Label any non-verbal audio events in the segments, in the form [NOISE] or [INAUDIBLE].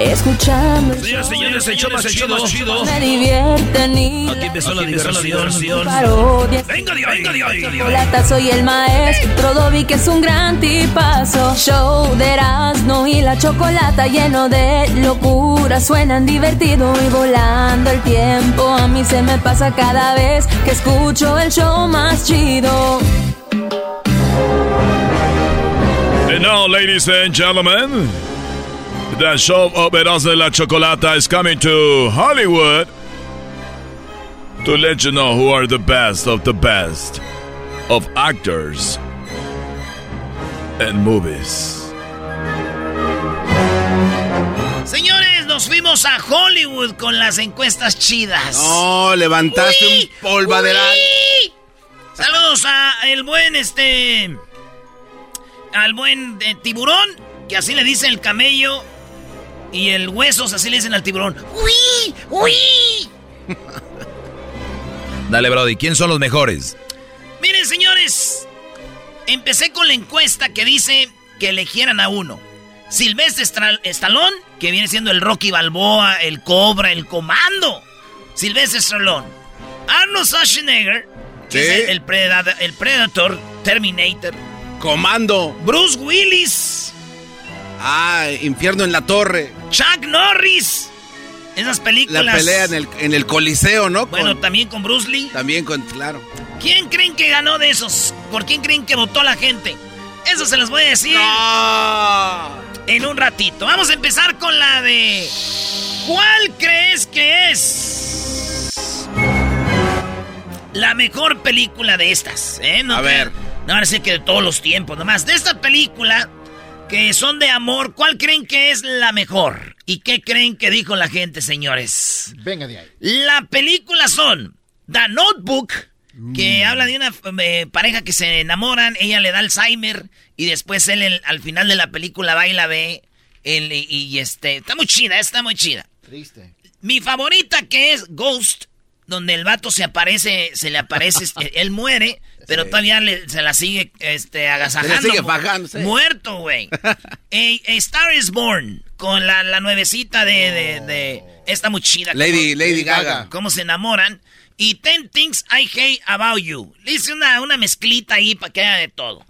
Escuchando. Señores, señores, el show más chido. Me divierten y Aquí empezó la diversión. Venga, venga, diga, venga, diga. Chocolata, soy el maestro Dobby, que es un gran tipazo. Show de Erasmo y la chocolata lleno de locura. Suenan divertido y volando el tiempo. A mí se me pasa cada vez que escucho el show más chido. And now, ladies and gentlemen, the show of Erasmo y la Chocolata is coming to Hollywood to let you know who are the best of the best of actors and movies. Señores, nos fuimos a Hollywood con las encuestas chidas. No, levantaste Uy, un polvaderal. Saludos a el buen este. Al buen eh, tiburón, que así le dice el camello. Y el huesos, así le dicen al tiburón. ¡Uy! ¡Uy! [LAUGHS] Dale, Brody, ¿quién son los mejores? Miren, señores. Empecé con la encuesta que dice que eligieran a uno. Silvestre Stallone, que viene siendo el Rocky Balboa, el Cobra, el Comando. Silvestre Stallone. Arnold Schwarzenegger, que Sí. es el, el Predator, Terminator. Comando. Bruce Willis, Ah, infierno en la torre. Chuck Norris. Esas La películas. pelea en el, en el coliseo, ¿no? Bueno, Con- también con Bruce Lee. también con, claro. ¿Quién creen que ganó de esos? ¿Por quién creen que votó la gente? Eso se los voy a decir en un ratito. Vamos a empezar con la de... ¿Cuál crees que es la mejor película de estas? ¿eh? No A ver. No, ahora sí que de todos los tiempos, nomás. De esta película que son de amor, ¿cuál creen que es la mejor? ¿Y qué creen que dijo la gente, señores? Venga de ahí. La película son The Notebook, que Mm. habla de una eh, pareja que se enamoran, ella le da Alzheimer y después él el- al final de la película va y la ve. él- y, y, este, está muy chida, está muy chida. Triste. Mi favorita que es Ghost, donde el vato se aparece, se le aparece, [LAUGHS] este, él muere, pero todavía le- se la sigue este, agasajando. Se la sigue fajando, sí. Muerto, güey. [LAUGHS] A Star is Born, con la, la nuevecita de, de, de- Esta muy chida. Lady, ¿Cómo- Lady Gaga. Cómo se enamoran. Y Ten Things I Hate About You. Le hice una, una mezclita ahí para que haya de todo.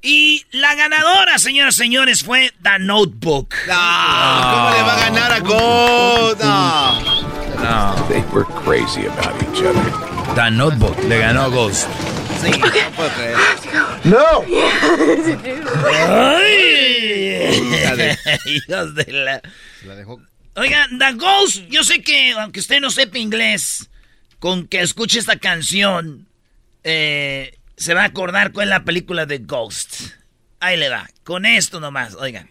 Y la ganadora, señoras y señores, fue The Notebook. No, ¿Cómo le va a ganar a God? No. They were crazy about each other. The Notebook le ganó a Ghost. Sí. No puedo creer. ¡Ay! Hijos de la... La dejó. Oigan, The Ghost, yo sé que, aunque usted no sepa inglés, con que escuche esta canción, eh, se va a acordar cuál es la película de Ghost. Ahí le va, con esto nomás, oigan.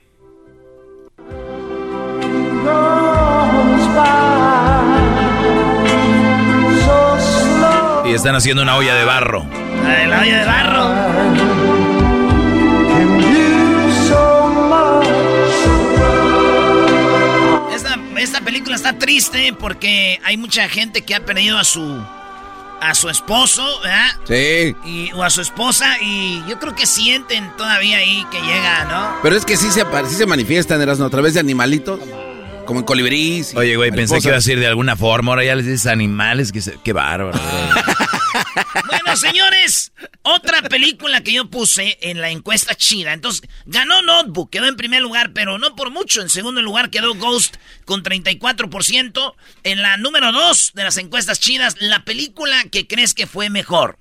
Y están haciendo una olla de barro. La de la olla de barro. Esta, esta película está triste porque hay mucha gente que ha perdido a su a su esposo, ¿verdad? Sí. Y, o a su esposa y yo creo que sienten todavía ahí que llega, ¿no? Pero es que sí se, sí se manifiestan, Erasmo, a través de animalitos. Como en colibrís. y Oye, güey, pensé que iba a decir de alguna forma. Ahora ya les dices animales. Que se... Qué bárbaro. [LAUGHS] Bueno, señores, otra película que yo puse en la encuesta chida. Entonces, ganó Notebook, quedó en primer lugar, pero no por mucho. En segundo lugar quedó Ghost con 34%. En la número 2 de las encuestas chidas, la película que crees que fue mejor.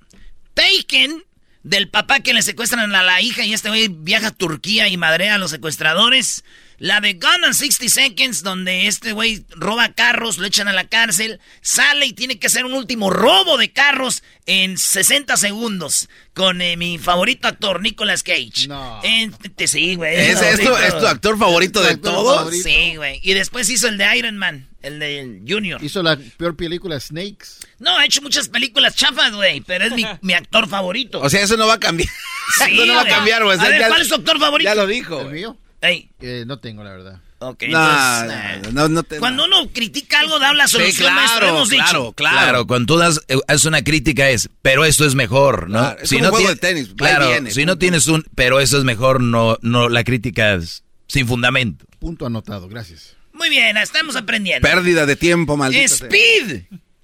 Taken, del papá que le secuestran a la hija y este güey viaja a Turquía y madrea a los secuestradores. La de Gone in 60 Seconds, donde este güey roba carros, lo echan a la cárcel, sale y tiene que hacer un último robo de carros en 60 segundos. Con eh, mi favorito actor, Nicolas Cage. No. En- te- sí, güey. ¿Es, es tu, es tu actor favorito de actor todos? favorito. Sí, güey. Y después hizo el de Iron Man, el de Junior. Hizo la peor película Snakes. No, ha hecho muchas películas chafas, güey, pero es mi, [LAUGHS] mi actor favorito. O sea, eso no va a cambiar. Sí, [LAUGHS] eso no va a cambiar, güey. O sea, ¿cuál es tu actor favorito? Ya lo dijo. ¿El mío? Eh, no tengo, la verdad. Ok, No, entonces, no, no, no te- Cuando uno critica algo, da la Sí, solución, maestro, claro, hemos dicho. claro, Claro. claro. cuando tú das, eh, haces una crítica es, pero esto es mejor, ¿no? Claro, es como un juego de tenis, va y claro, viene, si no tienes un, pero eso es mejor, no, no, la crítica es sin fundamento. Punto anotado, gracias. Muy bien, estamos aprendiendo. Pérdida de tiempo, maldito. sea. Speed.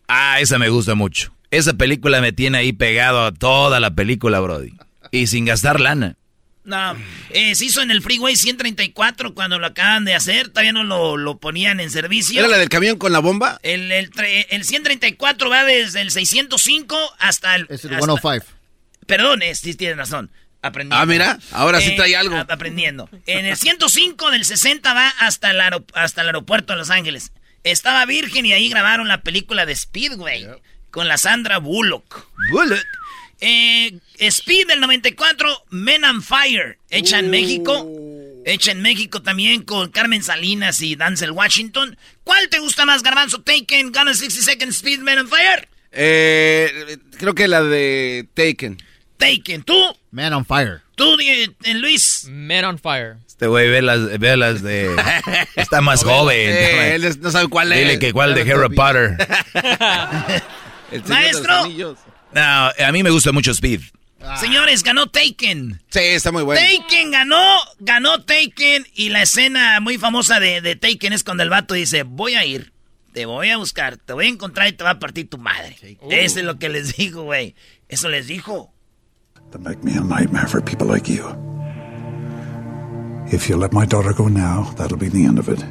Ah, esa me gusta mucho. Esa película me tiene ahí pegado a toda la película, Brody. Y sin gastar lana. No, eh, se hizo en el Freeway 134 cuando lo acaban de hacer. Todavía no lo, lo ponían en servicio. ¿Era la del camión con la bomba? El, el, tre- el 134 va desde el 605 hasta el... Es el hasta- 105. Perdón, eh, sí tienes razón. Aprendiendo. Ah, mira, ahora sí Eh, trae algo. aprendiendo. En el 105 del 60 va hasta el, hasta el aeropuerto de Los Ángeles. Estaba virgen y ahí grabaron la película de Speedway con la Sandra Bullock. Bullock. Eh, Speed del 94, Men on Fire, hecha en México. Hecha en México también con Carmen Salinas y Denzel Washington. ¿Cuál te gusta más, Garbanzo? Taken, Gun 60 Seconds, Speed, Men on Fire. Eh, creo que la de Taken. Taken. ¿Tú? Man on fire. ¿Tú, eh, eh, Luis? Men on Fire. Este güey ve las, ve las de... [LAUGHS] Está más joven. Eh, él es- no sabe cuál es. Dile que cuál de Harry Potter. [LAUGHS] El Señor de los Maestro. No, a mí me gusta mucho Speed. Señores, ganó Taken. Sí, está muy bueno. Taken ganó, ganó Taken y la escena muy famosa de, de Taken es cuando el vato dice, voy a ir, te voy a buscar, te voy a encontrar y te va a partir tu madre. Eso es lo que les dijo, güey. Eso les dijo. to make me a nightmare for people like you. If you let my daughter go now, that'll be the end of it.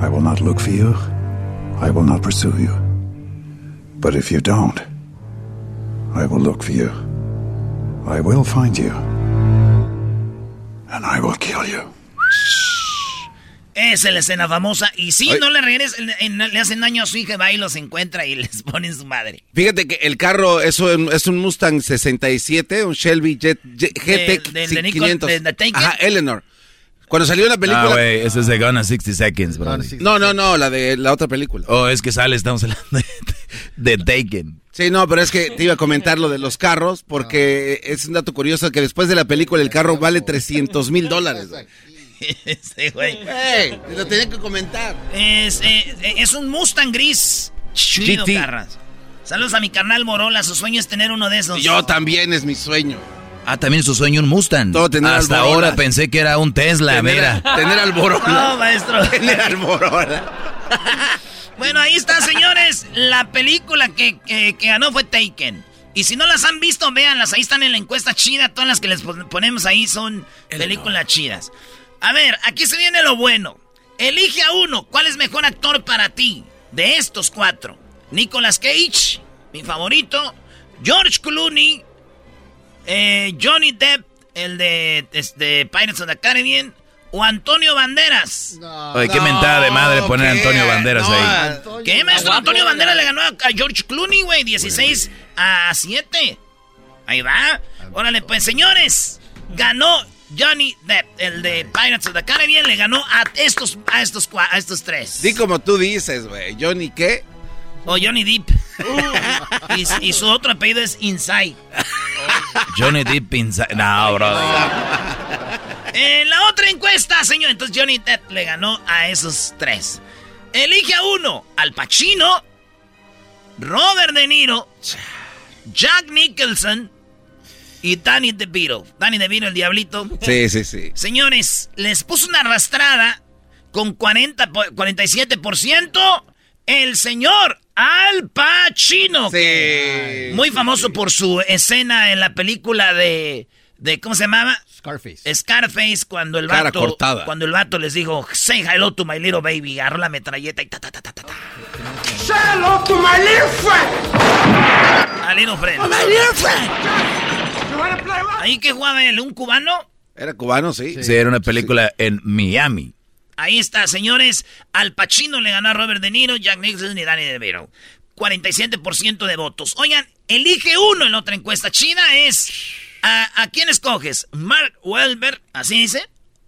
I will not look for you. I will not pursue you. But if you don't, I will look for you. I will find you. And I will kill you. Esa es la escena famosa. Y si Ay. no le regresan, en- le hacen daño a su hija, va y los encuentra y [LAUGHS] les ponen su madre. Fíjate que el carro es un, es un Mustang 67, un Shelby Jet, Jet- GT de Nicole- 500. de- de. Ajá, Eleanor. Cuando salió la película... Ah, güey, ese es de Gonna 60 Seconds, bro. no, no, no, la de la otra película. Oh, es que sale, estamos hablando de, de Taken. Sí, no, pero es que te iba a comentar lo de los carros, porque es un dato curioso que después de la película el carro vale 300 mil dólares. Ese [LAUGHS] güey. Ey, te lo tenía que comentar. Es, eh, es un Mustang gris. Chido. Saludos a mi carnal Morola. Su sueño es tener uno de esos. Yo también es mi sueño. Ah, también su sueño un Mustang. Todo tener Hasta ahora pensé que era un Tesla, Tener, mira. tener alborota. [LAUGHS] No, maestro. [LAUGHS] Tener alborota. [LAUGHS] Bueno, ahí está, señores. La película que, que- que ganó fue Taken. Y si no las han visto, véanlas. Ahí están en la encuesta chida. Todas las que les pon- ponemos ahí son películas chidas. A ver, aquí se viene lo bueno. Elige a uno. ¿Cuál es mejor actor para ti? De estos cuatro. Nicolas Cage, mi favorito. George Clooney. Eh, Johnny Depp, el de este, Pirates of the Caribbean. O Antonio Banderas. Oye, qué mentada de madre poner a Antonio Banderas ahí. ¿Qué, maestro? Antonio Banderas le ganó a George Clooney, güey, 16 a 7. Ahí va. Órale, pues, señores, ganó Johnny Depp, el de Pirates of the Caribbean, le ganó a estos, a estos, a estos tres. Di como tú dices, güey. Johnny, ¿qué? O Johnny Depp. Y, y su otro apellido es Inside. Johnny Depp inside. No, bro. En la otra encuesta, señor, entonces Johnny Depp le ganó a esos tres. Elige a uno, Al Pacino, Robert De Niro, Jack Nicholson y Danny DeVito. Danny DeVito, el diablito. Sí, sí, sí. Señores, les puso una arrastrada con 40, po- 47% el señor Al Pacino. Sí. Muy famoso por su escena en la película de, de ¿cómo se llamaba? Scarface. Scarface cuando el Cara vato cortada. cuando el vato les dijo say hello to my little baby agarró la metralleta y ta ta ta ta ta, ta. Say hello to my little friend. a little friend wanna play rock? ahí que jugaba él un cubano Era cubano, sí. Sí, era una película en Miami. Ahí está señores Al Pacino le ganó a Robert De Niro Jack Nicholson y Danny DeVito 47% de votos oigan elige uno en la otra encuesta china es ¿a, a quién escoges? Mark Wahlberg así dice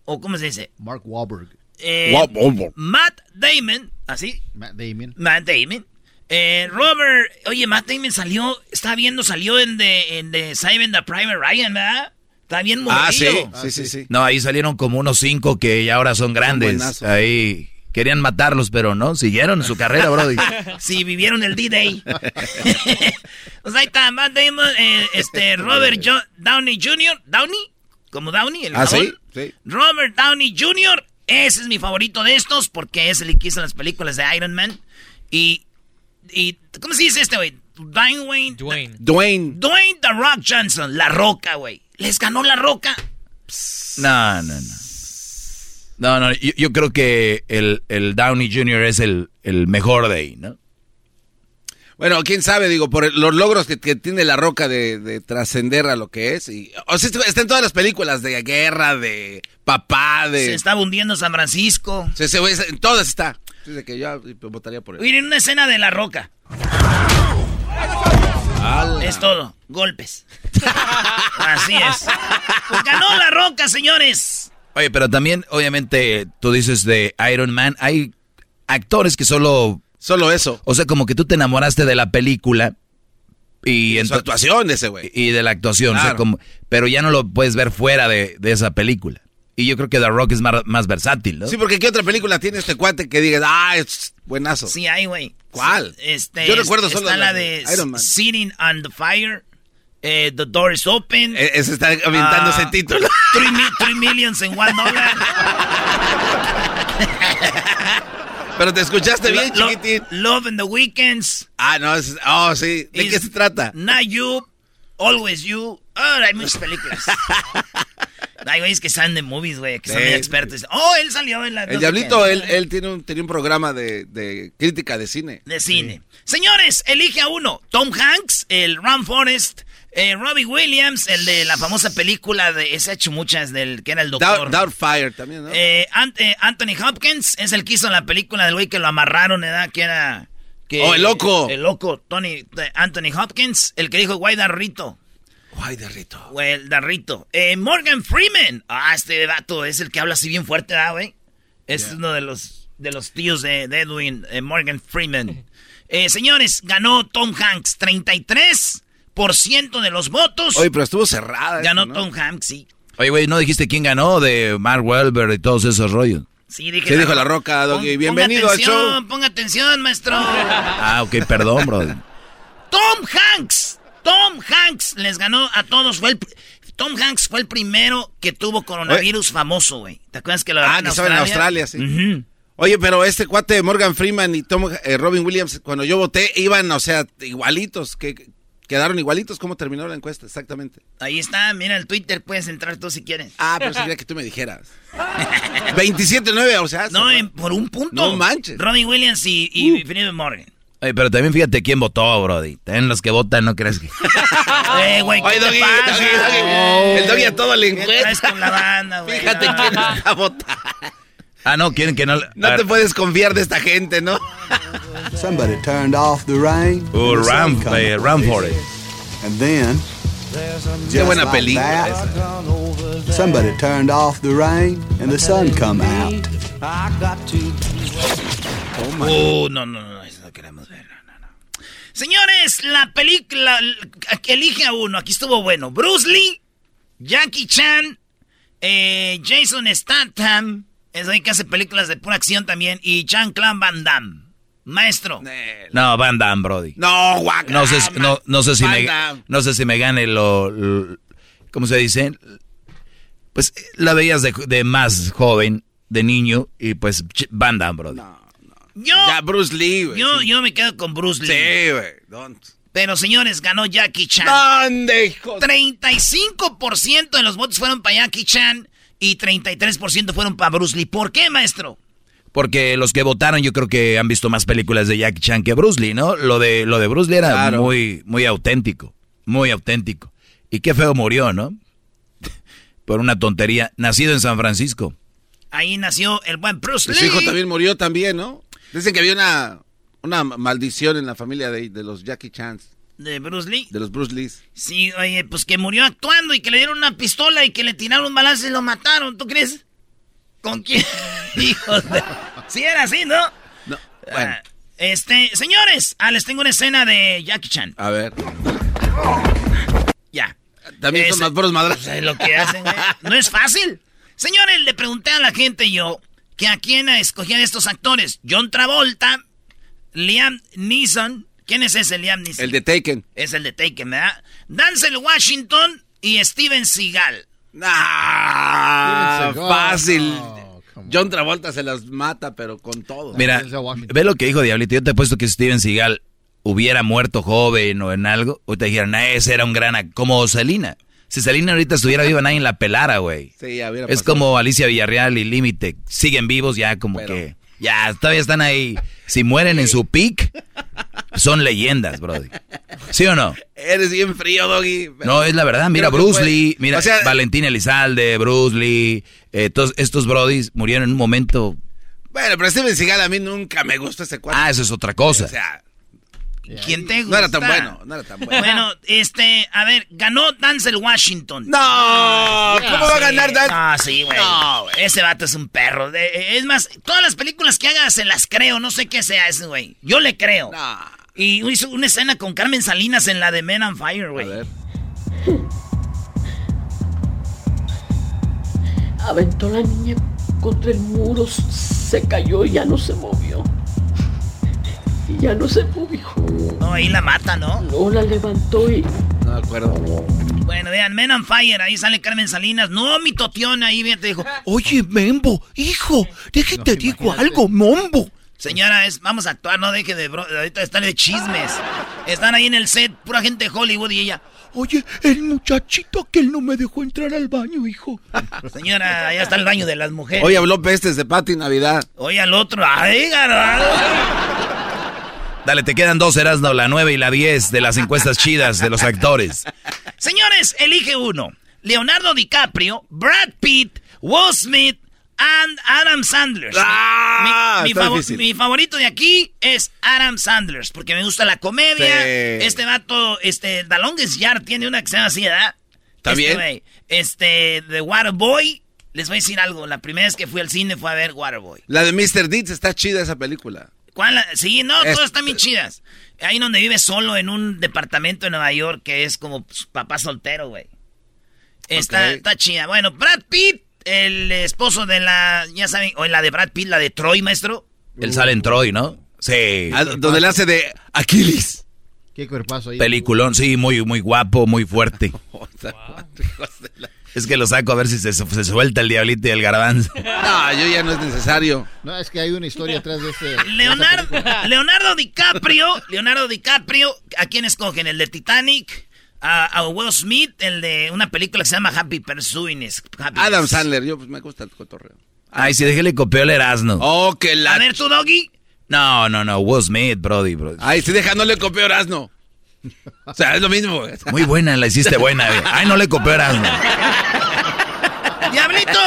o cómo se dice Mark Wahlberg. Eh, Wa- Wahlberg. Matt Damon así Matt Damon. Matt Damon. Eh, Robert, oye, Matt Damon salió, está viendo, salió en de, en de Simon the Private Ryan, ¿verdad? Está bien Ah, sí, morrillo. sí, sí, sí. No, ahí salieron como unos cinco que ya ahora son grandes. Ahí querían matarlos, pero no, siguieron su carrera, Brody. [LAUGHS] Sí, vivieron el D-Day. [LAUGHS] pues ahí está, Matt Damon, eh, este, Robert Jo- Downey Jr., Downey, como Downey, el Ah, sí, jabón. sí. Robert Downey Jr., ese es mi favorito de estos, porque es el que hizo las películas de Iron Man. Y, y ¿cómo se dice este, güey? Dwayne, Dwayne. Dwayne. Dwayne The Rock Johnson, La Roca, güey. Les ganó La Roca. No, no, no. No, no, yo, yo creo que el, el Downey Jr. es el, el mejor de ahí, ¿no? Bueno, quién sabe, digo, por el- los logros que, que tiene la roca de, de trascender a lo que es. Y, o sea, está en todas las películas de guerra, de papá, de. Se estaba hundiendo San Francisco. Se- se- en todas está. Dice que yo votaría por él. Miren una escena de La Roca. Es todo. Golpes. [LAUGHS] Así es. Pues ganó La Roca, señores. Oye, pero también, obviamente, tú dices de Iron Man, hay actores que solo... Solo eso. O sea, como que tú te enamoraste de la película y... de su actuación de ese güey. Y de la actuación, o sea, como, pero ya no lo puedes ver fuera de, de esa película. Y yo creo que The Rock es más, más versátil, ¿no? Sí, porque ¿qué otra película tiene este cuate que digas, ah, es buenazo? Sí, hay, güey. ¿Cuál? Este, Yo recuerdo está solo la la de Iron Man. Sitting on the Fire. eh, the Door is Open. E- Ese está aventando Ah, ese título. Three, mi- three Millions in One Dollar. [LAUGHS] Pero te escuchaste bien, Lo- chiquitín. Love in the Weekends. Ah, no, es, oh, sí. ¿De qué se trata? Not You. Always You. Ah, hay muchas películas. [LAUGHS] Hay güeyes que salen de movies, güey, que son muy expertos. Oh, él salió en la... El Diablito, él, él tiene, un, tenía un programa de, de crítica de cine. De cine. Señores, elige a uno. Tom Hanks, el Ron Forrest, eh, Robbie Williams, el de la famosa película de... Ese ha hecho muchas del que era el doctor. Doubt, Doubtfire también, ¿no? Eh, Ant- eh, Anthony Hopkins es el que hizo la película del güey que lo amarraron, ¿verdad? Que era... Que, Oh, el loco. El loco, Tony, Anthony Hopkins, el que dijo Guay Darrito. Guay, de rito. Güey, el Darrito. Eh, Morgan Freeman. Ah, este vato es el que habla así bien fuerte, ¿verdad, güey? Es uno de los, de los tíos de, de Edwin, eh, Morgan Freeman. Eh, señores, ganó Tom Hanks 33% de los votos. Oye, pero estuvo cerrada. ganó esto, ¿no? Tom Hanks, sí. Oye, güey, ¿no dijiste quién ganó de Mark Wahlberg y todos esos rollos? Sí, dije Sí, dijo La Roca, Doggy. Pon- Bienvenido ponga al show. atención, Ponga atención, maestro. Ah, ok, perdón, bro. Tom Hanks. Tom Hanks les ganó a todos. Fue el Tom Hanks fue el primero que tuvo coronavirus famoso, güey. ¿Te acuerdas que lo Ah, agarró que estaba en Australia, sí. Oye, pero este cuate de Morgan Freeman y Tom, eh, Robin Williams, cuando yo voté, iban, o sea, igualitos. que Quedaron igualitos. ¿Cómo terminó la encuesta? Exactamente. Ahí está, mira el Twitter, puedes entrar tú si quieres. Ah, pero sería que tú me dijeras. [LAUGHS] 27-9, o sea. No, en- por un punto. No manches. Uh. Robin Williams y, y Philip Morgan. Oye, pero también fíjate quién votó, Brody. También los que votan, ¿no crees que...? [LAUGHS] Eh, güey, ¿qué Oye, Doggy, pasa? Doggy, Doggy. El Doggy a todo le ¿Qué traes encuesta. con la banda, güey? Fíjate No. quién está votando. Ah, no, quieren que no... No a te puedes confiar de esta gente, ¿no? Somebody turned off the rain. Oh, the Ram, eh. Ram Forest. And then, Qué buena like película that, somebody turned off the rain and the sun come out. Uh, no, no, no queremos ver. no, no, no. Señores, la película que elige a uno, aquí estuvo bueno. Bruce Lee, Jackie Chan, eh, Jason Statham, es ahí que hace películas de pura acción también, y Jean-Claude Van Damme. Maestro. No, Van Damme, Brody. No, guac. No sé, si- no, no sé si me, Damme. no sé si me gane lo, lo- ¿cómo se dice? Pues la veías de, de más joven, de niño, y pues Van Damme, Brody. Yo, Ya, Bruce Lee, güey. yo, sí. yo me quedo con Bruce Lee. Sí, güey. Don't. Pero señores, ganó Jackie Chan. ¿Dónde, hijo? 35% de los votos fueron para Jackie Chan y 33% fueron para Bruce Lee. ¿Por qué, maestro? Porque los que votaron yo creo que han visto más películas de Jackie Chan que Bruce Lee, ¿no? Lo de, lo de Bruce Lee era Claro. muy, muy auténtico, muy auténtico. Y qué feo murió, ¿no? [LAUGHS] Por una tontería. Nacido en San Francisco. Ahí nació el buen Bruce Su Lee. hijo también murió también, ¿no? Dicen que había una, una maldición en la familia de, de los Jackie Chans, De Bruce Lee. de los Bruce Lees. Sí, oye, pues que murió actuando y que le dieron una pistola y que le tiraron un balazo y lo mataron. ¿Tú crees? ¿Con quién? [LAUGHS] Hijos de... Sí era así, ¿no? No, bueno, Ah, este, señores, ah, les tengo una escena de Jackie Chan. a ver. Ya. También son más puros madrazos. Pues es lo que hacen, güey. No es fácil. Señores, le pregunté a la gente yo que a quién escogían estos actores. John Travolta, Liam Neeson. ¿Quién es ese Liam Neeson? El de Taken. Es el de Taken, ¿verdad? Denzel Washington y Steven Seagal. Ah, fácil. John Travolta se las mata, pero con todo. Mira, ve lo que dijo Diablito. Yo te he puesto que Steven Seagal hubiera muerto joven o en algo. O te dijeran, "Ah, ese era un gran... ac-". Como Selina. Si Selina ahorita estuviera viva, nadie la pelara, güey. Sí, ya hubiera Es pasado. como Alicia Villarreal y Límite. Siguen vivos ya como Pero- que... Ya, todavía están ahí. Si mueren en su peak, son leyendas, brody. ¿Sí o no? Eres bien frío, Doggy. No, es la verdad. Mira, Bruce puede- Lee, mira, O sea- Valentín Elizalde, Bruce Lee, eh, todos estos brodis murieron en un momento... Bueno, pero Steven Seagal a mí nunca me gustó ese cuadro. Ah, eso es otra cosa. O sea, ¿Quién te no gusta? era tan bueno, no era tan bueno. Bueno, este, a ver, ganó Denzel Washington. No, ¿cómo va a ganar Dan? Ah, sí, güey. No. Ese vato es un perro. Es más, todas las películas que haga se las creo. No sé qué sea ese, güey. Yo le creo. No. Y hizo una escena con Carmen Salinas en la de Men on Fire, A güey. ver. Aventó la niña contra el muro, se cayó y ya no se movió. Y ya no se movió. No, ahí la mata, ¿no? No la levantó y No me acuerdo. Bueno, vean, Men on Fire, ahí sale Carmen Salinas. No, mi totión ahí, bien te dijo. Oye, Membo, hijo, déjate digo algo, Mombo. Señora, es, vamos a actuar, no deje de bro, ahorita están de chismes. Están ahí en el set, pura gente de Hollywood y ella. Oye, el muchachito que él no me dejó entrar al baño, hijo. Señora, allá está el baño de las mujeres. Hoy habló pestes de Pati Navidad. Oye al otro. Ay, garbanzo. Dale, te quedan dos, Erasno, la 9 y la 10 de las encuestas chidas de los actores. Señores, elige uno. Leonardo DiCaprio, Brad Pitt, Will Smith and Adam Sandler. Ah, mi, mi está favo- difícil. mi favorito de aquí es Adam Sandler, porque me gusta la comedia. Sí. Este vato, este, The Longest Yard tiene una que se llama así, ¿verdad? ¿Está Este Este, The Waterboy. Les voy a decir algo. La primera vez que fui al cine fue a ver Waterboy. La de Mr. Deeds está chida esa película. ¿Cuál? Sí, no, Es- todas están bien chidas. Ahí donde vive solo en un departamento en Nueva York que es como pues, papá soltero, güey. Está, está chida. Bueno, Brad Pitt, el esposo de la, ya saben, o la de Brad Pitt, la de Troy, maestro. Él sale en Troy, ¿no? Sí. Ah, donde le hace de Aquiles. Qué cuerpazo ahí. Peliculón, sí, muy, muy guapo, muy fuerte. [LAUGHS] Es que lo saco a ver si se, se suelta el diablito y el garbanzo. [LAUGHS] No, yo ya no es necesario. No, es que hay una historia atrás de este. Leonardo, DiCaprio, Leonardo DiCaprio, ¿a quién escogen? ¿El de Titanic? A, a Will Smith, el de una película que se llama Happy Pursuing. Adam Sandler, yo pues me gusta el cotorreo. Ay, si déjele copió el Erasno. Oh, que la... A ver, tu doggy. No, no, no, Will Smith, Brody, bro. Ay, si deja, no le copió Erasno. [LAUGHS] O sea, es lo mismo. güey. Muy buena, la hiciste buena. güey. Ay, no le copió Erasno. Diablito.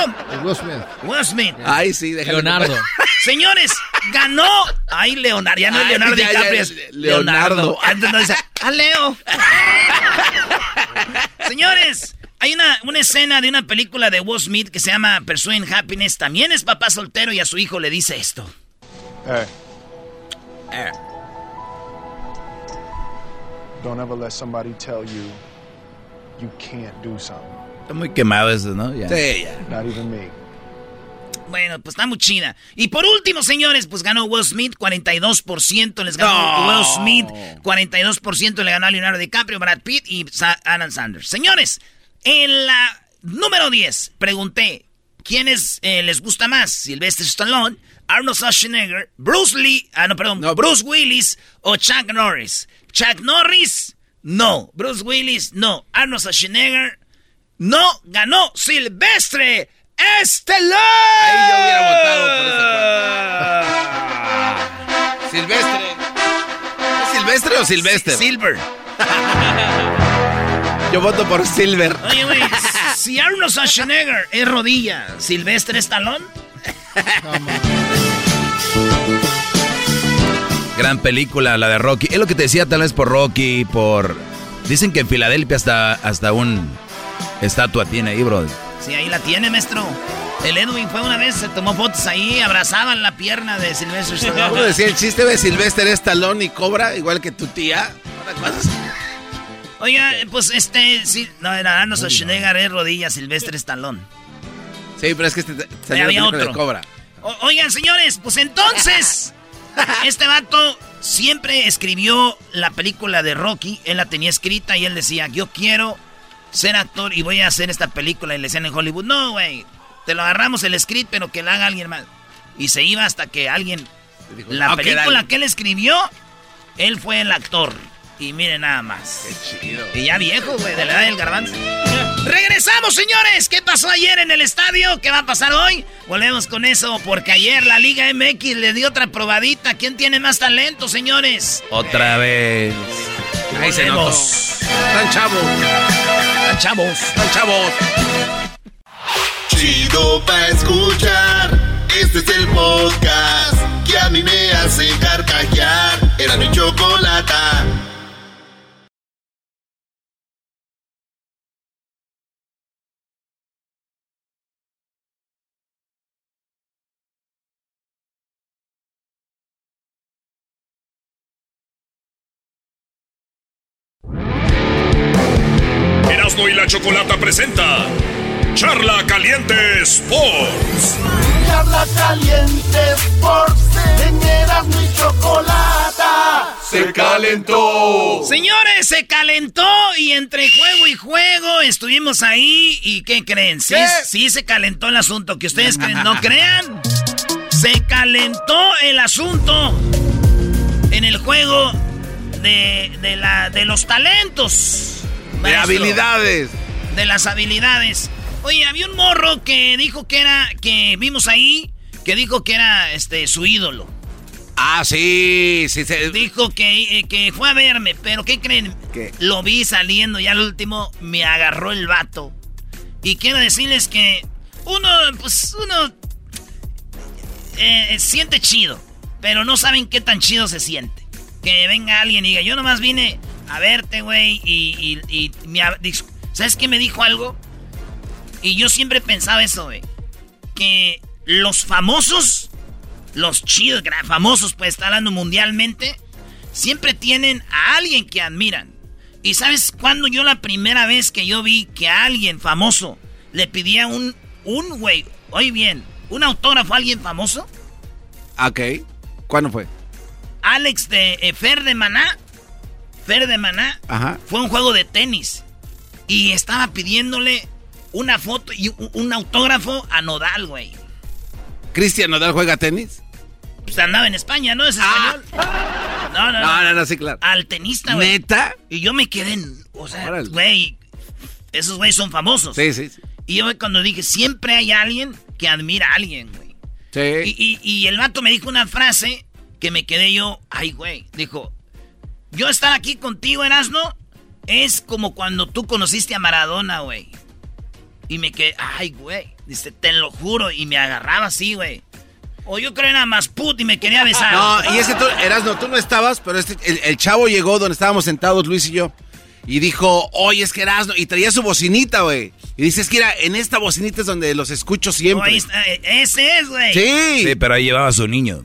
Will Smith. Will Smith. Ay, sí, déjale. Leonardo. [LAUGHS] Señores, ganó. Ay, Leonardo. Ya no es Leonardo ya, DiCaprio, ya, es Leonardo. Leonardo. Antes no dice, ¡a Leo! [LAUGHS] Señores, hay una, una escena de una película de Will Smith que se llama Pursuing Happiness. También es papá soltero y a su hijo le dice esto. Hey. Don't ever let somebody tell you you can't do something. Está muy quemado eso, ¿no? Ya. Sí, ya. Not even me. Bueno, pues está muy chida. Y por último, señores, pues ganó Will Smith, 42% les ganó No. Will Smith, 42% le ganó a Leonardo DiCaprio, Brad Pitt y Sa- Adam Sanders. Señores, en la número 10 pregunté, ¿quiénes eh, les gusta más? Sylvester Stallone, Arnold Schwarzenegger, Bruce Lee, ah no, perdón, Bruce Willis o Chuck Norris. Chuck Norris, no. Bruce Willis, no. Arnold Schwarzenegger, no. Ganó Silvestre Stallone. Ahí yo hubiera votado por ese Silvestre. ¿Es Silvestre o Silvestre? Silver. [LAUGHS] Yo voto por Silver. Oye, güey, si Arnold Schwarzenegger es rodilla, ¿Silvestre Stallone? [LAUGHS] Gran película, la de Rocky. Es lo que te decía tal vez por Rocky, por... Dicen que en Filadelfia hasta, hasta un estatua tiene ahí, bro. Sí, ahí la tiene, maestro. El Edwin fue una vez, se tomó fotos ahí, abrazaban la pierna de Silvestre ¿Cómo Stallone. decía el chiste de Silvestre es talón y cobra, igual que tu tía? Oiga, pues este, sí, no, era Arnold Schwarzenegger, es rodilla, Silvestre Stallone. Sí, pero es que este había película de otro. Cobra. O- oigan, señores, pues entonces, [LAUGHS] este vato siempre escribió la película de Rocky, él la tenía escrita y él decía, yo quiero ser actor y voy a hacer esta película. Y le decían en Hollywood, no, güey, te lo agarramos el script, pero que la haga alguien más. Y se iba hasta que alguien... La "Ah, que película dale". que él escribió, él fue el actor. Y miren nada más. Qué chido. Y ya viejo, güey, de la edad del garbanzo. [LAUGHS] Regresamos, señores. ¿Qué pasó ayer en el estadio? ¿Qué va a pasar hoy? Volvemos con eso, porque ayer la Liga MX le dio otra probadita. ¿Quién tiene más talento, señores? Otra vez. Ahí se notó. Volvemos. Están chavos. Están chavos. Están chavos. Chido pa' escuchar. Este es el podcast que a mí me hace carcajear. Era mi chocolata. La Chocolata presenta Charla Caliente Sports. Charla caliente Sports. En Erasmo y chocolata. Se calentó. Señores, se calentó y entre juego y juego estuvimos ahí. ¿Y qué creen? Sí, ¿Qué? sí se calentó el asunto. Que ustedes creen, no [LAUGHS] crean. Se calentó el asunto en el juego de, de la, de los talentos. De habilidades. de las habilidades. Oye, había un morro que dijo que era, que vimos ahí, que dijo que era este su ídolo. Ah, sí, sí, sí. Dijo que, eh, que fue a verme, pero ¿qué creen? ¿Qué? Lo vi saliendo y al último me agarró el vato. Y quiero decirles que uno, pues uno eh, siente chido, pero no saben qué tan chido se siente. Que venga alguien y diga, yo nomás vine a verte, güey, y, y, y me ¿sabes qué me dijo algo? Y yo siempre pensaba eso, güey. Que los famosos, los chidos, famosos, pues está hablando mundialmente, siempre tienen a alguien que admiran. ¿Y sabes cuándo yo la primera vez que yo vi que a alguien famoso le pedía un, un güey, oye bien, un autógrafo a alguien famoso? Ok. ¿Cuándo fue? Alex de eh, Fer de Maná, Fer de Maná, Ajá. fue un juego de tenis y estaba pidiéndole una foto y un, autógrafo a Nodal, güey. ¿Cristian Nodal juega tenis? Pues andaba en España, ¿no? Es español. No, no, no. No, no, no, sí, claro. Al tenista, güey. ¿Neta? Y yo me quedé en. O sea, Órale. güey. Esos güeyes son famosos. Sí, sí, sí. Y yo cuando dije, siempre hay alguien que admira a alguien, güey. Sí. Y, y- y el vato me dijo una frase que me quedé yo, ay, güey. Dijo, yo estar aquí contigo, Erasno, es como cuando tú conociste a Maradona, güey. Y me quedé, ay, güey. Dice, te lo juro. Y me agarraba así, güey. O yo creo era más put y me quería besar. No, y es que tú, Erasno, tú no estabas, pero este, el, el chavo llegó donde estábamos sentados, Luis y yo. Y dijo, oye, es que Erasno. Y traía su bocinita, güey. Y dice, es que era, en esta bocinita es donde los escucho siempre. ahí está, eh, ese es, güey. Sí. Sí, pero ahí llevaba a su niño.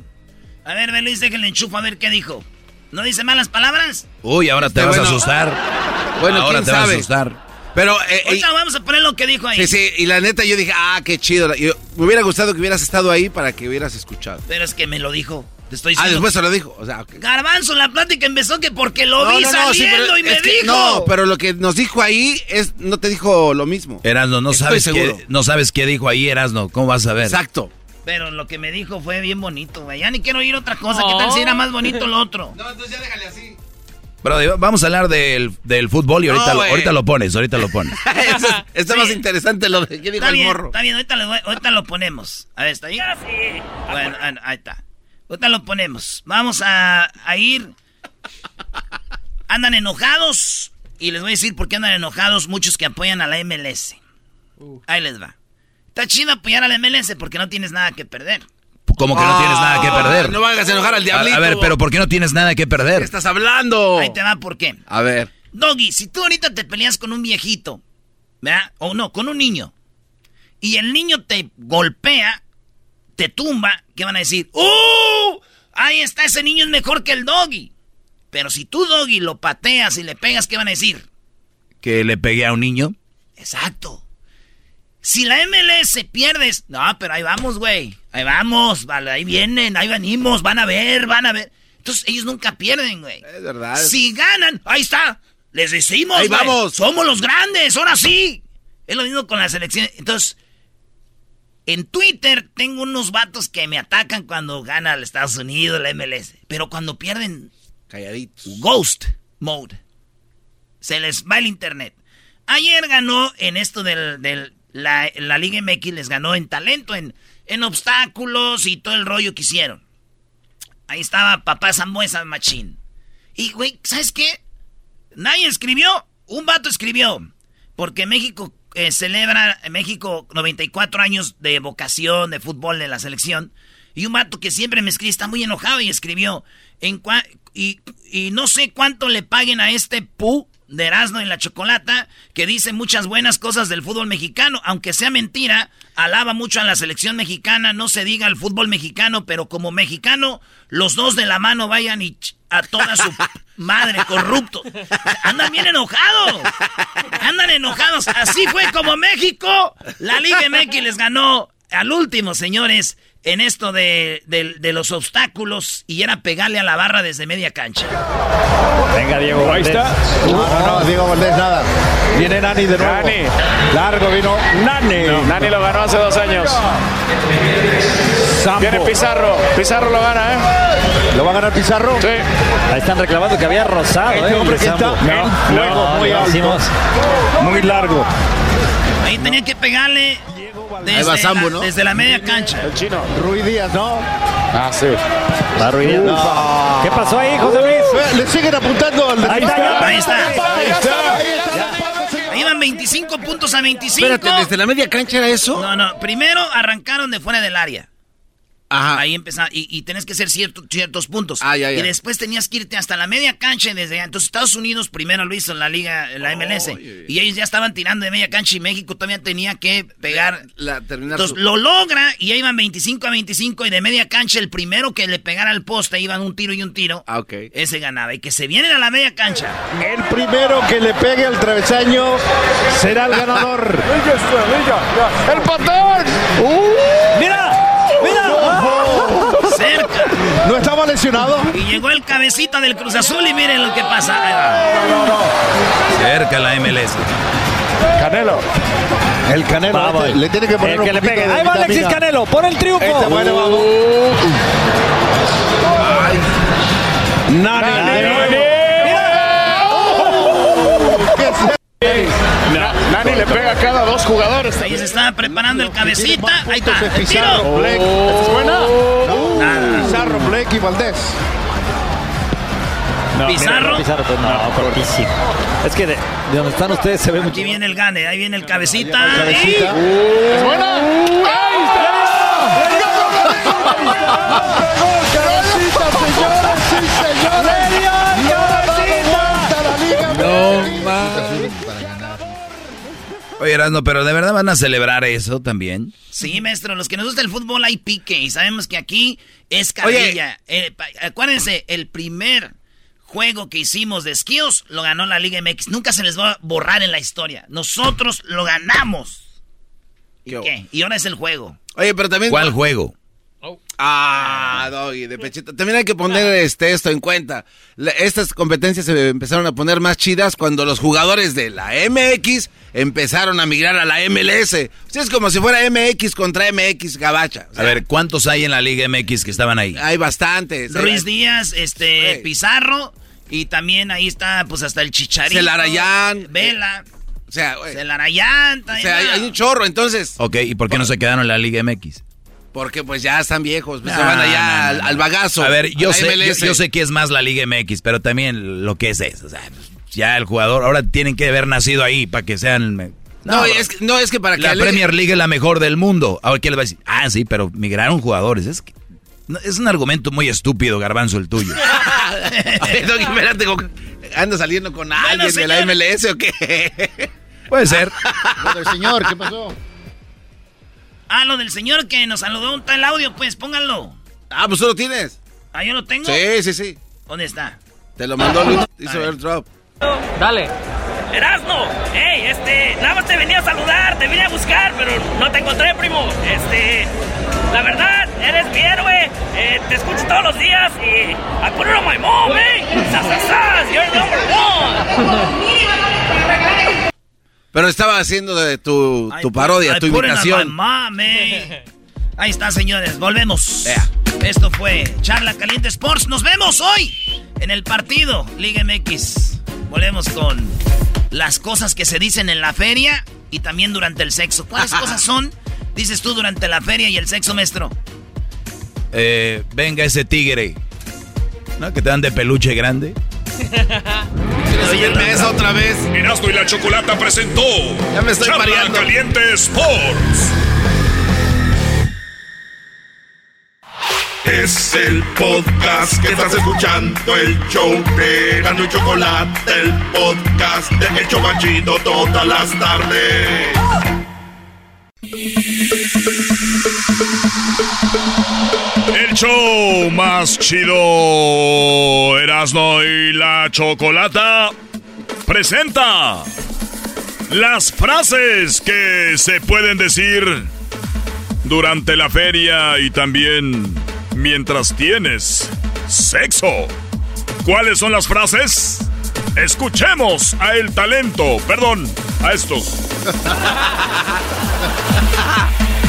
A ver, ve, Luis, déjenle enchufo a ver qué dijo. ¿No dice malas palabras? Uy, ahora te Este, vas a asustar. Bueno, ahora quién te vas a asustar. Pero, eh, Ahorita vamos a poner lo que dijo ahí. sí, sí, y la neta yo dije, ah, qué chido. Yo- me hubiera gustado que hubieras estado ahí para que hubieras escuchado. Pero es que me lo dijo. Te estoy Ah, diciendo. después se lo dijo. O sea, ok. Garbanzo, la plática empezó que porque lo No, vi no, no, sí, saliendo pero y me dijo. No, pero lo que nos dijo ahí es, no te dijo lo mismo. Erasno, no Estoy sabes, seguro. qué, no sabes qué dijo ahí, Erasno. ¿Cómo vas a ver? Exacto. Pero lo que me dijo fue bien bonito, güey. Ya ni quiero oír otra cosa. ¿Qué tal si era más bonito lo otro? [LAUGHS] No, entonces ya déjale así. Brody, vamos a hablar del, del fútbol y No, ahorita, lo, ahorita lo pones, ahorita lo pones. [LAUGHS] Está más interesante lo de qué dijo Está el bien, morro. está bien. Ahorita lo, ahorita lo ponemos. A ver, ¿está ahí? Bueno, ah, ahí está. Ahorita lo ponemos. Vamos a, a ir. Andan enojados. Y les voy a decir por qué andan enojados muchos que apoyan a la MLS. Ahí les va. Está chido apoyar a la MLS porque no tienes nada que perder. Como que no tienes nada que perder. Ah, No hagas enojar al A, diablito. a ver, pero ¿por qué no tienes nada que ¿Qué perder? estás hablando? Ahí te va por qué. A ver. Doggy, si tú ahorita te peleas con un viejito, ¿verdad? O no, con un niño, y el niño te golpea, te tumba, ¿qué van a decir? ¡Uh! Ahí está, ese niño es mejor que el Doggy. Pero si tú, Doggy, lo pateas y le pegas, ¿qué van a decir? que le pegué a un niño. Exacto. Si la MLS pierdes, no, pero ahí vamos, güey. Ahí vamos, vale, ahí vienen, ahí venimos, van a ver, van a ver. Entonces ellos nunca pierden, güey. Es verdad. Si ganan, ahí está. Les decimos, Ahí güey, vamos. Somos los grandes, ahora sí. Es lo mismo con la selección. Entonces, en Twitter tengo unos vatos que me atacan cuando gana el Estados Unidos, la MLS. Pero cuando pierden, Calladitos. Ghost Mode. Se les va el internet. Ayer ganó en esto del, del- la, la Liga MX, les ganó en talento, en, en obstáculos y todo el rollo que hicieron. Ahí estaba papá Zambuesa Machín. Y, güey, ¿sabes qué? Nadie escribió. Un vato escribió. Porque México eh, celebra, México 94 años de vocación de fútbol de la selección. Y un vato que siempre me escribe, está muy enojado y escribió. En y, y no sé cuánto le paguen a este pu de Erasmo en la Chocolata, que dice muchas buenas cosas del fútbol mexicano, aunque sea mentira, alaba mucho a la selección mexicana, no se diga el fútbol mexicano, pero como mexicano, los dos de la mano vayan y a toda su [LAUGHS] madre, corrupto. Andan bien enojados. Andan enojados. Así fue como México, la Liga MX les ganó al último, señores, en esto de, de- de los obstáculos y era pegarle a la barra desde media cancha. Venga, Diego Ahí está. No, no, Diego Valdés, nada. Viene Nani de nuevo. Nani. Largo vino Nani. Nani lo ganó hace dos años. Sampo. Viene Pizarro. Pizarro lo gana, ¿eh? ¿Lo va a ganar Pizarro? Sí. Ahí están reclamando que había rozado, Este ¿eh? hombre que está no, muy alto. decimos- Muy largo. Ahí tenía que pegarle desde, Ahí Sambo, la, ¿no? desde la media cancha. El chino. Rui Díaz, ¿no? Ah, sí. Va Rui Díaz. No. ¿Qué pasó ahí, José Luis? Eh, Le siguen apuntando al Ahí está, ya. Ahí está. Ahí está. Ahí van 25 puntos a 25. Espérate, ¿desde la media cancha era eso? No, no. Primero arrancaron de fuera del área. Ajá. Ahí empezaba. Y, y tenés que hacer cierto- ciertos puntos. Ah, ya, ya. Y después tenías que irte hasta la media cancha y desde allá. Entonces Estados Unidos primero lo hizo en la liga, en la MLS. Y ellos ya estaban tirando de media cancha y México todavía tenía que pegar. La, terminar Entonces su- lo logra y ahí iban 25 a 25 y de media cancha el primero que le pegara al poste iban un tiro y un tiro. Ah, ok. Ese ganaba. Y que se vienen a la media cancha. El primero que le pegue al travesaño será el ganador. [LAUGHS] ¡El patón! ¡Mira! ¿No estaba lesionado? Y llegó el cabecita del Cruz Azul y miren lo que pasa. Ahí va. Cerca la MLS. Canelo. El Canelo Vamos. este, le tiene que poner El un que le pegue. de Ahí va Alexis. Canelo. Por el triunfo. Este bueno, vamos. Nani. Nani. Na- Nani le pega a cada dos jugadores. Ahí se estaba preparando el cabecita. Ahí está. El Pizarro, tiro. ¿Esta es buena? Nada. Pizarro, Blake y Valdés. No, Pizarro. mira, Pizarro, pues no, cortísimo. Es que de, de donde están ustedes se ve mucho. Aquí viene el gane. Ahí viene el cabecita. Cabecita. ¿Es buena? ¡Ahí Cabecita, Oye, Erasmo, pero ¿de verdad van a celebrar eso también? Sí, maestro, los que nos gusta el fútbol hay pique y sabemos que aquí es carrilla. Eh, acuérdense, el primer juego que hicimos de esquíos lo ganó la Liga MX. Nunca se les va a borrar en la historia. Nosotros lo ganamos. ¿Y qué? Y ahora es el juego. Oye, pero también. ¿Cuál juego? Ah, Doggy, de pechito. También hay que poner este, esto en cuenta. La- estas competencias se empezaron a poner más chidas cuando los jugadores de la MX empezaron a migrar a la MLS. O sea, es como si fuera MX contra MX Gabacha. O sea, A ver, ¿cuántos hay en la Liga MX que estaban ahí? Hay bastantes. Ruiz Díaz, este, Sí. Pizarro y también ahí está pues hasta el Chicharito. Celarayán. Vela. O sea, güey, Celarayán. o sea, hay, hay un chorro, entonces. Ok, ¿y por qué no se quedaron en la Liga MX? Porque pues ya están viejos, pues se van allá no, al, bagazo. A ver, yo a sé, yo, MLS. yo sé que es más la Liga MX, pero también lo que es eso. O sea, ya el jugador, ahora tienen que haber nacido ahí para que sean... No, No, es que, no, es que para que la Premier League es la mejor del mundo. Ahora, ¿qué les va a decir? Ah, sí, pero migraron jugadores. Es, que- es un argumento muy estúpido, Garbanzo, el tuyo. [LAUGHS] [LAUGHS] Oye, Doggy, espérate, con- ¿anda saliendo con alguien de la. MLS o qué? Puede ser. [LAUGHS] Del señor, ¿qué pasó? Ah, lo del señor que nos saludó un tal audio, pues pónganlo. Ah, pues tú lo tienes. Ah, yo lo tengo. Sí, sí, sí. ¿Dónde está? Te lo mandó Luis, hizo A ver. airdrop. Dale. Erasno, hey, este, nada más te venía a saludar, te vine a buscar, pero no te encontré, primo. Este, la verdad, eres mi héroe, eh, te escucho todos los días y I put it on my mom, eh. Sasasas, you're number one. [LAUGHS] [LAUGHS] Pero estaba haciendo de tu, tu parodia, I tu imitación. Ahí está, señores, volvemos. Esto fue Charla Caliente Sports. Nos vemos hoy en el partido Liga MX. Volvemos con las cosas que se dicen en la feria y también durante el sexo. ¿Cuáles [LAUGHS] cosas son? Dices tú durante la feria y el sexo, maestro. Eh, venga ese tigre. ¿No? Que te dan de peluche grande. [LAUGHS] subirme esa otra vez? Erasmo y la Chocolata presentó Ya me estoy Charla mareando. Caliente Sports. Es el podcast que estás escuchando, el show de Gano y Chocolate, el podcast de El Chobachito todas las tardes. El show más chido Erasmo y la Chocolata presenta las frases que se pueden decir durante la feria y también mientras tienes sexo. ¿Cuáles son las frases? Escuchemos a el talento, perdón, a estos. [LAUGHS]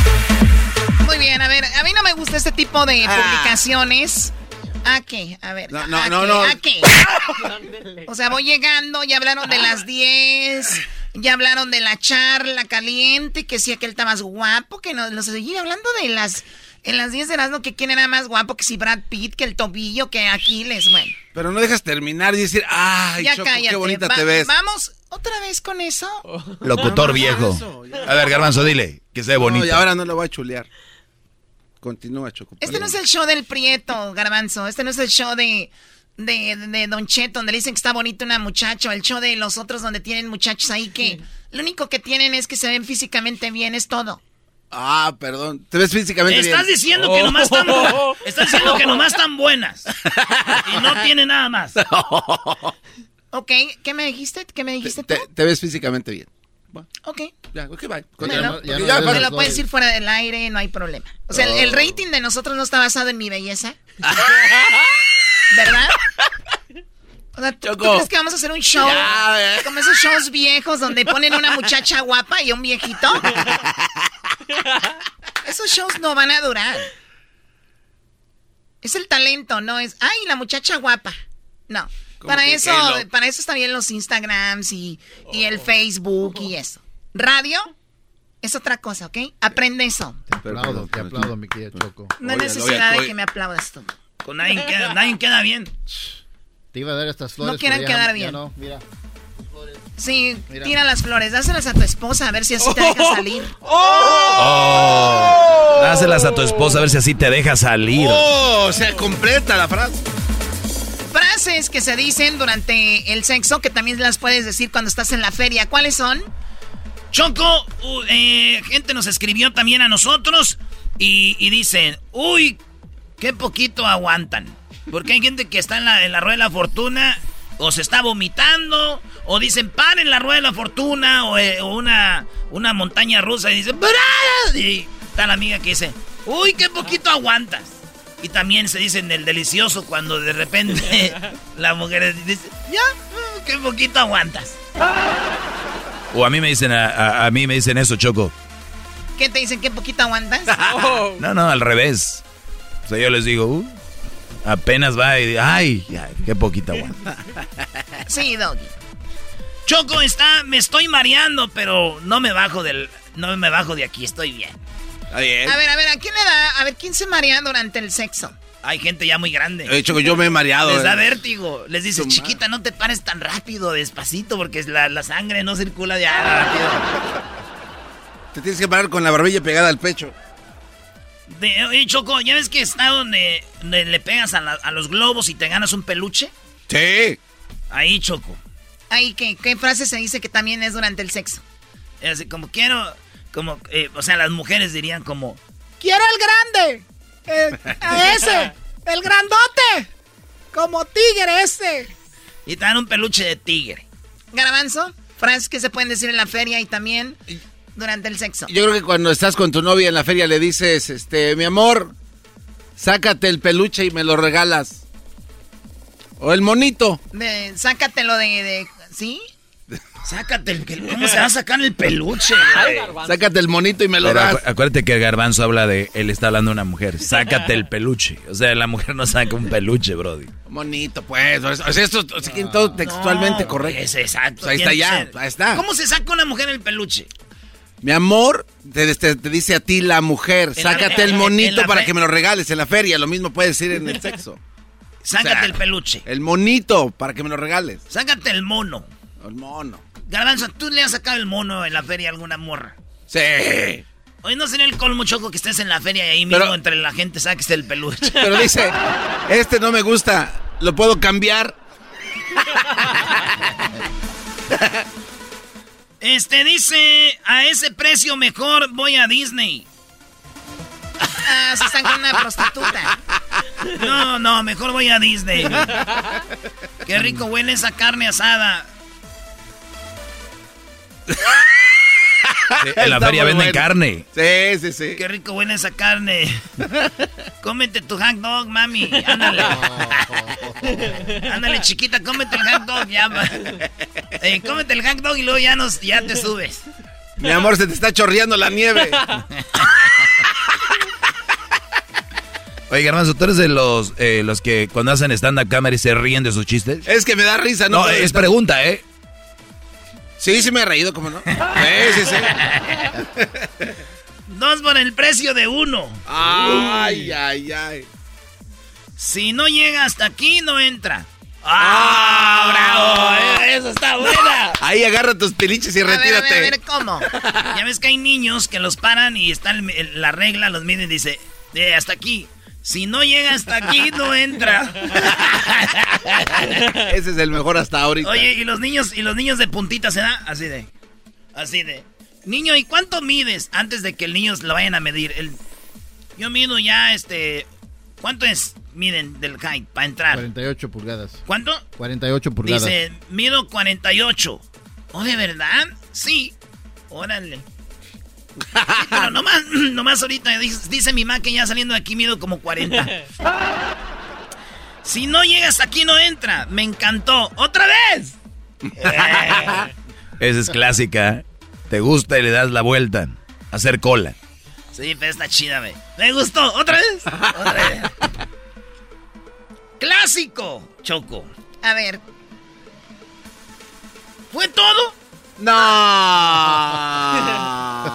Muy bien, a ver, a mí no me gusta este tipo de publicaciones. ¿A qué? A ver. No, no, ¿a no, qué? no. ¿A qué? O sea, voy llegando, ya hablaron de las 10, ya hablaron de la charla caliente, que sí, aquel está más guapo, que nos, nos seguí hablando de las... En las 10 de Erasmo, que quién era más guapo, que si Brad Pitt, que el tobillo, que Aquiles, bueno. Pero no dejas terminar y decir, ay, ya Choco, cállate. qué bonita Va- te ves. Vamos, otra vez con eso. Locutor viejo. A ver, Garbanzo, dile que sea bonito. No, y ahora no lo voy a chulear. Continúa, Choco. Este no es el show del Prieto, Garbanzo. Este no es el show de, de, de Don Cheto, donde le dicen que está bonita una muchacha. o El show de los otros donde tienen muchachos ahí que lo único que tienen es que se ven físicamente bien, es todo. Ah, perdón. Te ves físicamente Estás bien. diciendo que nomás están bu- [LAUGHS] Estás diciendo que nomás están buenas. Y no tiene nada más. [LAUGHS] Ok, ¿qué me dijiste? ¿Qué me dijiste tú? Te, te ves físicamente bien. Ok. Ya, ok, bye. Bueno, Ya, lo puedes decir fuera del aire, no hay problema. O sea, el, el Oh. rating de nosotros no está basado en mi belleza. [LAUGHS] ¿Verdad? O sea, ¿tú, crees que vamos a hacer un show Ya, eh. como esos shows viejos donde ponen una muchacha guapa y un viejito? Esos shows no van a durar. Es el talento, no es, ay, la muchacha guapa. No. Para eso, para eso están bien los Instagrams y, y el Facebook y eso. Radio es otra cosa, ¿ok? Aprende eso. Te aplaudo, te aplaudo, mi querida Choco. No hay necesidad de que me aplaudas tú. Con nadie queda, nadie queda bien. Te iba a dar estas flores. No ya- quedar ya bien. no, mira. Sí, Mira. tira las flores, dáselas a tu esposa a ver si así te deja salir. [LAUGHS] Oh. Dáselas a tu esposa a ver si así te deja salir. Oh, o sea, completa la frase. Frases que se dicen durante el sexo que también las puedes decir cuando estás en la feria. ¿Cuáles son? Choco, uh, eh, gente nos escribió también a nosotros y, y dicen, uy, qué poquito aguantan. Porque hay gente que está en la, en la rueda de la fortuna o se está vomitando o dicen, paren la rueda de la fortuna o, eh, o una, una montaña rusa y dicen, "Parad". Y está la amiga que dice, uy, qué poquito aguantas. Y también se dice en el delicioso cuando de repente [LAUGHS] la mujer dice, ya, uh, qué poquito aguantas. O a mí me dicen, a, a- a mí me dicen eso, Choco. ¿Qué te dicen? ¿Qué poquito aguantas? [LAUGHS] No, no, al revés. O sea, yo les digo, uh, apenas va y ay, ay, qué poquita aguanta. Sí, Doggy. Choco está, me estoy mareando, pero no me bajo del, no me bajo de aquí, estoy bien. Está bien. A ver, a ver, ¿a quién le da? A ver, ¿quién se marea durante el sexo? Hay gente ya muy grande. De hecho, yo me he mareado. Les da eh. vértigo. Les dices, Tu chiquita, no te pares tan rápido, despacito, porque la, la sangre no circula ya rápido. Te tienes que parar con la barbilla pegada al pecho. De- oye, Choco, ¿ya ves que está donde, donde le pegas a, la- a los globos y te ganas un peluche? Sí. Ahí, Choco. Ahí, ¿qué, ¿qué frase se dice que también es durante el sexo? Es así, como quiero, como, eh, o sea, las mujeres dirían como, ¡Quiero el grande! Eh, a ese! ¡El grandote! ¡Como tigre ese! y te dan un peluche de tigre. Garbanzo, Frases que se pueden decir en la feria y también durante el sexo. Yo creo que cuando estás con tu novia en la feria le dices, este, mi amor, sácate el peluche y me lo regalas. O el monito. De, sácatelo de, de ¿sí? Sácate el peluche. ¿Cómo se va a sacar el peluche? Sácate el monito y me lo Pero das. acu- acuérdate que el garbanzo habla de, él está hablando de una mujer. Sácate el peluche. O sea, la mujer no saca un peluche, brody. Monito, pues. O sea, esto o sea, que todo textualmente No, correcto. Es exacto. Ahí está ya, ahí está. ¿Cómo se saca una mujer el peluche? Mi amor, te, te- te dice a ti la mujer, En la- sácate el monito para que me lo regales en la feria. Lo mismo puedes decir en el sexo. Sácate O sea, el peluche. El monito para que me lo regales. Sácate el mono. El mono. Garbanzo, ¿tú le has sacado el mono en la feria a alguna morra? Sí. Hoy no sería el colmo choco que estés en la feria y ahí mismo Pero- entre la gente saques el peluche. [LAUGHS] Pero dice, este no me gusta, ¿lo puedo cambiar? [LAUGHS] Este dice, a ese precio mejor voy a Disney. Ah, se están con una prostituta. No, no, mejor voy a Disney. Qué rico huele esa carne asada. en la Está feria venden bueno. carne. Sí, sí, sí. Qué rico huele esa carne. Cómete tu hot dog, mami. Ándale. Ándale, chiquita, cómete el hot dog. Ya, va. Eh, cómete el hot dog y luego ya, nos, ya te subes. Mi amor, se te está chorreando la nieve. Oye, garbanzo, ¿tú eres de los, eh, los que cuando hacen stand-up comedy se ríen de sus chistes? Es que me da risa, ¿no? No, es estar- pregunta, ¿eh? Sí, sí me he reído, ¿cómo no? [LAUGHS] Sí, sí, sí. Dos por el precio de uno. Ay, ay, ay. Si no llega hasta aquí, no entra. ¡Ah, bravo! Eh, Eso está buena. Ahí agarra tus piliches y A ver, a retírate. ver, a ver, ¿cómo? Ya ves que hay niños que los paran y está el- el- la regla, los miden y dice, eh, hasta aquí. Si no llega hasta aquí, no entra. [LAUGHS] Ese es el mejor hasta ahorita. Oye, y los niños, y los niños de puntita se da así de. Así de. Niño, ¿y cuánto mides? Antes de que el niño lo vayan a medir. El, yo mido ya este. ¿Cuánto es? Miden del height para entrar. 48 pulgadas. ¿Cuánto? 48 pulgadas. Dice, mido 48. ¿Oh, de verdad? Sí. Órale. Sí, pero nomás, [CLEARS THROAT] nomás ahorita dice, dice mi mamá que ya saliendo de aquí mido como 40. [LAUGHS] Si no llegas aquí no entra. Me encantó. ¡Otra vez! [LAUGHS] Esa es clásica. Te gusta y le das la vuelta. Hacer cola. Sí, pero está chida, güey. Me gustó. ¿Otra vez? [LAUGHS] Otra vez. Clásico, Choco. A ver, ¿Fue todo? No.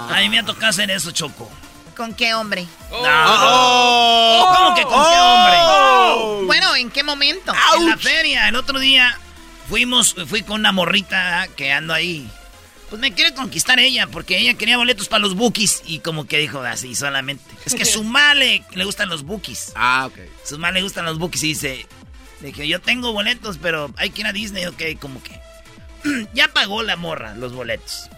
A mí me ha tocado hacer eso, Choco. ¿con qué hombre? No. Oh, ¿Cómo que con qué hombre? Bueno, ¿en qué momento? En la feria, el otro día fuimos, fui con una morrita que ando ahí. Pues me quiere conquistar ella, porque ella quería boletos para los bookies y como que dijo así solamente. Es que su male le gustan los bookies. Ah, ok. Su male le gustan los bookies y dice, le dije, yo tengo boletos, pero hay que ir a Disney, ok, como que. [CLEARS THROAT] ya pagó la morra los boletos.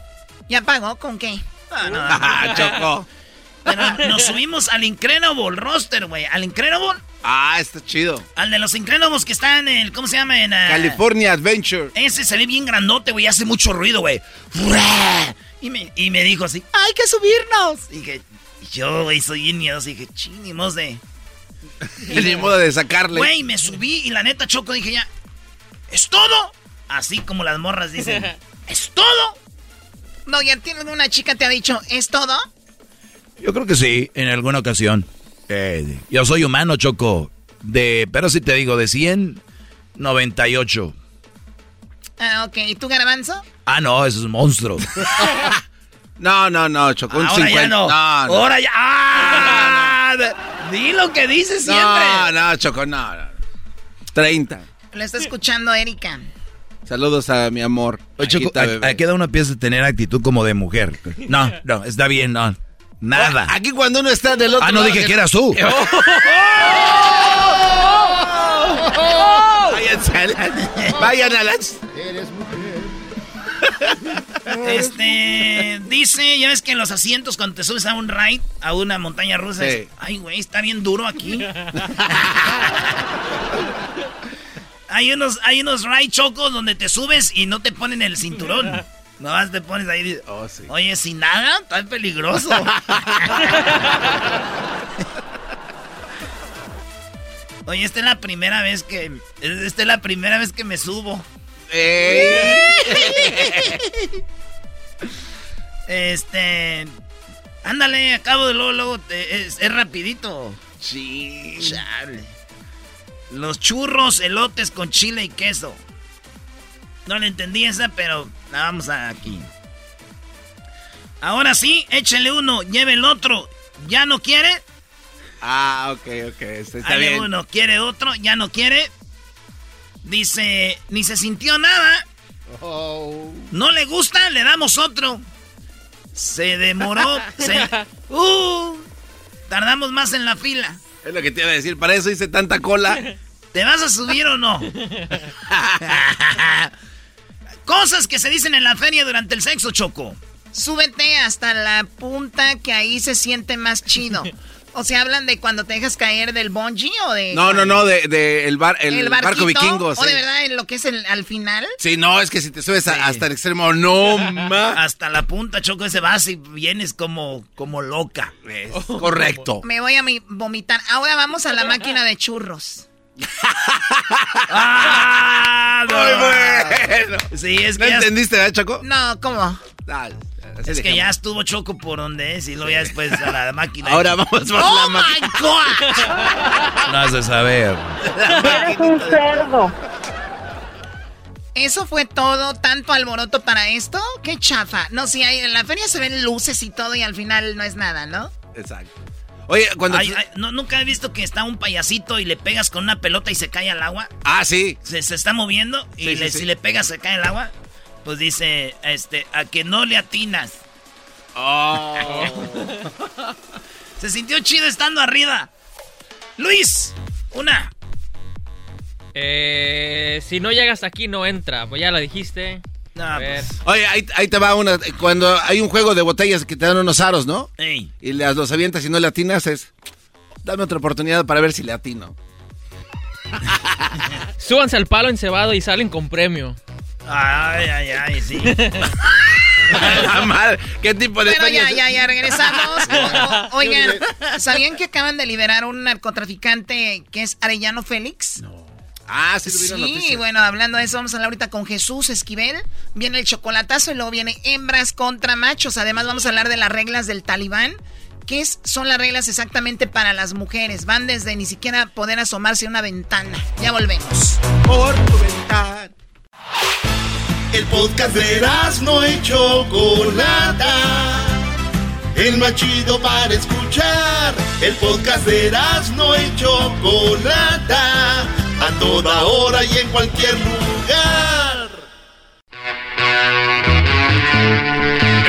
¿Ya pagó? ¿Con qué? Ah, no, [LAUGHS] Ah, Choco. Pero nos subimos al Incredible roster, güey. Al Incredible, Ah, está chido. al de los Incredibles que está en el, ¿cómo se llama? En ah, California Adventure. Ese se ve bien grandote, güey, hace mucho ruido, güey. Y me, y me dijo así, hay que subirnos. Y dije, y yo, güey, soy bien miedoso. Y dije, chinimos de... [LAUGHS] Ni modo de sacarle. Güey, me subí y la neta, Choco, dije ya, ¿es todo? Así como las morras dicen, [LAUGHS] ¿es todo? No, ya tiene una chica te ha dicho, ¿es todo? Yo creo que sí, en alguna ocasión. Eh, yo soy humano, Choco. De, pero si te digo, de 100, 98. Ah, ok. ¿Y tú, Garbanzo? Ah, no, eso es un monstruo. [LAUGHS] [LAUGHS] No, no, no, Choco. Un Ahora 50. ya no. no. Ahora ya. ¡Ah! Di lo que dices siempre. No, no, Choco, no, no. 30. Lo está escuchando Erika. Saludos a mi amor. Oye, Choco, Paquita, ¿a, bebé. a qué edad uno empieza a tener actitud como de mujer? No, no, está bien, no. Nada. Aquí cuando uno está del otro Ah, no lado dije que eras tú. [LAUGHS] Váyanse a la- Vayan a las... Eres mujer. Este dice, ya ves que en los asientos cuando te subes a un ride, a una montaña rusa, Sí. es, ay güey, está bien duro aquí. [LAUGHS] hay unos, hay unos ride chocos donde te subes y no te ponen el cinturón. [LAUGHS] Nomás te pones ahí y dices, Oh, sí. oye, sin nada, está peligroso. [LAUGHS] oye, esta es la primera vez que. Esta es la primera vez que me subo. [LAUGHS] Este. Ándale, acabo de luego, luego. te- es, es rapidito. Sí. Chale. Los churros, elotes con chile y queso. No le entendí esa, pero la vamos a aquí. Ahora sí, échele uno, lleve el otro. ¿Ya no quiere? Ah, ok, ok. Está, Ahí bien. uno, quiere otro, ya no quiere. Dice, ni se sintió nada. Oh. No le gusta, le damos otro. Se demoró. se- [LAUGHS] uh, tardamos más en la fila. Es lo que te iba a decir. Para eso hice tanta cola. ¿Te vas a subir o no? Cosas que se dicen en la feria durante el sexo, Choco. Súbete hasta la punta que ahí se siente más chido. O sea, hablan de cuando te dejas caer del bungee o de... No, no, no, de, de el, bar, el, ¿El barco vikingo. ¿O de verdad en lo que es el, al final? Sí, no, es que si te subes a- hasta el extremo, no. [LAUGHS] Hasta la punta, Choco, ese vas y vienes como, como loca. Es correcto. Me voy a mi- vomitar. Ahora vamos a la máquina de churros. [LAUGHS] ¡Ah! no. Muy bueno. Sí, es ¿No que ya, entendiste, verdad, Choco? No, ¿cómo? Ah, así es que dejamos. ya estuvo Choco por donde es y luego ya después a la máquina. Ahora vamos por ¡Oh, la máquina. my God! No has de saber. Eres un cerdo. ¿Eso fue todo? ¿Tanto alboroto para esto? ¡Qué chafa! No, sí, hay, en la feria se ven luces y todo y al final no es nada, ¿no? Exacto. Oye, cuando... Ay, ay, no, nunca he visto que está un payasito y le pegas con una pelota y se cae al agua. Ah, sí. Se, se está moviendo y Sí, sí, le- sí. si le pegas se cae al agua. Pues dice, este, a que no le atinas. Oh. [LAUGHS] se sintió chido estando arriba. Luis, una. Eh, si no llegas aquí, no entra. Pues ya la dijiste. A ver. Oye, ahí, ahí te va una. Cuando hay un juego de botellas que te dan unos aros, ¿no? Ey. Y las los avientas y no le atinas, es. Dame otra oportunidad para ver si le atino. [LAUGHS] Súbanse al palo encebado y salen con premio. Ay, ay, ay, sí. [LAUGHS] [LAUGHS] La madre, ¿Qué tipo de Bueno, ya, ya, ya, regresamos. [LAUGHS] O- o- oigan, ¿sabían que acaban de liberar un narcotraficante que es Arellano Félix? Ah, sí, tuvieron Sí, bueno, hablando de eso, vamos a hablar ahorita con Jesús Esquivel. Viene el chocolatazo y luego viene hembras contra machos. Además, vamos a hablar de las reglas del talibán. ¿Qué es- son las reglas exactamente para las mujeres? Van desde ni siquiera poder asomarse a una ventana. Ya volvemos. Por tu ventana. El podcast de no y Chocolata. El más chido para escuchar. El podcast de no y Chocolata. A toda hora y en cualquier lugar.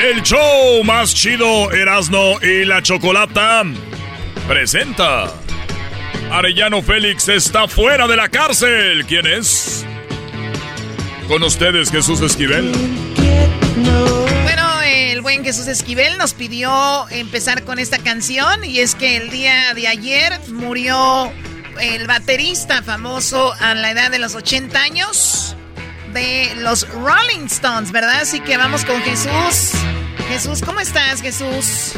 El show más chido Erasno y la Chocolata presenta. Arellano Félix está fuera de la cárcel. ¿Quién es? Con ustedes, Jesús Esquivel. Bueno, el buen Jesús Esquivel nos pidió empezar con esta canción y es que el día de ayer murió el baterista famoso a la edad de los 80 años de los Rolling Stones, ¿verdad? Así que vamos con Jesús. Jesús, ¿cómo estás, Jesús?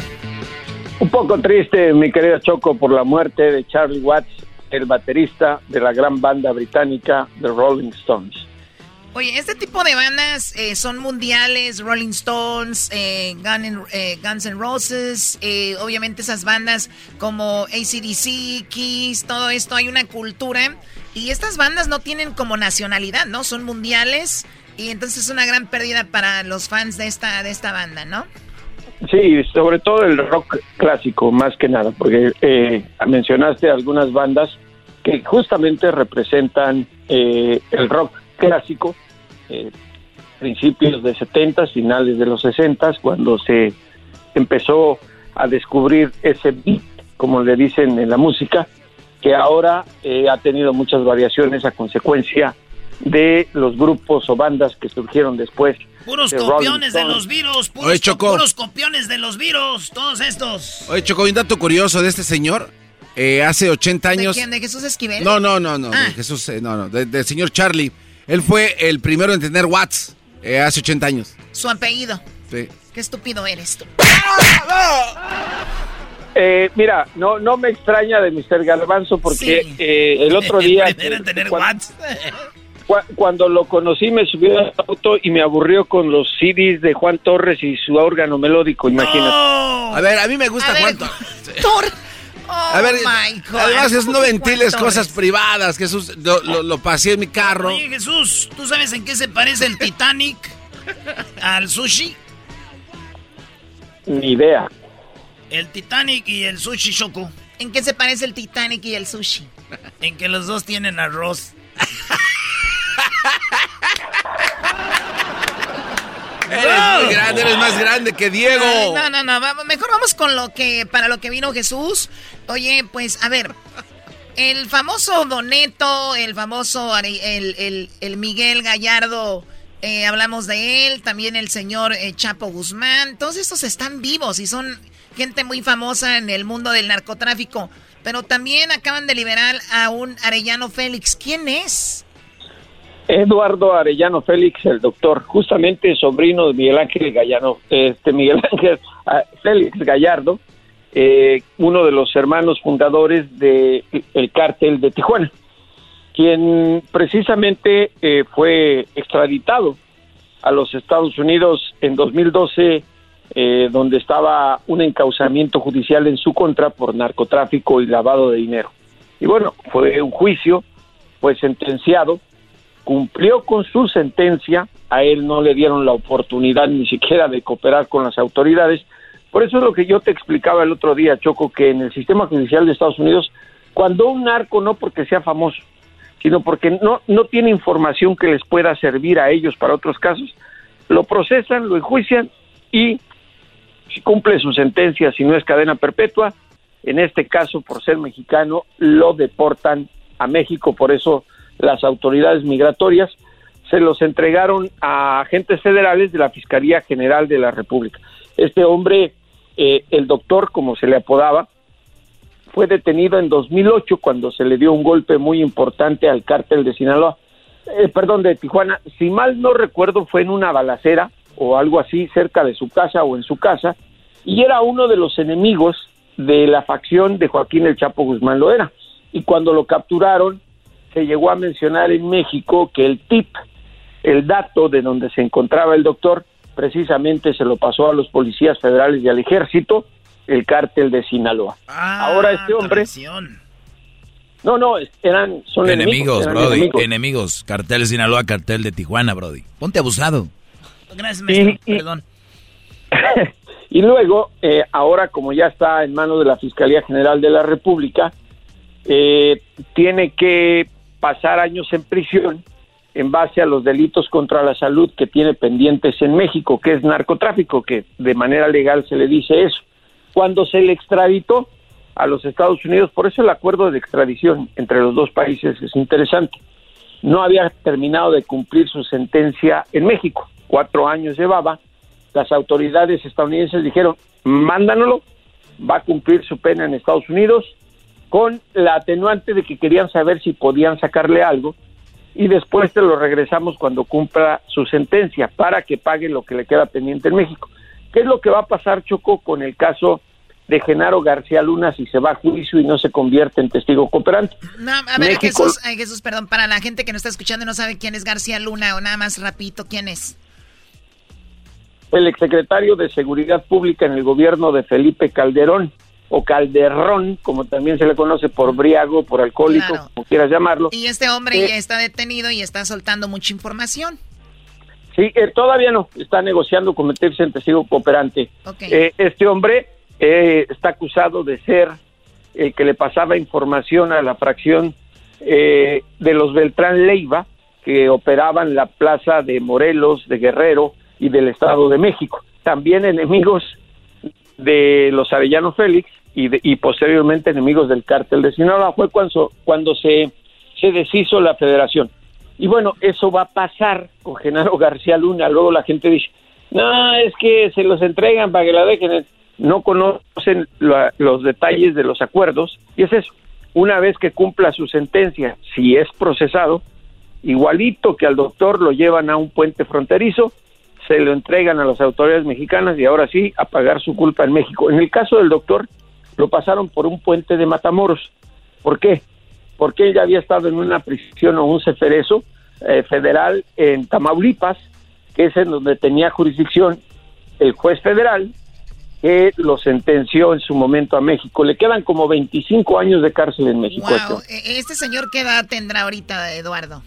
Un poco triste, mi querida Choco, por la muerte de Charlie Watts, el baterista de la gran banda británica The Rolling Stones. Oye, este tipo de bandas eh, son mundiales, Rolling Stones, eh, Gun N- eh, Guns N' Roses, eh, obviamente esas bandas como ACDC, Kiss, todo esto, hay una cultura y estas bandas no tienen como nacionalidad, ¿no? Son mundiales y entonces es una gran pérdida para los fans de esta, de esta banda, ¿no? Sí, sobre todo el rock clásico, más que nada, porque eh, mencionaste algunas bandas que justamente representan el rock clásico, eh, principios de 70, finales de los 60, cuando se empezó a descubrir ese beat, como le dicen en la música, que ahora eh, ha tenido muchas variaciones a consecuencia de los grupos o bandas que surgieron después. Puros de copiones de los virus, puros, Oye, co- Choco. puros copiones de los virus, todos estos. Oye, Choco, un dato curioso de este señor. Eh, hace 80 ¿De años. quién? ¿De Jesús Esquivel? No, no, no, no. Ah. De Jesús, eh, no, no. de- Del señor Charlie. Él fue el primero en tener watts. Eh, hace 80 años. Su apellido. Sí. Qué estúpido eres tú. [LAUGHS] Eh, mira, no, no me extraña de Mr. Garbanzo porque Sí. eh, el otro [LAUGHS] día... Tener cuan- watts. cua- cuando lo conocí me subió al auto y me aburrió con los CDs de Juan Torres y su órgano melódico, imagínate. A ver, a mí me gusta A Juan Thor. Oh A ver, my God. además es no ventiles cosas privadas, Jesús. Lo, lo, lo pasé en mi carro. Oye, Jesús, ¿tú sabes en qué se parece el Titanic al sushi? Ni idea. El Titanic y el sushi Choco. ¿En qué se parece el Titanic y el sushi? En que los dos tienen arroz. [LAUGHS] Eres muy grande, eres más grande que Diego. Ay, no, no, no, vamos, mejor vamos con lo que, para lo que vino Jesús. Oye, pues, a ver, el famoso Doneto, el famoso, el- el Miguel Gallardo, eh, hablamos de él, también el señor eh, Chapo Guzmán, todos estos están vivos y son gente muy famosa en el mundo del narcotráfico, pero también acaban de liberar a un Arellano Félix. ¿Quién es? Eduardo Arellano Félix, el doctor, justamente sobrino de Miguel Ángel Gallano, este Miguel [LAUGHS] Ángel ah, Félix Gallardo, eh, uno de los hermanos fundadores del cártel de Tijuana, quien precisamente eh, fue extraditado a los Estados Unidos en 2012, eh, donde estaba un encauzamiento judicial en su contra por narcotráfico y lavado de dinero. Y bueno, fue un juicio, fue sentenciado, cumplió con su sentencia, a él no le dieron la oportunidad ni siquiera de cooperar con las autoridades. Por eso es lo que yo te explicaba el otro día, Choco, que en el sistema judicial de Estados Unidos, cuando un narco, no porque sea famoso, sino porque no, no tiene información que les pueda servir a ellos para otros casos, lo procesan, lo enjuician y si cumple su sentencia, si no es cadena perpetua, en este caso, por ser mexicano, lo deportan a México. Por eso las autoridades migratorias se los entregaron a agentes federales de la Fiscalía General de la República. Este hombre, eh, el doctor, como se le apodaba, fue detenido en 2008 cuando se le dio un golpe muy importante al cártel de Sinaloa, eh, perdón, de Tijuana. Si mal no recuerdo, fue en una balacera o algo así cerca de su casa o en su casa, y era uno de los enemigos de la facción de Joaquín el Chapo Guzmán lo era. Y cuando lo capturaron, se llegó a mencionar en México que el tip, el dato de donde se encontraba el doctor, precisamente se lo pasó a los policías federales y al ejército, el cártel de Sinaloa. Ahora este hombre... No, no, eran, son Enemigos, enemigos. eran Brody. enemigos. Enemigos. Cartel de Sinaloa, cartel de Tijuana, Brody. Ponte abusado. Gracias, maestro. Y- y- Perdón. [LAUGHS] Y luego, eh, ahora como ya está en manos de la Fiscalía General de la República, eh, tiene que pasar años en prisión en base a los delitos contra la salud que tiene pendientes en México, que es narcotráfico, que de manera legal se le dice eso. Cuando se le extraditó a los Estados Unidos, por eso el acuerdo de extradición entre los dos países es interesante. No había terminado de cumplir su sentencia en México, cuatro años llevaba, las autoridades estadounidenses dijeron, mándanoslo, va a cumplir su pena en Estados Unidos, con la atenuante de que querían saber si podían sacarle algo, y después te lo regresamos cuando cumpla su sentencia, para que pague lo que le queda pendiente en México. ¿Qué es lo que va a pasar, Choco, con el caso de Genaro García Luna si se va a juicio y no se convierte en testigo cooperante? No, a ver, México- Jesús, ay, Jesús, perdón, para la gente que no está escuchando y no sabe quién es García Luna o nada más rapidito, ¿quién es? el exsecretario de Seguridad Pública en el gobierno de Felipe Calderón, o Calderrón, como también se le conoce por briago, por alcohólico, Claro. como quieras llamarlo. Y este hombre Eh, ya está detenido y está soltando mucha información. Sí, eh, todavía no, está negociando convertirse en testigo cooperante. Eh, este hombre eh, está acusado de ser el que le pasaba información a la fracción eh, de los Beltrán Leiva, que operaban la plaza de Morelos, de Guerrero y del Estado de México. También enemigos de los Arellano Félix y, de- y posteriormente enemigos del cártel de Sinaloa. Fue cuando, cuando se, se deshizo la federación. Y bueno, eso va a pasar con Genaro García Luna. Luego la gente dice, no, es que se los entregan para que la dejen. No conocen la- los detalles de los acuerdos. Y es eso. Una vez que cumpla su sentencia, si es procesado, igualito que al doctor, lo llevan a un puente fronterizo, se lo entregan a las autoridades mexicanas y ahora sí a pagar su culpa en México. En el caso del doctor, lo pasaron por un puente de Matamoros. ¿Por qué? Porque él ya había estado en una prisión o un ceferezo eh, federal en Tamaulipas, que es en donde tenía jurisdicción el juez federal que lo sentenció en su momento a México. Le quedan como 25 años de cárcel en México. Wow. E- ¿Este señor qué edad tendrá ahorita, Eduardo?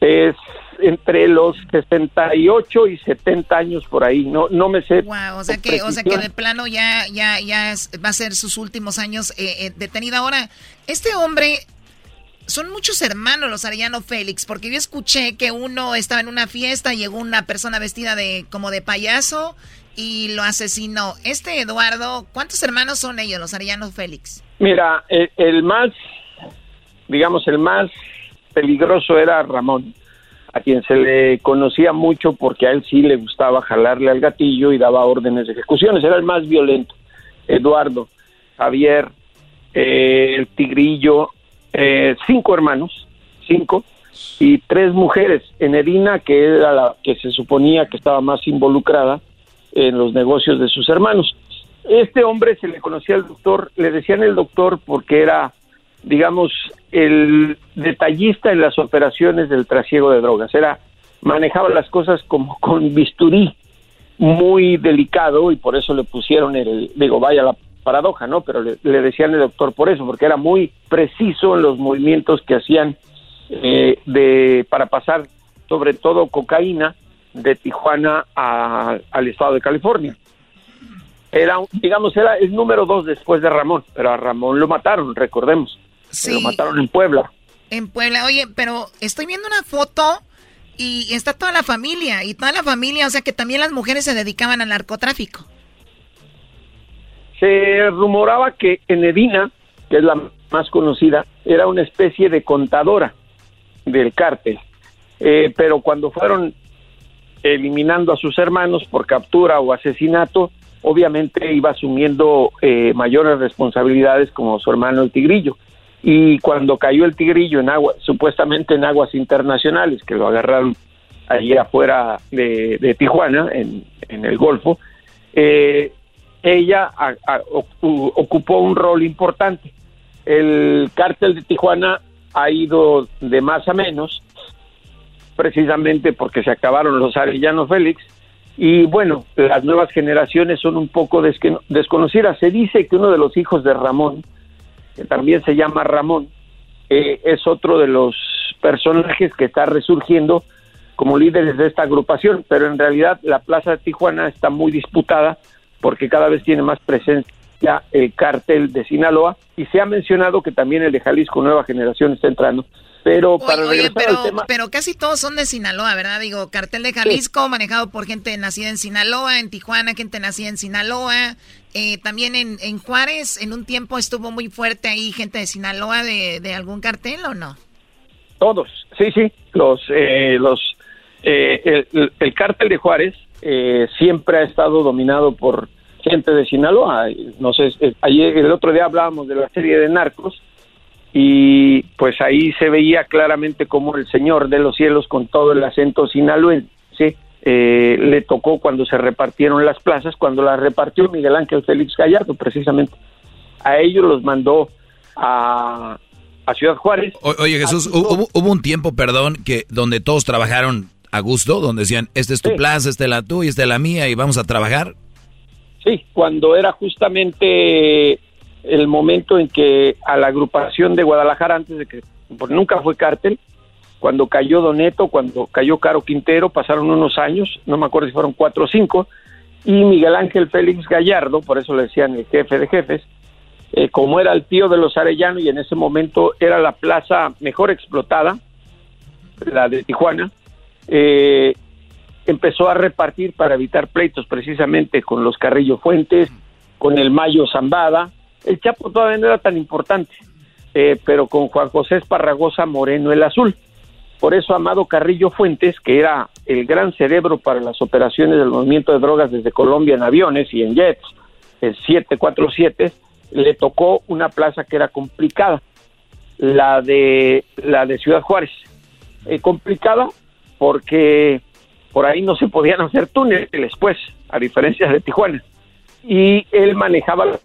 Es entre los 68 y 70 años por ahí. No, no me sé. Wow, o sea que, o sea que de plano ya, ya, ya es- va a ser sus últimos años eh, eh, detenido. Ahora, este hombre, son muchos hermanos los Arellano Félix, porque yo escuché que uno estaba en una fiesta, llegó una persona vestida de como de payaso y lo asesinó. Este Eduardo, ¿cuántos hermanos son ellos, los Arellano Félix? Mira, el, el más, digamos, el más peligroso era Ramón, a quien se le conocía mucho porque a él sí le gustaba jalarle al gatillo y daba órdenes de ejecuciones. Era el más violento. Eduardo, Javier, eh, el Tigrillo, eh, cinco hermanos, cinco, y tres mujeres. Enedina, que era la que se suponía que estaba más involucrada en los negocios de sus hermanos. Este hombre se le conocía al doctor, le decían el doctor porque era, digamos, el detallista en las operaciones del trasiego de drogas. Era, manejaba las cosas como con bisturí, muy delicado y por eso le pusieron el, digo, vaya la paradoja, ¿no? Pero le, decían el doctor por eso, porque era muy preciso en los movimientos que hacían eh, de para pasar sobre todo cocaína de Tijuana al estado de California. Era, digamos, era el número dos después de Ramón, pero a Ramón lo mataron, recordemos. Lo mataron en Puebla. En Puebla, oye, pero estoy viendo una foto y está toda la familia, y toda la familia, o sea que también las mujeres se dedicaban al narcotráfico. Se rumoraba que Enedina, que es la más conocida, era una especie de contadora del cártel. Eh, pero cuando fueron eliminando a sus hermanos por captura o asesinato, obviamente iba asumiendo eh, mayores responsabilidades como su hermano el Tigrillo. Y cuando cayó el Tigrillo en agua, supuestamente en aguas internacionales, que lo agarraron allí afuera de, Tijuana, en, el Golfo, eh, ella ocupó un rol importante. El cártel de Tijuana ha ido de más a menos, precisamente porque se acabaron los Arellano Félix, y bueno, las nuevas generaciones son un poco desconocidas. Se dice que uno de los hijos de Ramón, que también se llama Ramón, eh, es otro de los personajes que está resurgiendo como líderes de esta agrupación, pero en realidad la plaza de Tijuana está muy disputada porque cada vez tiene más presencia el cártel de Sinaloa y se ha mencionado que también el de Jalisco Nueva Generación está entrando. Pero para Oye, pero, al tema, pero casi todos son de Sinaloa, ¿verdad? Digo, cartel de Jalisco, manejado por gente nacida en Sinaloa, en Tijuana, gente nacida en Sinaloa. Eh, también en, en Juárez, en un tiempo estuvo muy fuerte ahí gente de Sinaloa de, de algún cartel, ¿o no? Todos, sí, sí, los, eh, los, eh, el, el cártel de Juárez eh, siempre ha estado dominado por gente de Sinaloa. No sé, eh, ayer, el otro día hablábamos de la serie de Narcos y pues ahí se veía claramente como el señor de los cielos con todo el acento sinaloense eh, le tocó cuando se repartieron las plazas, cuando las repartió Miguel Ángel Félix Gallardo precisamente. A ellos los mandó a, a Ciudad Juárez. O- oye Jesús, hubo, hubo un tiempo, perdón, que donde todos trabajaron a gusto, donde decían, esta es tu plaza, esta es la tuya, esta es la mía y vamos a trabajar. Sí, cuando era justamente el momento en que a la agrupación de Guadalajara, antes de que, nunca fue cártel, cuando cayó Doneto, cuando cayó Caro Quintero, pasaron unos años, no me acuerdo si fueron cuatro o cinco, y Miguel Ángel Félix Gallardo, por eso le decían el jefe de jefes, eh, como era el tío de los Arellano y en ese momento era la plaza mejor explotada, la de Tijuana, eh, empezó a repartir para evitar pleitos precisamente con los Carrillo Fuentes, con el Mayo Zambada. El Chapo todavía no era tan importante, eh, pero con Juan José Esparragosa Moreno el Azul. Por eso Amado Carrillo Fuentes, que era el gran cerebro para las operaciones del movimiento de drogas desde Colombia en aviones y en jets, el 747, le tocó una plaza que era complicada, la de la de Ciudad Juárez eh, complicada porque por ahí no se podían hacer túneles, pues, a diferencia de Tijuana. Y él manejaba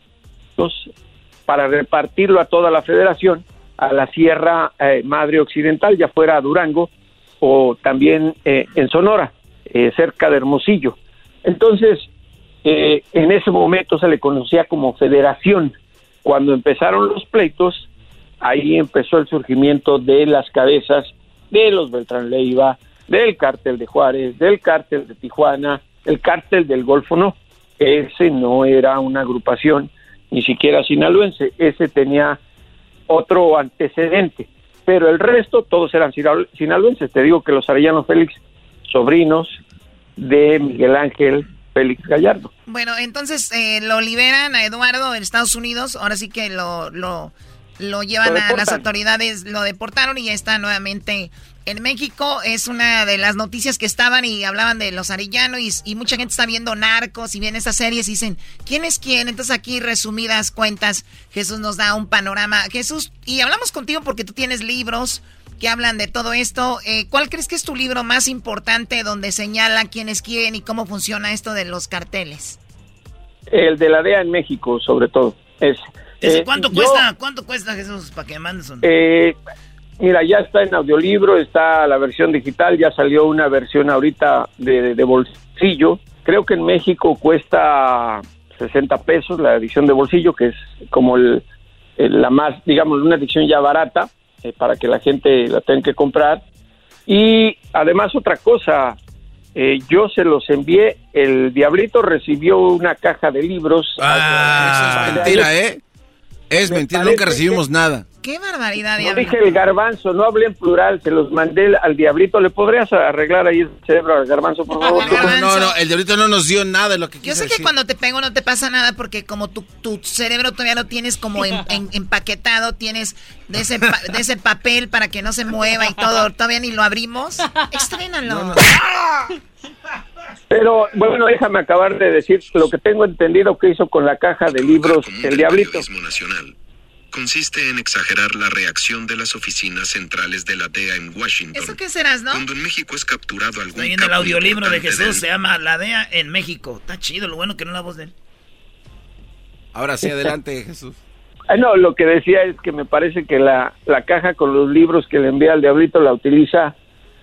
para repartirlo a toda la federación, a la Sierra eh, Madre Occidental, ya fuera a Durango o también eh, en Sonora, eh, cerca de Hermosillo. Entonces, eh, en ese momento se le conocía como federación. Cuando empezaron los pleitos, ahí empezó el surgimiento de las cabezas de los Beltrán Leiva, del cártel de Juárez, del cártel de Tijuana, el cártel del Golfo no. Ese no era una agrupación ni siquiera sinaloense, ese tenía otro antecedente, pero el resto todos eran sinal- sinaloenses. Te digo que los Arellano Félix, sobrinos de Miguel Ángel Félix Gallardo. Bueno, entonces eh, lo liberan a Eduardo en Estados Unidos. Ahora sí que lo, lo, lo llevan Lo a las autoridades, lo deportaron y ya está nuevamente en México. Es una de las noticias que estaban y hablaban de los Arellano y, y mucha gente está viendo narcos y ven esas series y dicen, ¿quién es quién? Entonces aquí resumidas cuentas, Jesús nos da un panorama. Jesús, y hablamos contigo porque tú tienes libros que hablan de todo esto. Eh, ¿Cuál crees que es tu libro más importante donde señala quién es quién y cómo funciona esto de los carteles? El de la DEA en México, sobre todo. Es, ¿Ese eh, cuánto yo- cuesta? ¿Cuánto cuesta, Jesús, para que mandes un... Eh, mira, ya está en audiolibro, está la versión digital, ya salió una versión ahorita de, de bolsillo. Creo que en México cuesta 60 pesos la edición de bolsillo, que es como el, el- la más, digamos, una edición ya barata eh, para que la gente la tenga que comprar. Y además otra cosa, eh, yo se los envié, el Diablito recibió una caja de libros. Ah, eso es mentira, ¿eh? Es Me mentira, nunca recibimos nada. Qué barbaridad, No Diablo. dije el garbanzo, no hablé en plural, se los mandé al- diablito. ¿Le podrías arreglar ahí el cerebro al garbanzo, por favor? No, no, el diablito no nos dio nada de lo que Yo sé que decir. cuando te pego no te pasa nada porque como tu, tu cerebro todavía lo tienes como en- en- empaquetado, tienes de ese, pa- de ese papel para que no se mueva y todo, todavía ni lo abrimos. Estrénalo. Pero bueno, déjame acabar de decir lo que tengo entendido que hizo con la caja de libros el diablito. Consiste en exagerar la reacción de las oficinas centrales de la DEA en Washington. ¿Eso qué serás, no? Cuando en México es capturado algún Estoy viendo el audiolibro de Jesús, del- se llama La DEA en México. Está chido, lo bueno que no la voz de él. Ahora sí, adelante, [LAUGHS] Jesús. Ah, no, lo que decía es que me parece que la, la caja con los libros que le envía al diablito la utiliza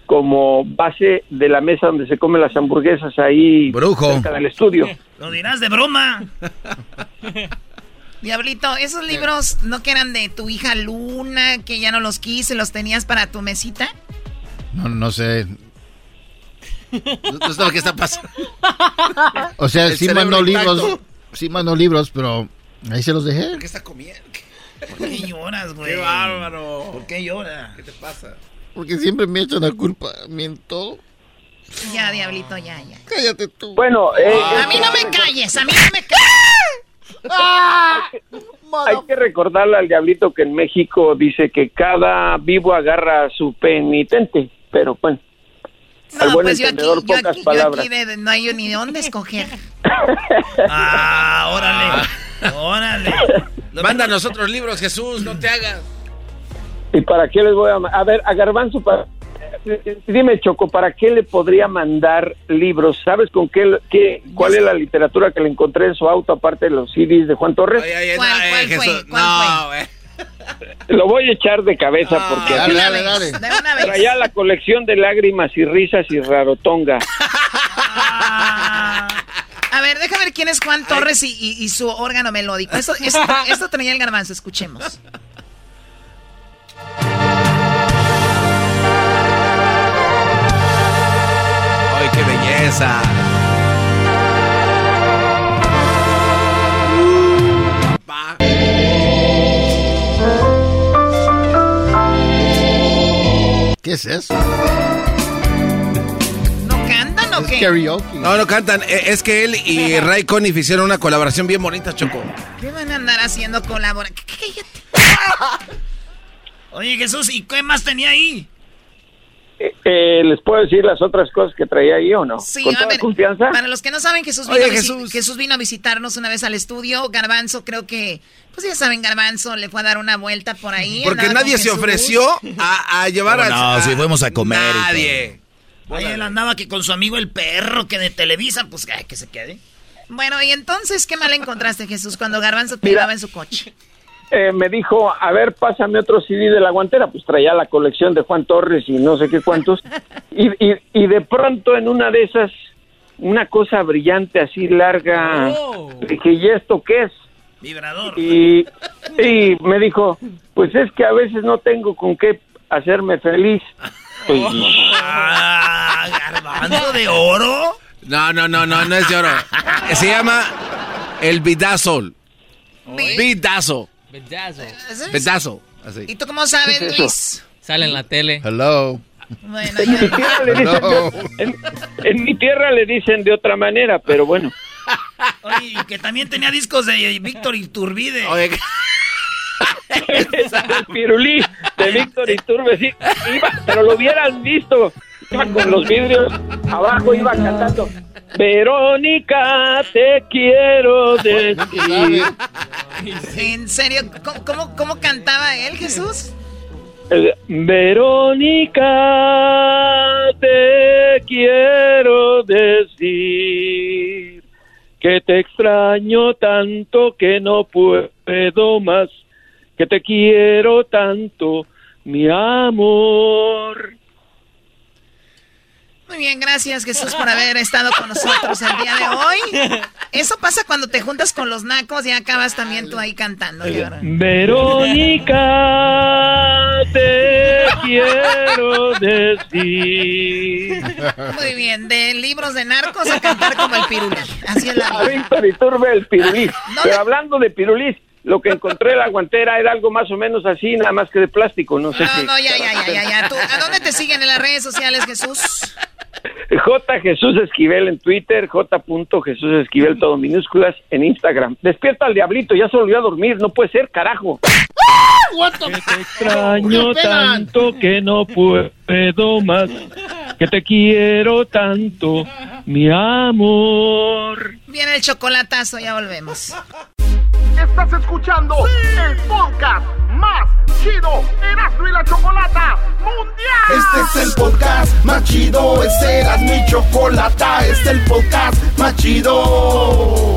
como base de la mesa donde se comen las hamburguesas ahí cerca del estudio. Lo dirás de broma. [LAUGHS] Diablito, esos libros no que eran de tu hija Luna, que ya no los quise, los tenías para tu mesita. No, no sé. No, no sé lo que está pasando. [LAUGHS] O sea, El sí mandó intacto. libros. Sí mandó libros, pero ahí se los dejé. ¿Qué está comiendo? ¿Por qué lloras, güey? ¡Qué bárbaro! ¿Por qué llora? ¿Qué te pasa? Porque siempre me echan la culpa en todo. Ya, Diablito, ya, ya. Cállate tú. Bueno, eh, A mí no me calles, a mí no me calles. [LAUGHS] Hay que recordarle al diablito que en México dice que cada vivo agarra a su penitente, pero bueno, al No, buen pues yo aquí, yo pocas aquí, yo palabras. aquí de- no hay ni de dónde escoger. [LAUGHS] Ah, órale. Órale. [LAUGHS] Mándanos otros libros, Jesús, no te hagas. ¿Y para qué les voy a a ver a Garbanzo para dime Choco, ¿para qué le podría mandar libros? ¿Sabes con qué, qué cuál es la literatura que le encontré en su auto aparte de los CDs de Juan Torres? ¿Cuál, cuál fue? ¿Cuál No, güey. Lo voy a echar de cabeza porque una vez, de una vez. traía la colección de lágrimas y risas y rarotonga. A ver, déjame ver quién es Juan Torres y, y- y su órgano melódico. Esto, esto, esto traía el garbanzo, escuchemos. ¡Ay, qué belleza! ¿Qué es eso? ¿No cantan o Es qué? karaoke. No, no cantan. Eh, Es que él y [LAUGHS] Ray Conniff hicieron una colaboración bien bonita, Choco. ¿Qué van a andar haciendo colaboración? [LAUGHS] Oye, Jesús, ¿y qué más tenía ahí? Eh, ¿Les puedo decir las otras cosas que traía ahí o no? Sí, ¿Con a toda ver, confianza? Para los que no saben, Jesús vino, Oye, Jesús. Jesús vino a visitarnos una vez al estudio. Garbanzo, creo que, pues ya saben, Garbanzo le fue a dar una vuelta por ahí. Porque nadie se ofreció a, a llevar a... No, si fuimos a comer. Nadie. Oye, él andaba que con su amigo el perro que de Televisa, pues ay, que se quede. Bueno, y entonces, ¿qué mal encontraste, Jesús, cuando Garbanzo te Mira. llevaba en su coche? Eh, me dijo, a ver, pásame otro CD de la guantera. Pues traía la colección de Juan Torres y no sé qué cuántos. [LAUGHS] Y, y, y de pronto en una de esas, una cosa brillante así larga. Dije, ¿y esto qué es? Vibrador. Y, y me dijo, pues es que a veces no tengo con qué hacerme feliz. Pues, [LAUGHS] Ah, garbanzo de oro. No, no, no, no, no es de oro. Se llama el Vidazol. Vidazo. ¿Ese es? Pedazo. Así. ¿Y tú cómo sabes, ¿Qué es? Luis? Sale en la tele. Hello. Bueno, en, mi tierra le dicen de, en- en mi tierra le dicen de otra manera, pero bueno. Oye, y que también tenía discos de Víctor Iturbide. Oye, [LAUGHS] el pirulí de Víctor Iturbe, sí, iba, pero lo hubieran visto. Iba con los vidrios abajo, iba cantando. Verónica, te quiero decir. ¿En serio? ¿Cómo, cómo, cómo cantaba él, Jesús? Verónica, te quiero decir que te extraño tanto que no puedo más, que te quiero tanto, mi amor. Muy bien, gracias Jesús por haber estado con nosotros el día de hoy. Eso pasa cuando te juntas con los nacos y acabas también tú ahí cantando. Verónica, te quiero decir. Muy bien, de libros de narcos a cantar como el pirulí. Así es la vida. Víctor Iturbe el pirulí. No Pero hablando de pirulí, lo que encontré en la guantera era algo más o menos así, nada más que de plástico, no sé No, si. no, ya, ya, ya, ya, ya. Tú, ¿A dónde te siguen en las redes sociales, Jesús? [LAUGHS] J. Jesús Esquivel en Twitter, J. Jesús Esquivel, todo minúsculas, en Instagram. Despierta al diablito, ya se volvió a dormir, no puede ser, carajo. Te extraño tanto que no puedo más, que te quiero tanto, mi amor. Viene el chocolatazo, ya volvemos. Estás escuchando el podcast más chido Erasmo y la Chocolata Mundial. Este es el podcast más chido, este era mi chocolata, este es el podcast más chido.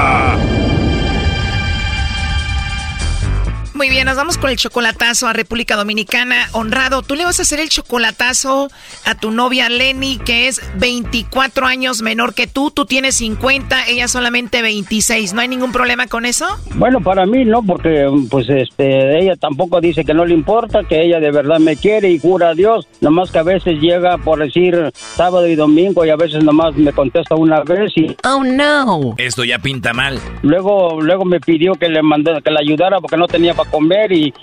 Muy bien, nos vamos con el chocolatazo a República Dominicana. Honrado, tú le vas a hacer el chocolatazo a tu novia Lenny, que es 24 años menor que tú. Tú tienes 50, ella solamente 26. ¿No hay ningún problema con eso? Bueno, para mí no, porque pues este ella tampoco dice que no le importa, que ella de verdad me quiere y jura a Dios, nomás que a veces llega por decir sábado y domingo y a veces nomás me contesta una vez y Oh no. Esto ya pinta mal. luego luego me pidió que le mandé que le ayudara porque no tenía para comer y,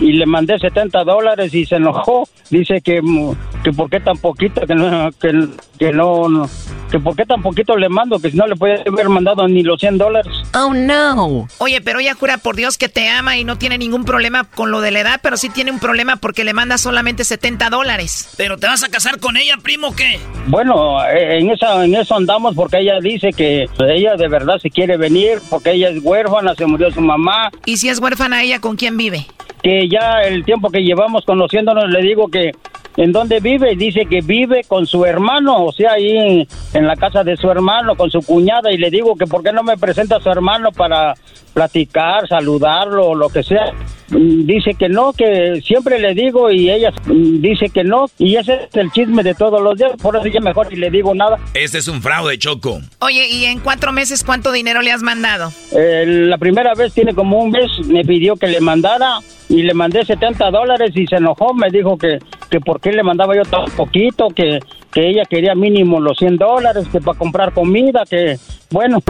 y le mandé 70 dólares y se enojó, dice que mm, que por qué tan poquito que no que, que no, no- que por qué tan poquito le mando que si no le podía haber mandado ni los 100 dólares. Oh no. Oye, pero ella jura por Dios que te ama y no tiene ningún problema con lo de la edad, pero sí tiene un problema porque le manda solamente 70 dólares. ¿Pero te vas a casar con ella, primo, o qué? Bueno, eh, en esa, en eso andamos porque ella dice que ella de verdad se quiere venir porque ella es huérfana, se murió su mamá, Y si es huérfana ella, ¿con quién vive? que ya el tiempo que llevamos conociéndonos le digo que en dónde vive. Dice que vive con su hermano, o sea, ahí en, en la casa de su hermano, con su cuñada. Y le digo que por qué no me presenta a su hermano para platicar, saludarlo, o lo que sea. Mm, Dice que no, que siempre le digo y ella mm, dice que no. Y ese es el chisme de todos los días. Por eso ya mejor ni le digo nada. Este es un fraude, Choco. Oye, ¿y en cuatro meses cuánto dinero le has mandado? Eh, la primera vez tiene como un mes, me pidió que le mandara y le mandé 70 dólares y se enojó, me dijo que, que por qué le mandaba yo tan poquito, que, que ella quería mínimo los 100 dólares, que para comprar comida, que bueno.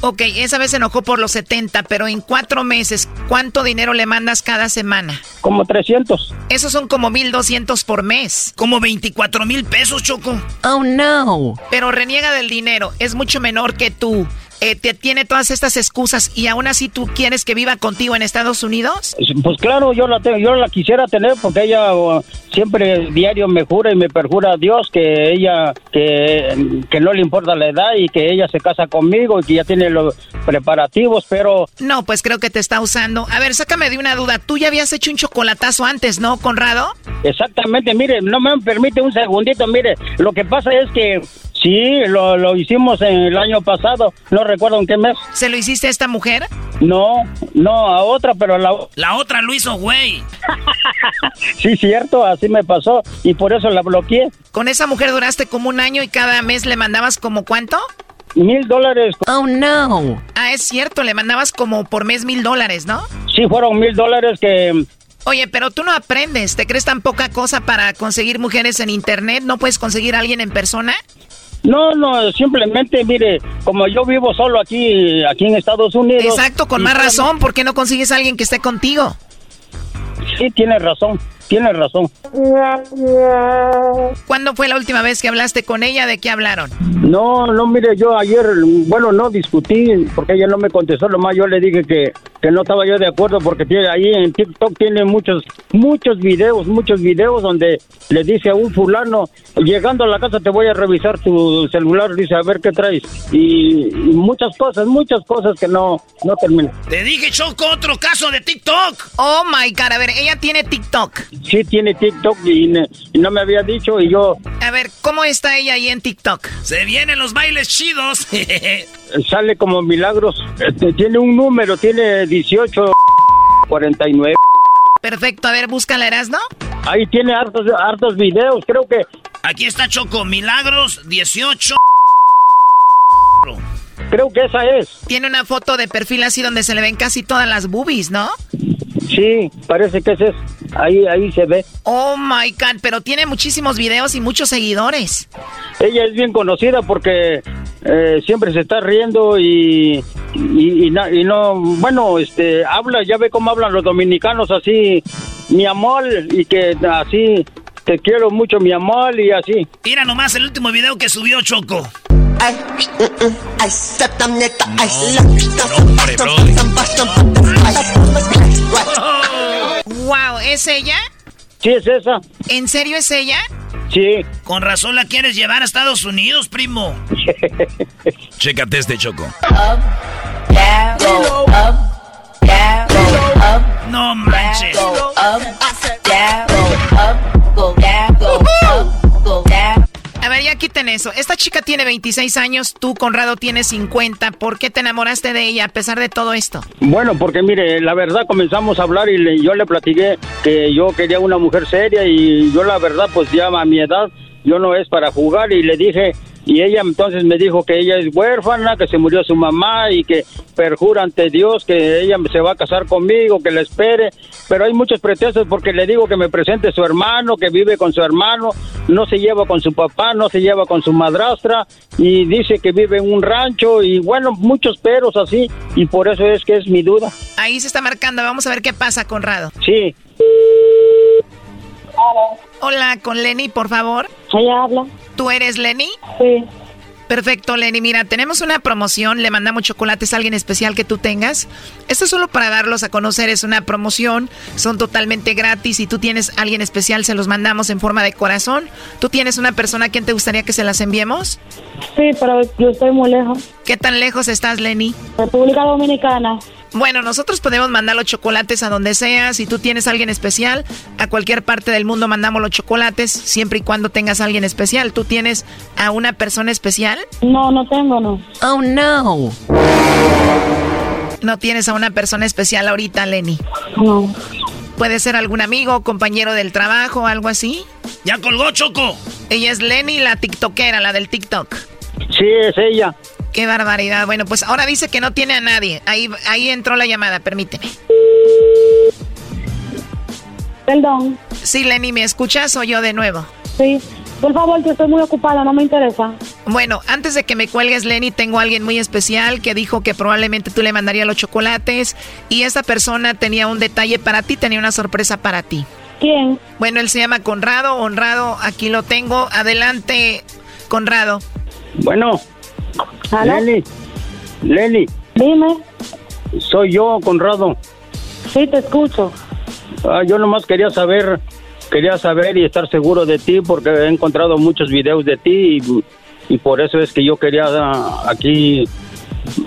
Ok, esa vez se enojó por los 70, pero en cuatro meses, ¿cuánto dinero le mandas cada semana? Como 300. Esos son como 1200 por mes. Como 24 mil pesos, Choco. Oh, no. Pero reniega del dinero, es mucho menor que tú. Eh, te tiene todas estas excusas y aún así tú quieres que viva contigo en Estados Unidos? Pues claro, yo la tengo, yo la quisiera tener porque ella uh, siempre diario me jura y me perjura a Dios que ella que, que no le importa la edad y que ella se casa conmigo y que ya tiene los preparativos, pero No, pues creo que te está usando. A ver, sácame de una duda. Tú ya habías hecho un chocolatazo antes, ¿no, Conrado? Exactamente, mire, no me permite un segundito, mire, lo que pasa es que sí, lo, lo hicimos en el año pasado, no recuerdo en qué mes. ¿Se lo hiciste a esta mujer? No, no, a otra, pero la... La otra lo hizo, güey. [LAUGHS] sí, cierto, así me pasó y por eso la bloqueé. Con esa mujer duraste como un año y cada mes le mandabas como cuánto? Mil dólares. Oh, no. Ah, es cierto, le mandabas como por mes mil dólares, ¿no? Sí, fueron mil dólares que... Oye, pero tú no aprendes, ¿te crees tan poca cosa para conseguir mujeres en internet? ¿No puedes conseguir a alguien en persona? No, no, simplemente, mire, como yo vivo solo aquí, aquí en Estados Unidos. Exacto, con más razón, ¿por qué no consigues a alguien que esté contigo? Sí, tiene razón, tiene razón. ¿Cuándo fue la última vez que hablaste con ella? ¿De qué hablaron? No, no, mire, yo ayer, bueno, no discutí porque ella no me contestó, nomás yo le dije que, que no estaba yo de acuerdo porque tiene, ahí en TikTok tiene muchos, muchos videos, muchos videos donde le dice a un fulano, llegando a la casa te voy a revisar tu celular, dice, a ver qué traes. Y, y muchas cosas, muchas cosas que no, no terminan. Te dije, Choco, otro caso de TikTok. Oh my god, a ver, ella tiene TikTok. Sí tiene TikTok y, no me había dicho y yo A ver, ¿cómo está ella ahí en TikTok? Se vienen los bailes chidos. sale como milagros. Este, tiene un número, tiene 18 49. Perfecto, a ver, búscala, Erasno. Ahí tiene hartos, hartos videos, creo que Aquí está Choco, Milagros 18. creo que esa es. Tiene una foto de perfil así donde se le ven casi todas las boobies, ¿no? Sí, parece que ese es. Ahí ahí se ve. Oh my god, pero tiene muchísimos videos y muchos seguidores. Ella es bien conocida porque eh, siempre se está riendo y y, y na- y no, bueno, este habla, ya ve cómo hablan los dominicanos así, mi amor y que así te quiero mucho mi amor y así. Mira nomás el último video que subió Choco. Wow, ¿es ella? Sí, es esa. ¿En serio es ella? Sí. Con razón la quieres llevar a Estados Unidos, primo. [LAUGHS] Chécate este, Choco. No manches. A ya quiten eso. Esta chica tiene 26 años, tú, Conrado, tienes 50. ¿Por qué te enamoraste de ella a pesar de todo esto? Bueno, porque mire, la verdad comenzamos a hablar y le- yo le platiqué que yo quería una mujer seria y yo la verdad pues ya a mi edad yo no es para jugar y le dije y ella entonces me dijo que ella es huérfana, que se murió su mamá y que perjura ante Dios que ella se va a casar conmigo, que la espere, pero hay muchos pretextos porque le digo que me presente su hermano, que vive con su hermano, no se lleva con su papá, no se lleva con su madrastra y dice que vive en un rancho y bueno, muchos peros así y por eso es que es mi duda. Ahí se está marcando. Vamos a ver qué pasa, Conrado. Sí. Hola, con Lenny, por favor. Ella habla. ¿Tú eres Lenny? Sí. Perfecto, Lenny. Mira, tenemos una promoción. Le mandamos chocolates a alguien especial que tú tengas. Esto es solo para darlos a conocer. Es una promoción. Son totalmente gratis. Si tú tienes a alguien especial, se los mandamos en forma de corazón. ¿Tú tienes una persona a quien te gustaría que se las enviemos? Sí, pero yo estoy muy lejos. ¿Qué tan lejos estás, Lenny? República Dominicana. Bueno, nosotros podemos mandar los chocolates a donde sea. Si tú tienes a alguien especial, a cualquier parte del mundo mandamos los chocolates, siempre y cuando tengas a alguien especial. ¿Tú tienes a una persona especial? No, no tengo, no. Oh, no. No tienes a una persona especial ahorita, Lenny. No. ¿Puede ser algún amigo, compañero del trabajo, algo así? Ya colgó, Choco. Ella es Lenny, la tiktokera, la del TikTok. Sí, es ella. Qué barbaridad. Bueno, pues ahora dice que no tiene a nadie. Ahí, ahí entró la llamada, permíteme. Perdón. Sí, Lenny, ¿me escuchas o yo de nuevo? Sí. Por favor, yo estoy muy ocupada, no me interesa. Bueno, antes de que me cuelgues, Lenny, tengo a alguien muy especial que dijo que probablemente tú le mandarías los chocolates y esa persona tenía un detalle para ti, tenía una sorpresa para ti. ¿Quién? Bueno, él se llama Conrado. Honrado, aquí lo tengo. Adelante, Conrado. Bueno. ¿Aló? Lenny. Lenny. Dime. Soy yo, Conrado. Sí, te escucho. Ah, yo nomás quería saber, quería saber y estar seguro de ti porque he encontrado muchos videos de ti y, y por eso es que yo quería ah, aquí,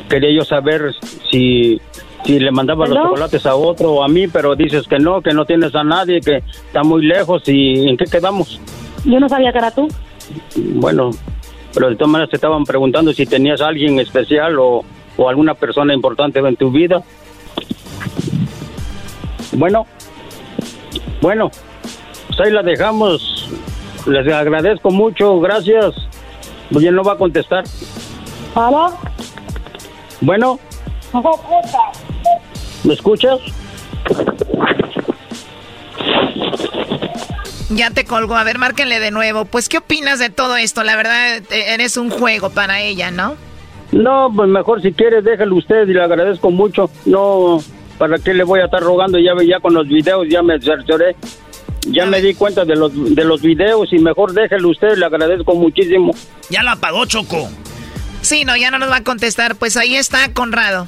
quería yo saber si, si le mandaba los chocolates a otro o a mí, pero dices que no, que no tienes a nadie, que está muy lejos y ¿en qué quedamos? Yo no sabía que era tú. Bueno, pero de todas maneras te estaban preguntando si tenías a alguien especial o, o alguna persona importante en tu vida. Bueno, bueno, pues ahí la dejamos. Les agradezco mucho, gracias. Pues ya no va a contestar. ¿Aló? Bueno, ¿me escuchas? Ya te colgó. A ver, márquenle de nuevo. Pues, ¿qué opinas de todo esto? La verdad, eh, eres un juego para ella, ¿no? No, pues mejor si quiere déjelo usted y le agradezco mucho. No, ¿para qué le voy a estar rogando? Ya, ya con los videos ya me cercioré. Ya me di cuenta de los, de los videos y mejor déjelo usted, le agradezco muchísimo. Ya lo apagó, Choco. Sí, no, ya no nos va a contestar. Pues ahí está Conrado.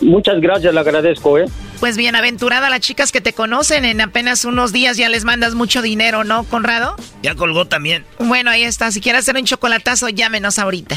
Muchas gracias, le agradezco, ¿eh? Pues bienaventurada las chicas que te conocen. En apenas unos días ya les mandas mucho dinero, ¿no, Conrado? Ya colgó también. Bueno, ahí está. Si quieres hacer un chocolatazo, llámenos ahorita.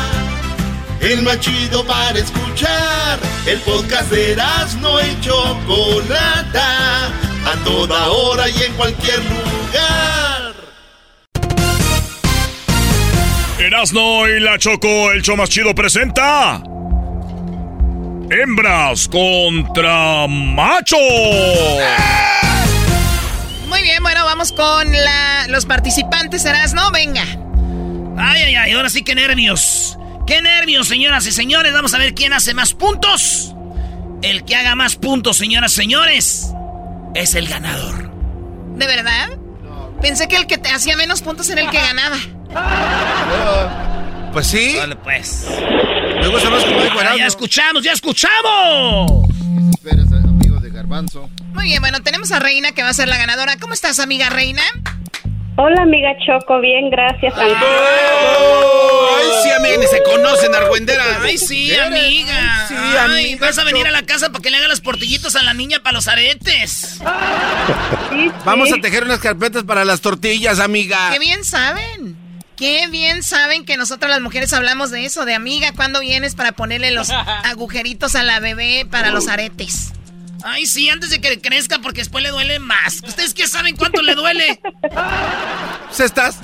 El más chido para escuchar. El podcast de no y Chocolata. A toda hora y en cualquier lugar. Erasno y la Choco, el show más chido presenta. Hembras contra machos. Muy bien, bueno, vamos con la- los participantes, ¿no? Venga. Ay, ay, ay, ahora sí que nervios. Qué nervios, señoras y señores. Vamos a ver quién hace más puntos. El que haga más puntos, señoras y señores, es el ganador. ¿De verdad? Pensé que el que te hacía menos puntos era el que ganaba. [LAUGHS] Pues sí. Vale, pues. Me gusta más como Ah, ya escuchamos, ya escuchamos. Espérese, amigo de Garbanzo. Muy bien, bueno, tenemos a Reina que va a ser la ganadora. ¿Cómo estás, amiga Reina? Hola, amiga Choco, bien, gracias. ¡Ay, sí, amiga! Ni se conocen, argüenderas. Ay, sí, amiga. Sí, Ay, amiga. vas a venir a la casa para que le haga las portillitas a la niña para los aretes. Vamos a tejer unas carpetas para las tortillas, amiga. Qué bien saben. Qué bien saben que nosotras las mujeres hablamos de eso, de amiga, ¿cuándo vienes para ponerle los [LAUGHS] agujeritos a la bebé para los aretes? Ay, sí, antes de que crezca porque después le duele más. ¿Ustedes qué saben cuánto le duele? [LAUGHS] ¿Estás?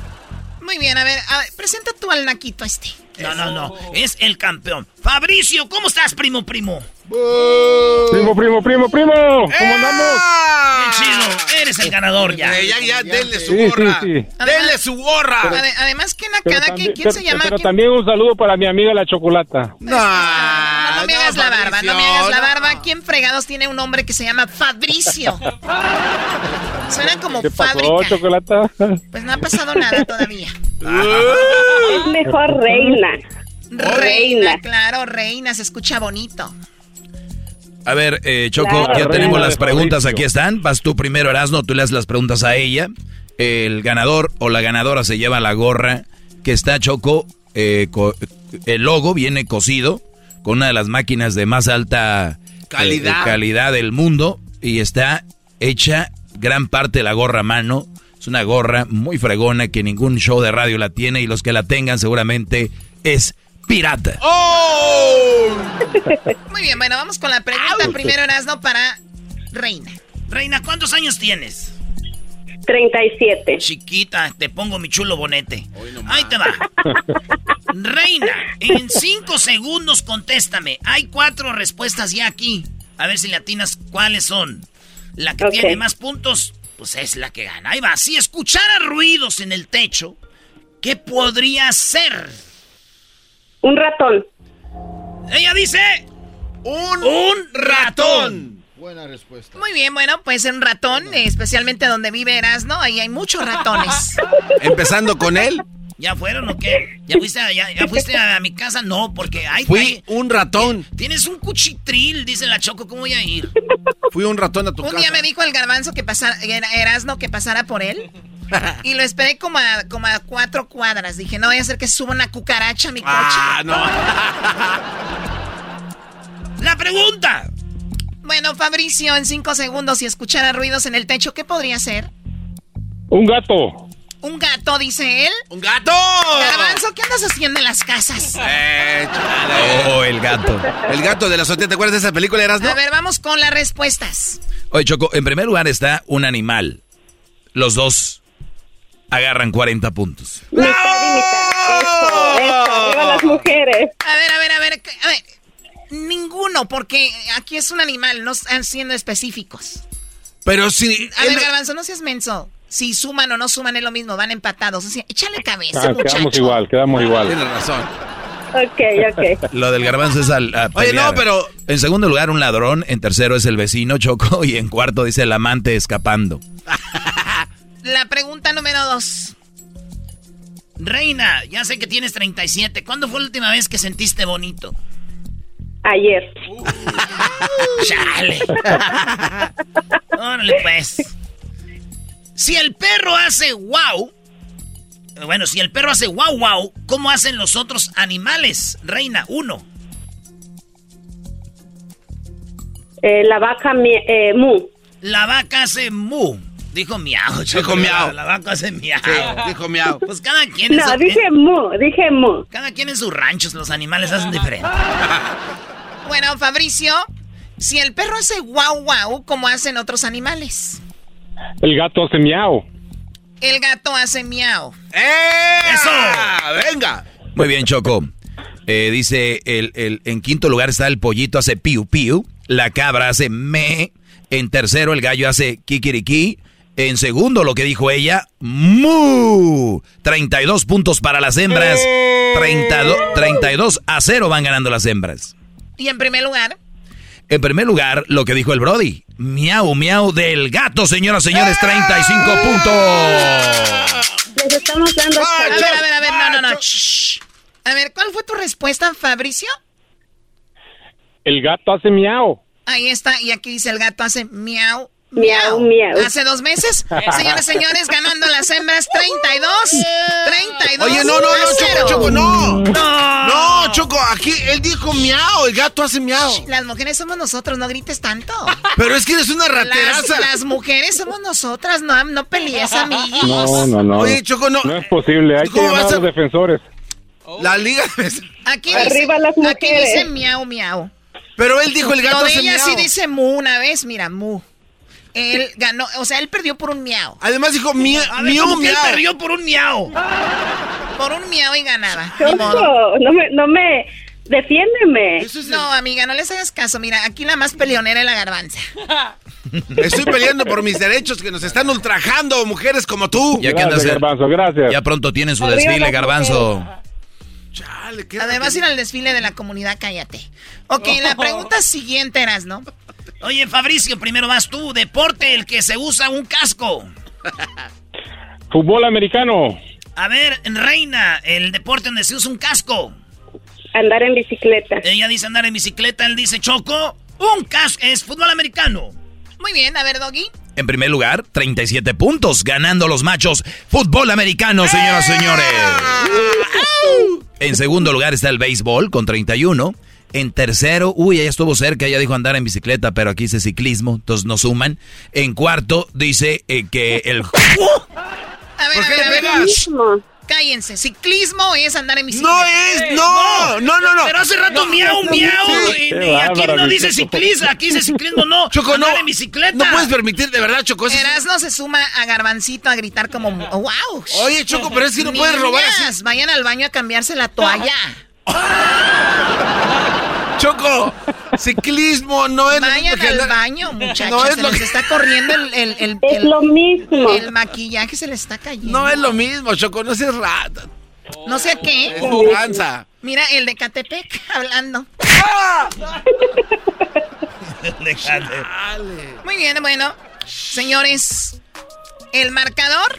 Muy bien, a ver, a ver, presenta tú al naquito este. No, no, no. Es el campeón. Fabricio, ¿cómo estás, primo, primo? Primo, primo, primo, primo. ¿Cómo andamos? Bien chido. Eres el ganador ya. Eh, ya, ya, denle su Sí, sí, gorra. sí. Denle su gorra. Ade- además, ¿qué Pero nacada? también, ¿Quién, se llama? pero ¿Quién- también un saludo para mi amiga la chocolata. No, No, me hagas la barba, no me hagas la barba. ¿Quién fregados tiene un hombre que se llama Fabricio? Suena como ¿Qué pasó, fábrica. chocolata? Pues no ha pasado nada todavía. Es mejor reina. Reina, claro, reina, se escucha bonito. A ver, eh, Choco, Claro. ya tenemos las preguntas, Fabricio. aquí están. Vas tú primero, Erasno, tú le haces las preguntas a ella. El ganador o la ganadora se lleva la gorra que está, Choco. eh, el logo viene cosido con una de las máquinas de más alta eh, Calidad. eh, calidad del mundo y está hecha gran parte de la gorra a mano. Es una gorra muy fregona que ningún show de radio la tiene y los que la tengan seguramente es pirata. [LAUGHS] Muy bien, bueno, vamos con la pregunta primero, Erasno, para Reina. Reina, ¿cuántos años tienes? 37. Chiquita, te pongo mi chulo bonete. Ahí te va. [LAUGHS] Reina, en cinco segundos contéstame. Hay cuatro respuestas ya aquí. A ver si le atinas cuáles son. La que tiene más puntos, pues es la que gana. Ahí va. Si escuchara ruidos en el techo, ¿qué podría ser? Un ratón. Ella dice... Un, un ratón. Buena respuesta. Muy bien, bueno, puede ser un ratón, especialmente donde vive Erasno, ahí hay muchos ratones. [LAUGHS] Empezando con él, ¿Ya fueron o qué? ¿Ya fuiste a, ya, ya fuiste a mi casa? No, porque hay... fui hay- un ratón. Tienes un cuchitril, dice la Choco, ¿cómo voy a ir? Fui un ratón a tu Un casa. día me dijo el garbanzo que pasara, era- Erasno que pasara por él. [LAUGHS] Y lo esperé como a, como a cuatro cuadras. Dije, no voy a hacer que suba una cucaracha a mi coche. Ah, no. [LAUGHS] ¡La pregunta! Bueno, Fabricio, en cinco segundos, si escuchara ruidos en el techo, ¿qué podría ser? Un gato. Un gato, dice él. ¡Un gato! Garbanzo, ¿qué andas haciendo en las casas? Eh, chale. Oh, el gato. El gato de la azotea, ¿te acuerdas de esa película, Erasno? A ver, vamos con las respuestas. Oye, Choco, en primer lugar está un animal. Los dos agarran 40 puntos. Mitad y mitad. Eso, eso. Arriba las mujeres. A ver, a ver, a ver. A ver. Ninguno, porque aquí es un animal, no están siendo específicos. Pero si... A ver, Garbanzo, no seas menso. Si suman o no suman es lo mismo, van empatados. O sea, échale cabeza, Ah, muchacho. quedamos igual, quedamos igual. Tienes razón. Ok, ok. [LAUGHS] Lo del garbanzo es al. a Oye, no, pero- En segundo lugar, un ladrón. En tercero es el vecino, Choco. Y en cuarto dice el amante escapando. [LAUGHS] La pregunta número dos. Reina, ya sé que tienes 37. ¿Cuándo fue la última vez que sentiste bonito? Ayer. [LAUGHS] ¡Chale! [LAUGHS] Órale, pues. Si el perro hace wow. Bueno, si el perro hace wow wow, ¿cómo hacen los otros animales? Reina, uno. Eh, la vaca eh, mu. La vaca hace mu. Dijo miau. Dijo miau. La, la vaca hace miau. Sí, dijo miau. Pues cada quien en No, dije mu, dije mu. Cada quien en sus ranchos, los animales hacen diferente. [LAUGHS] Bueno, Fabricio, si el perro hace guau guau, ¿cómo hacen otros animales? El gato hace miau. El gato hace miau. ¡Eh! ¡Eso! ¡Venga! Muy bien, Choco. Eh, dice, el, el- en quinto lugar está el pollito hace piu piu. La cabra hace me. En tercero, el gallo hace kikiriki. En segundo, lo que dijo ella, mu. 32 puntos para las hembras. 32, 32 a 0 van ganando las hembras. Y en primer lugar, En primer lugar, lo que dijo el Brody. Miau, miau del gato, señoras y señores, 35 puntos. Les estamos dando a ver, a ver, a ver, no, no, no. shh. A ver, ¿cuál fue tu respuesta, Fabricio? El gato hace miau. Ahí está, y aquí dice el gato hace miau. Miau, miau. Hace dos meses, señores, señores, ganando las hembras 32, 32 Oye, no, no, no. Choco, Choco, no. No, Choco, aquí él dijo miau, el gato hace miau. Las mujeres somos nosotros, no grites tanto. Pero es que eres una rateraza. las mujeres somos nosotras, no, no pelees, amiguis. No, no, no. Oye, Choco, no. No es posible, hay que ¿Cómo llamar a los defensores. La liga. Aquí Arriba dice, las aquí mujeres. dice miau, miau. Pero él dijo el gato Lo de hace ella miau. sí dice mu una vez, mira, mu. Él ganó, o sea, él perdió por un miau. Además dijo miau, miau, ¿cómo que él miau. perdió por un miau. Por un miau y ganaba. Choco, no me, no me, defiéndeme. Es- No, amiga, no les hagas caso. Mira, aquí la más peleonera es la garbanza. [LAUGHS] Estoy peleando por mis derechos que nos están ultrajando mujeres como tú. Ya que Gracias, hacer- Garbanzo, gracias. Ya pronto tienen su Arriba desfile, garbanzo. Chale, Además, ir al desfile de la comunidad, cállate. Ok, la [LAUGHS] pregunta siguiente eras, ¿no? Oye, Fabricio, primero vas tú. Deporte, el que se usa un casco. [LAUGHS] Fútbol americano. A ver, Reina, el deporte donde se usa un casco. Andar en bicicleta. Ella dice andar en bicicleta, él dice choco. Un caso es fútbol americano. Muy bien, a ver, Doggy. En primer lugar, 37 puntos, ganando los machos. Fútbol americano, señoras y señores. En segundo lugar está el béisbol con 31. En tercero, uy, ya estuvo cerca, ya dijo andar en bicicleta, pero aquí dice ciclismo, entonces no suman. En cuarto dice eh, que el... [LAUGHS] A ver, a ver, a ver. Cállense. Ciclismo es andar en bicicleta. No es, no, no, no, no. Pero hace rato No, miau, no, miau. sí. y, Qué y aquí no dice ciclismo, aquí dice ciclismo, no. [LAUGHS] Choco, andar no. en bicicleta. No puedes permitir, de verdad, Choco. Erasno se suma a Garbancito a gritar como, wow. Oye, Choco, pero es que no puedes robar así. Vayan al baño a cambiarse la toalla. [LAUGHS] Choco, ciclismo no es lo mismo Vayan que al baño, muchachos. No es se lo les que- está corriendo el, el, el, Es el- lo mismo. el maquillaje, se le está cayendo. No es lo mismo, Choco, no seas rata. No sé qué. Es. Mira, el de Catepec [LAUGHS] hablando. Muy bien, bueno. Señores, el marcador.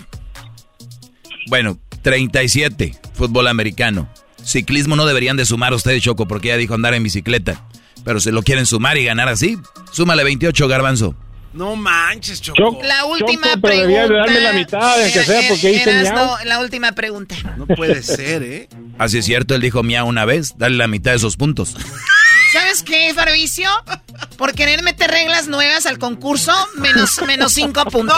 Bueno, 37, fútbol americano. Ciclismo no deberían de sumar ustedes, Choco, porque ya dijo andar en bicicleta. Pero si lo quieren sumar y ganar así, súmale 28, Garbanzo. No manches, Choco. La última Choco, pero pregunta. debías de darme la mitad, aunque sea, porque hice Erasno, miau. la última pregunta. No puede ser, ¿eh? Así es cierto, él dijo miau una vez, dale la mitad de esos puntos. [LAUGHS] ¿Sabes qué, Fabricio? Por querer meter reglas nuevas al concurso, menos, menos cinco puntos.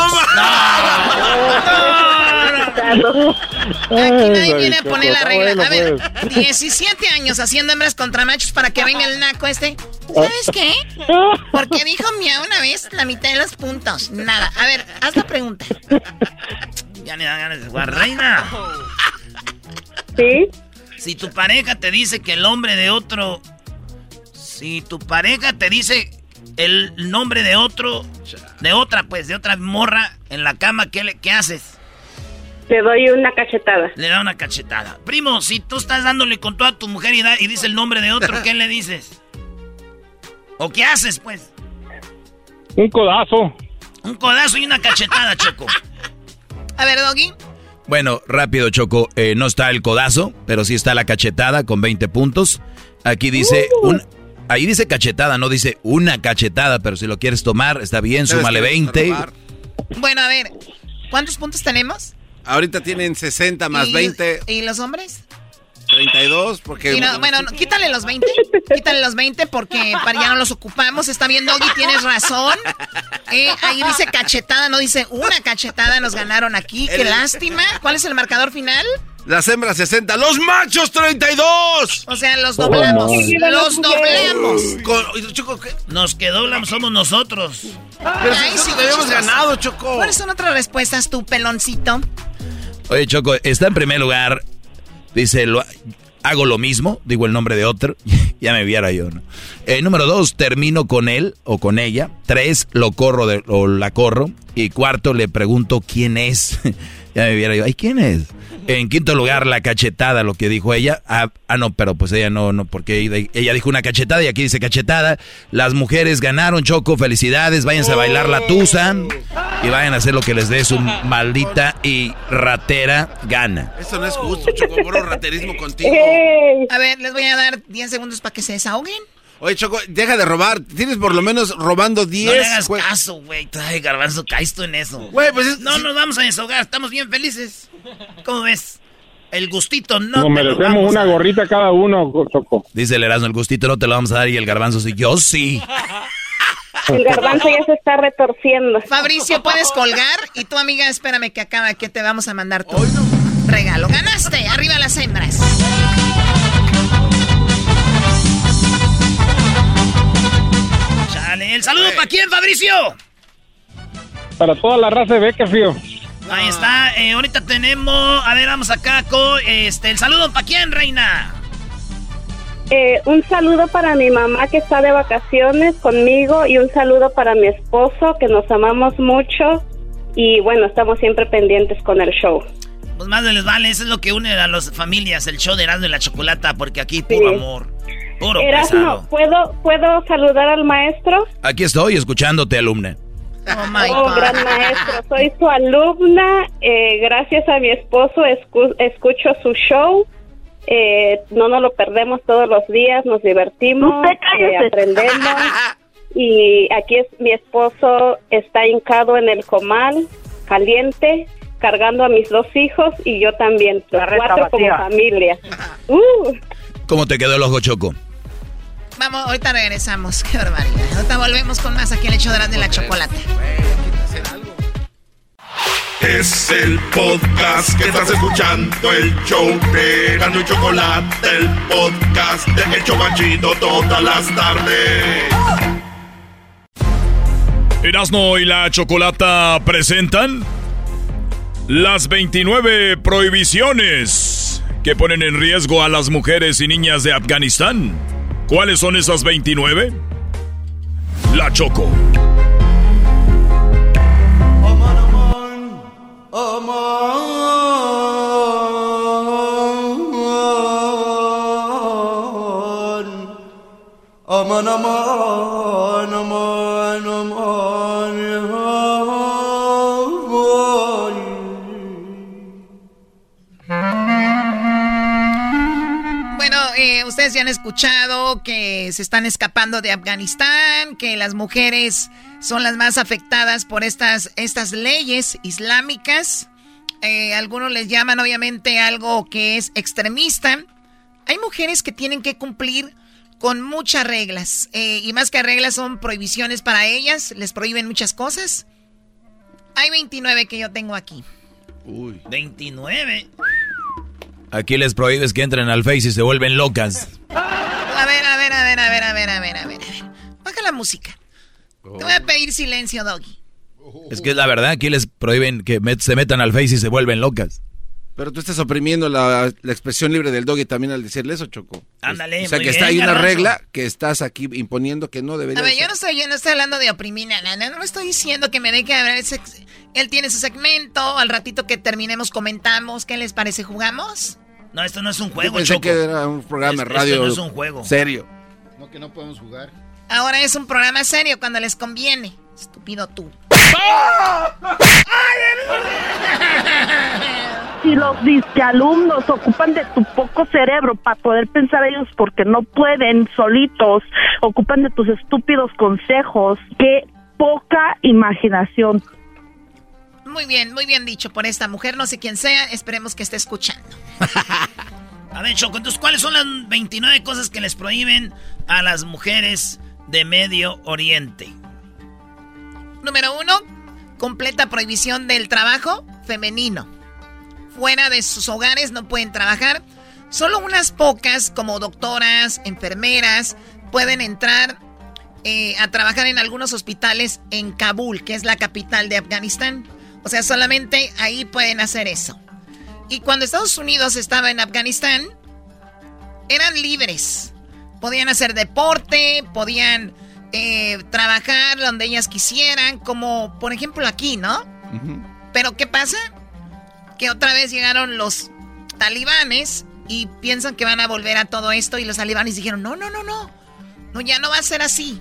Aquí nadie viene a poner la regla. A ver, 17 años haciendo hembras contra machos para que venga el naco este. ¿Sabes qué? Porque dijo miau una vez la mitad de los puntos. Nada. A ver, haz la pregunta. Ya me dan ganas de jugar. Reina. Sí. Si tu pareja te dice que el nombre de otro. Si tu pareja te dice el nombre de otro. De otra, pues, de otra morra en la cama, ¿qué, le, qué haces? Te doy una cachetada. Le da una cachetada. Primo, si tú estás dándole con toda tu mujer y, da- y dice el nombre de otro, ¿qué le dices? ¿O qué haces, pues? Un codazo. Un codazo y una cachetada, Choco. A ver, Doggy. Bueno, rápido, Choco. eh, no está el codazo, pero sí está la cachetada con 20 puntos. Aquí dice un. Ahí dice cachetada, no dice una cachetada, pero si lo quieres tomar, está bien, ¿Sabes súmale qué? 20. Robar. Bueno, a ver. ¿Cuántos puntos tenemos? Ahorita tienen 60 más ¿Y- 20, ¿Y los hombres? 32, porque... Y no- bueno, no, quítale los 20. Quítale los 20 porque para ya no los ocupamos. Está bien, Doggy, tienes razón. Eh, ahí dice cachetada, no dice una cachetada. Nos ganaron aquí. Qué lástima. ¿Cuál es el marcador final? Las hembras 60, los machos 32. O sea, los doblamos. Los doblamos. Con- Choco, ¿qué? Nos quedó, la- somos nosotros. Pero si Ay, nosotros sí, habíamos ganado, Choco. ¿Cuáles son otras respuestas, tu peloncito? Oye, Choco, está en primer lugar. Dice, lo, hago lo mismo, digo el nombre de otro. [LAUGHS] ya me viera yo, ¿no? Eh, número dos, termino con él o con ella. Tres, lo corro de, o la corro. Y cuarto, le pregunto quién es. [LAUGHS] ya me viera yo, ay, ¿quién es? En quinto lugar, la cachetada, lo que dijo ella. Ah, ah, no, pero pues ella no, no, porque ella, dijo una cachetada y aquí dice cachetada. Las mujeres ganaron, Choco, felicidades. Váyanse a bailar la tusa y vayan a hacer lo que les dé su maldita y ratera gana. Eso no es justo, Choco, puro raterismo contigo. A ver, les voy a dar 10 segundos para que se desahoguen. Oye, Choco, deja de robar. Tienes por lo menos robando 10. No le hagas caso, güey. Ay, garbanzo, caes tú en eso. Güey, pues es- No nos vamos a desahogar, estamos bien felices. ¿Cómo ves? El gustito no. Nos te lo merecemos una gorrita cada uno, Choco. Dice el Erasmo, el gustito no te lo vamos a dar y el garbanzo sí. Yo sí. El garbanzo ya se está retorciendo. Fabricio, puedes colgar. Y tu amiga, espérame que acaba, que te vamos a mandar tu regalo. Ganaste, arriba las hembras. El saludo para quién, Fabricio. Para toda la raza de Beckerfield. Ahí está, eh, ahorita tenemos, a ver, vamos acá con, este, el saludo para quién, reina. Eh, un saludo para mi mamá que está de vacaciones conmigo y un saludo para mi esposo que nos amamos mucho y bueno, estamos siempre pendientes con el show. Pues más les vale, eso es lo que une a las familias, el show de Erasmo y la Chocolata, porque aquí puro Sí. amor, puro Erasmo, pesado. ¿puedo, ¿puedo saludar al maestro? Aquí estoy escuchándote, alumna. Oh my Oh, God. gran maestro, soy su alumna. eh, gracias a mi esposo escu- escucho su show. Eh, no nos lo perdemos todos los días, nos divertimos, eh, aprendemos. y aquí es mi esposo está hincado en el comal, caliente, cargando a mis dos hijos y yo también, los cuatro como familia. Uh. ¿Cómo te quedó el ojo choco? Vamos, ahorita regresamos. Qué barbaridad. Ahorita volvemos con más aquí en el hecho de la chocolate. Es el podcast que estás escuchando, el show de Gano y Chocolate, el podcast de El Chocachito todas las tardes. Erasmo y la Chocolata presentan las 29 prohibiciones que ponen en riesgo a las mujeres y niñas de Afganistán. ¿Cuáles son esas 29? La Choco. Bueno, escuchado que se están escapando de Afganistán, que las mujeres son las más afectadas por estas, estas leyes islámicas. Eh, algunos les llaman obviamente algo que es extremista. Hay mujeres que tienen que cumplir con muchas reglas. eh, y más que reglas son prohibiciones para ellas. Les prohíben muchas cosas. Hay 29 que yo tengo aquí. Uy. 29. Aquí les prohíbes que entren al Face y se vuelven locas. A ver, a ver, a ver, a ver, a ver, a ver, a ver. Baja la música. Te voy a pedir silencio, Doggy. Es que es la verdad, aquí les prohíben que se metan al Face y se vuelven locas. Pero tú estás oprimiendo la, la expresión libre del doggy también al decirle eso, Choco. Ándale, O sea muy que está bien, ahí una regla que estás aquí imponiendo que no debería A ver, ser. yo no estoy, yo no estoy hablando de oprimir nada, no, no estoy diciendo que me deje hablar. ese- Él tiene su segmento, al ratito que terminemos comentamos. ¿Qué les parece? ¿Jugamos? No, esto no es un Yo juego, pensé Choco. que era un programa de Esto radio no es un juego. serio. No, que no podemos jugar. Ahora es un programa serio cuando les conviene. Estúpido tú. Si los disquealumnos ocupan de tu poco cerebro para poder pensar ellos porque no pueden solitos, ocupan de tus estúpidos consejos, qué poca imaginación. Muy bien, muy bien dicho por esta mujer, no sé quién sea, esperemos que esté escuchando. [LAUGHS] A ver, Choco, entonces, ¿cuáles son las 29 cosas que les prohíben a las mujeres de Medio Oriente? Número uno, completa prohibición del trabajo femenino. Fuera de sus hogares no pueden trabajar. Solo unas pocas, como doctoras, enfermeras, pueden entrar eh, a trabajar en algunos hospitales en Kabul, que es la capital de Afganistán. O sea, solamente ahí pueden hacer eso. Y cuando Estados Unidos estaba en Afganistán, eran libres. Podían hacer deporte, podían eh, trabajar donde ellas quisieran, como por ejemplo aquí, ¿no? Pero ¿qué pasa? Que otra vez llegaron los talibanes y piensan que van a volver a todo esto y los talibanes dijeron, no, no, no, no, no, ya no va a ser así.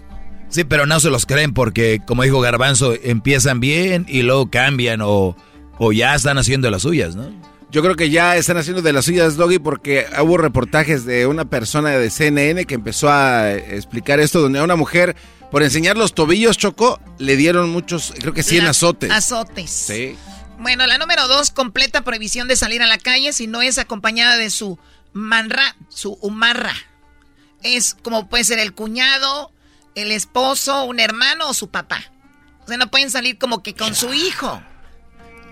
Sí, pero no se los creen porque, como dijo Garbanzo, empiezan bien y luego cambian o, o ya están haciendo las suyas, ¿no? Yo creo que ya están haciendo de las suyas, Doggy, porque hubo reportajes de una persona de CNN que empezó a explicar esto, donde a una mujer, por enseñar los tobillos, Choco, le dieron muchos, creo que 100 La- azotes. Azotes. Sí. Bueno, la número dos, completa prohibición de salir a la calle si no es acompañada de su manra, su umarra. Es como puede ser el cuñado, el esposo, un hermano o su papá. O sea, no pueden salir como que con su hijo.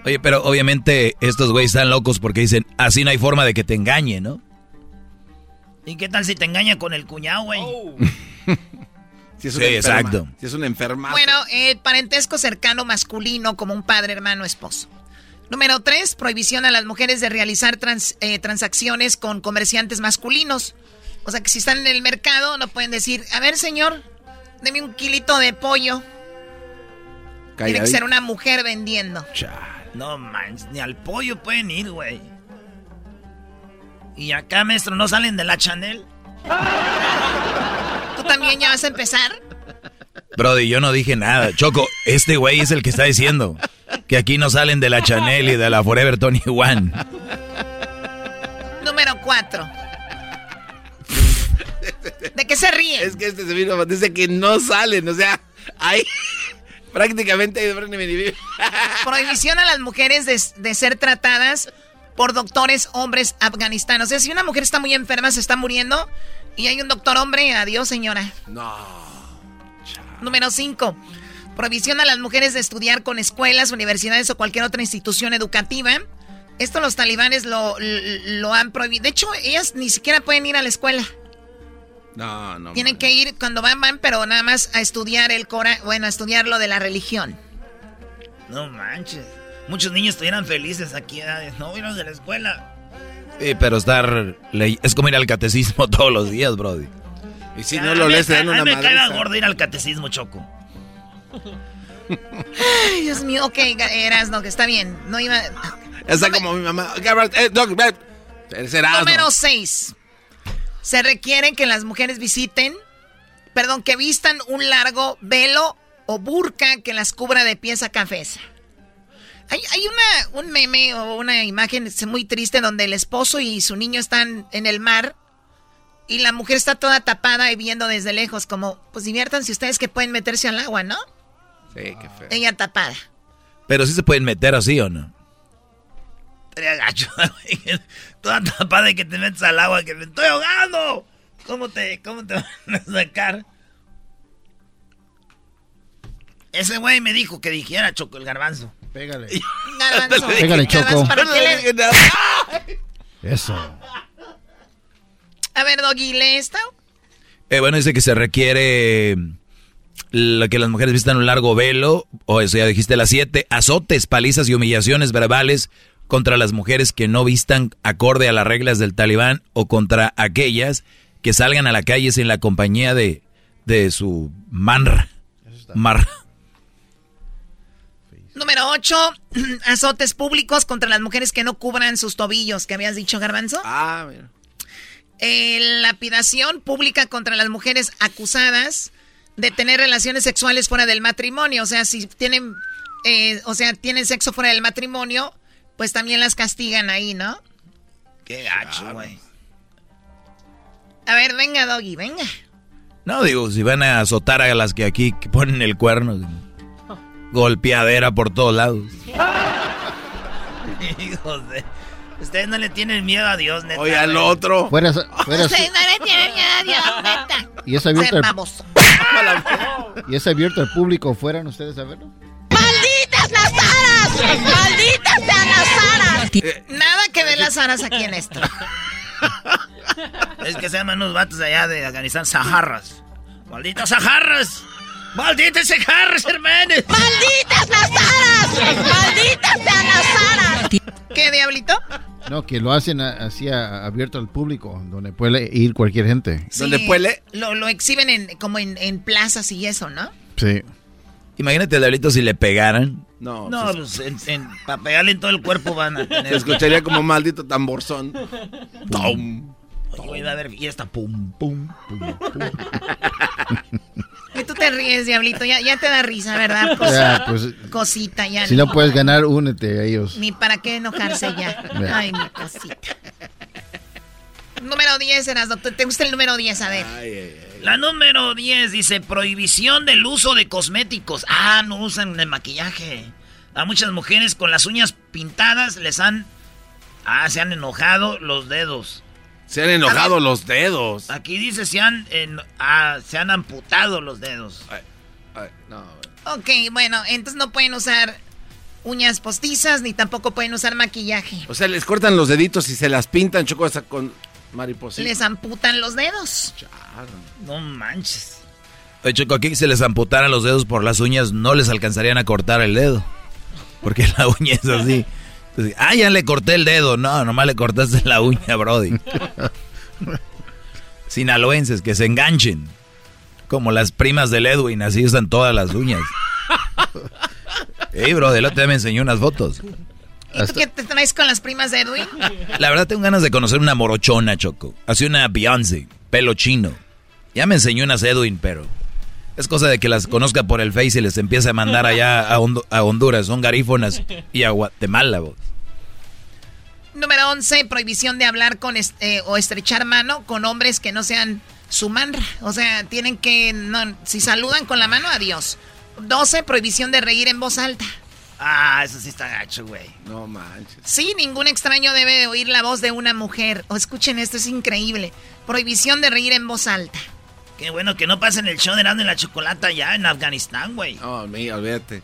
Oye, pero obviamente estos güeyes están locos porque dicen, así no hay forma de que te engañe, ¿no? ¿Y qué tal si te engaña con el cuñado, güey? [LAUGHS] Si es Sí, una enferma, exacto. Si es una enferma. Bueno, eh, parentesco cercano masculino como un padre, hermano, esposo. Número tres, prohibición a las mujeres de realizar trans- eh, transacciones con comerciantes masculinos. O sea que si están en el mercado no pueden decir, a ver señor, deme un kilito de pollo. Tiene que ser una mujer vendiendo. No manches, ni al pollo pueden ir, güey. Y acá, maestro, ¿no salen de la Chanel? [LAUGHS] ¿Tú también ya vas a empezar? Brody, yo no dije nada. Choco, este güey es el que está diciendo que aquí no salen de la Chanel y de la Forever 21. Número cuatro. ¿De qué se ríen? Es que este se vino, dice que no salen, o sea, ahí [LAUGHS] prácticamente hay de [LAUGHS] Prohibición a las mujeres de, de ser tratadas por doctores hombres afganistanos. O sea, si una mujer está muy enferma, se está muriendo, y hay un doctor hombre, adiós señora. No. Número 5. Prohibición a las mujeres de estudiar con escuelas, universidades o cualquier otra institución educativa. Esto los talibanes lo, lo, han prohibido. De hecho, ellas ni siquiera pueden ir a la escuela. No, no. Tienen que ir cuando van, van, pero nada más a estudiar el Corán, bueno, a estudiar lo de la religión. No manches. Muchos niños estuvieran felices aquí, no vieron de la escuela. Sí, pero estar. Es como ir al catecismo [LAUGHS] todos los días, Brody. Y si no lo lees, te dan una me cae gordo ir al catecismo, Choco. Ay, Dios mío, ok, eras, no, que está bien. No iba. Está como mi mamá. Eh, Número 6. Se requiere que las mujeres visiten, perdón, que vistan un largo velo o burka que las cubra de pies a cabeza. Hay, hay una, un meme o una imagen muy triste donde el esposo y su niño están en el mar y la mujer está toda tapada y viendo desde lejos, como, pues diviértanse ustedes que pueden meterse al agua, ¿no? Sí, qué feo. Ella tapada. Pero sí se pueden meter así o no. Gacho, [LAUGHS] toda tapada y que te metes al agua, que me estoy ahogando. ¿Cómo te, cómo te [LAUGHS] van a sacar? Ese güey me dijo que dijera Choco el garbanzo. Pégale. [LAUGHS] Garbanzo. Pégale, Choco. ¿para qué le... Eso. A ver, Doggy, ¿lee esto? Eh, bueno, dice que se requiere que las mujeres vistan un largo velo, o eso ya dijiste las siete, azotes, palizas y humillaciones verbales contra las mujeres que no vistan acorde a las reglas del talibán o contra aquellas que salgan a la calle sin la compañía de, de su manra. Mar. Número 8, [CLEARS THROAT] azotes públicos contra las mujeres que no cubran sus tobillos, que habías dicho, Garbanzo. Ah, mira. Eh, lapidación pública contra las mujeres acusadas de tener relaciones sexuales fuera del matrimonio. O sea, si tienen, eh, o sea, tienen sexo fuera del matrimonio, pues también las castigan ahí, ¿no? Qué gacho, güey. A ver, venga, Doggy, venga. No, digo, si van a azotar a las que aquí ponen el cuerno. Golpeadera por todos lados. [LAUGHS] Hijos de... Ustedes no le tienen miedo a Dios, neta. Oye, al otro. Fuera, [LAUGHS] fuera Ustedes no le tienen miedo a Dios, neta. Y es abierto. y es abierto al público. ¿Fueran ustedes a verlo? ¡Malditas las aras! ¡Malditas sean las aras! Nada que ver las aras aquí en esto. [LAUGHS] es que se llaman unos vatos allá de Afganistán, Saharras. ¡Malditas Saharras! ¡Malditas Saharras, hermanos! ¡Malditas las aras! ¡Malditas sean las aras! ¿Qué, diablito? No, que lo hacen así abierto al público, donde puede ir cualquier gente. ¿Donde puede? Lo, lo exhiben en, como en, en, plazas y eso, ¿no? Sí. Imagínate, Diablito, si le pegaran. No, no pues, pues en, para pegarle en todo el cuerpo van a tener... Se escucharía como maldito tamborzón. ¡Tom! a ver, y esta pum, pum, pum, pum. [LAUGHS] Que tú te ríes, diablito. Ya, ya te da risa, ¿verdad? Cosita, pues, cosita ya. Si no. puedes ganar, únete a ellos. Ni para qué enojarse ya. Ay, mi cosita. Número 10, eras doctor. ¿Te gusta el número 10? A ver. La número 10 dice prohibición del uso de cosméticos. Ah, no usan el maquillaje. A muchas mujeres con las uñas pintadas les han... Ah, se han enojado los dedos. Se han enojado los dedos. Aquí dice se han, ah, se han amputado los dedos. ok, bueno, entonces no pueden usar uñas postizas ni tampoco pueden usar maquillaje. O sea, les cortan los deditos y se las pintan, choco, con mariposita. Les amputan los dedos. No manches. Oye, Choco, aquí se les amputaran los dedos por las uñas, no les alcanzarían a cortar el dedo. Porque la uña es así. Ah, ya le corté el dedo. No, nomás le cortaste la uña, Brody. [LAUGHS] Sinaloenses, que se enganchen. Como las primas del Edwin, así usan todas las uñas. Ey, bro, el otro día me enseñó unas fotos. ¿Y tú qué te traes con las primas de Edwin? La verdad tengo ganas de conocer una morochona, Choco. Así una Beyoncé, pelo chino. Ya me enseñó unas Edwin, pero es cosa de que las conozca por el Face y les empiece a mandar allá a, Honduras. Son garífonas y a Guatemala, vos. Número 11, prohibición de hablar con este, o estrechar mano con hombres que no sean su manra. O sea, tienen que, no, si saludan con la mano, adiós. 12, prohibición de reír en voz alta. Ah, eso sí está gacho, güey. No manches. Sí, ningún extraño debe de oír la voz de una mujer. O escuchen esto, es increíble. Prohibición de reír en voz alta. Qué bueno que no pasen el show de Erasmo y la Chocolata ya en Afganistán, güey. No, mí, olvídate.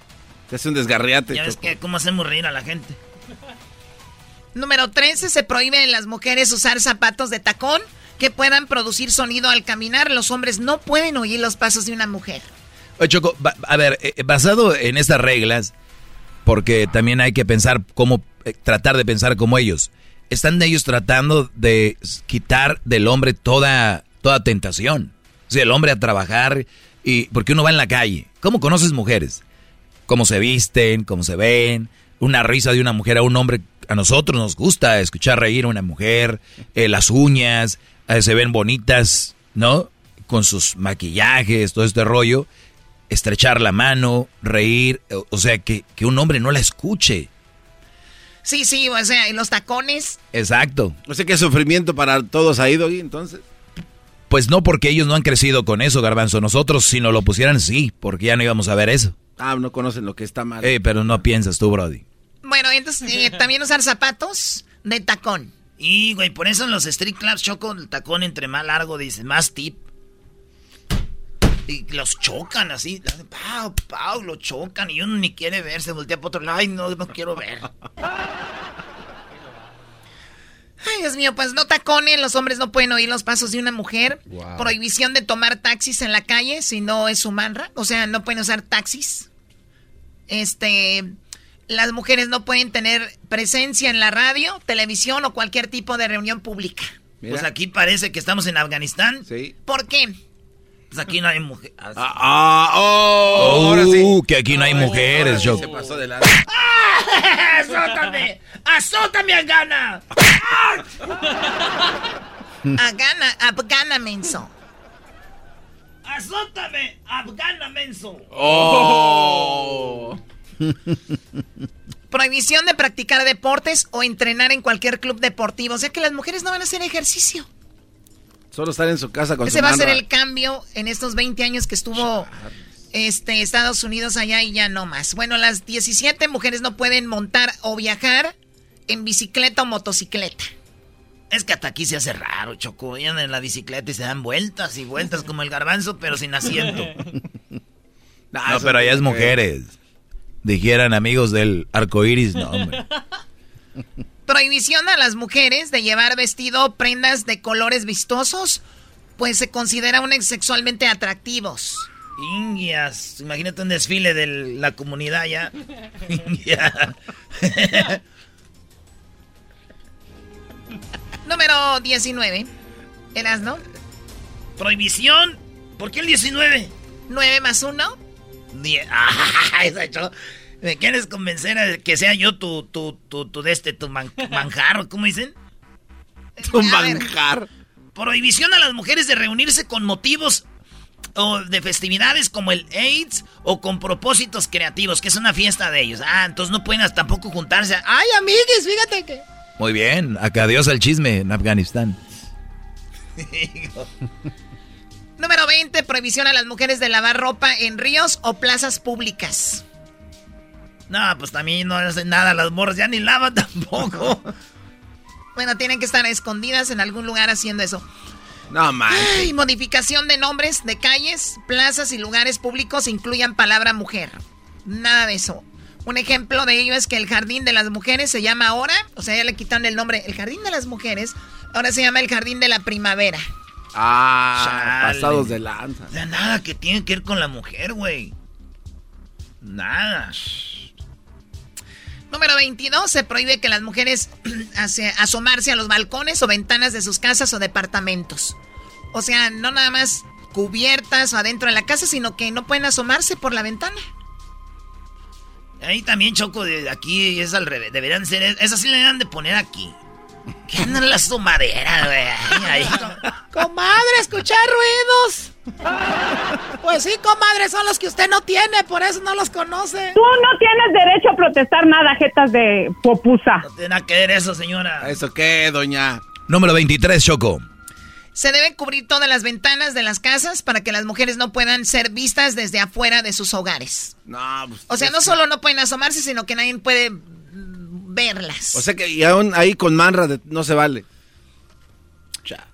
Te hace un desgarriate. Ya ves que cómo hacemos reír a la gente. [LAUGHS] Número 13, se prohíbe en las mujeres usar zapatos de tacón que puedan producir sonido al caminar. Los hombres no pueden oír los pasos de una mujer. Oye, Choco, a ver, eh, basado en estas reglas, porque también hay que pensar cómo, eh, tratar de pensar como ellos. Están ellos tratando de quitar del hombre toda, toda tentación. O sea, el hombre a trabajar y, porque uno va en la calle. ¿Cómo conoces mujeres? Cómo se visten, cómo se ven. Una risa de una mujer a un hombre, a nosotros nos gusta escuchar reír a una mujer, eh, las uñas, eh, se ven bonitas, ¿no? Con sus maquillajes, todo este rollo estrechar la mano, reír, o- o sea, que, que un hombre no la escuche. Sí, sí, o sea, y los tacones. Exacto. O sea, qué sufrimiento para todos ahí, Doggy, entonces. Pues no porque ellos no han crecido con eso, garbanzo. Nosotros si nos lo pusieran, sí, porque ya no íbamos a ver eso. Ah, no conocen lo que está mal. Eh, pero no piensas tú, Brody. Bueno, entonces eh, también usar zapatos de tacón. Y, güey, por eso en los street clubs, Choco, el tacón entre más largo, dice, más tip. Y los chocan así, hacen pau, pau, lo chocan y uno ni quiere ver, se voltea para otro lado, ay, no, no quiero ver. [LAUGHS] Ay, Dios mío, pues no tacones, los hombres no pueden oír los pasos de una mujer. Wow. Prohibición de tomar taxis en la calle si no es su manra. O sea, no pueden usar taxis. Este, las mujeres no pueden tener presencia en la radio, televisión o cualquier tipo de reunión pública. Pues aquí parece que estamos en Afganistán. Sí. ¿Por qué? Pues aquí no hay mujer. Ah, Ah, oh, ahora sí. Uh, que aquí no hay mujeres, Se Choco. pasó de lado. [LAUGHS] ¡Azótame! ¡Azótame a gana! Afgana, Afgana menso. ¡Azótame! ¡Afgana menso! Oh. [LAUGHS] Prohibición de practicar deportes o entrenar en cualquier club deportivo. O sea que las mujeres no van a hacer ejercicio. Solo estar en su casa con Ese su va a ser el cambio en estos 20 años que estuvo este, Estados Unidos allá y ya no más. Bueno, las 17 mujeres no pueden montar o viajar en bicicleta o motocicleta. Es que hasta aquí se hace raro, Choco. Iban en la bicicleta y se dan vueltas y vueltas como el garbanzo, pero sin asiento. [LAUGHS] No, pero allá es mujeres. Dijeran amigos del arco iris, no, hombre. [LAUGHS] Prohibición a las mujeres de llevar vestido o prendas de colores vistosos, pues se consideran sexualmente atractivos. Indias. Imagínate un desfile de la comunidad ya. [LAUGHS] India. [LAUGHS] Número 19. ¿Eras, no? Prohibición. ¿Por qué el 19? 9 más 1. Die- [LAUGHS] Ah, esa cho- ¿Me quieres convencer a que sea yo tu, tu, tu, tu de este, tu man- [LAUGHS] manjar, ¿cómo dicen? Tu manjar. Prohibición a las mujeres de reunirse con motivos o de festividades como el AIDS o con propósitos creativos, que es una fiesta de ellos. Ah, entonces no pueden hasta tampoco juntarse. a- Ay, amigues, fíjate que... Muy bien, acá adiós al chisme en Afganistán. [LAUGHS] Número 20. Prohibición a las mujeres de lavar ropa en ríos o plazas públicas. No, pues también no hacen nada las morras, ya ni lavan [LAUGHS] tampoco. Bueno, tienen que estar escondidas en algún lugar haciendo eso. No manches. Ay, modificación de nombres de calles, plazas y lugares públicos incluyan palabra mujer. Nada de eso. Un ejemplo de ello es que el jardín de las mujeres se llama ahora, o sea, ya le quitaron el nombre, el jardín de las mujeres, ahora se llama el jardín de la primavera. Ah, Chale. pasados de lanza. O sea, nada que tiene que ver con la mujer, güey. Nada. Número 22, se prohíbe que las mujeres [CLEARS THROAT] asomarse a los balcones o ventanas de sus casas o departamentos. O sea, no nada más cubiertas o adentro de la casa, sino que no pueden asomarse por la ventana. Ahí también, Choco, de aquí es al revés. Deberían ser. Esas sí le deben de poner aquí. ¿Qué andan las tomaderas, güey? Comadre, escuchar ruidos. Pues sí, comadre, son los que usted no tiene, por eso no los conoce. Tú no tienes derecho a protestar nada, jetas de popusa. No tiene nada que ver eso, señora. ¿Eso qué, doña? Número 23, Choco. Se deben cubrir todas las ventanas de las casas para que las mujeres no puedan ser vistas desde afuera de sus hogares. No, pues, O sea, no solo no pueden asomarse, sino que nadie puede verlas. O sea que y aún ahí con manra de- no se vale.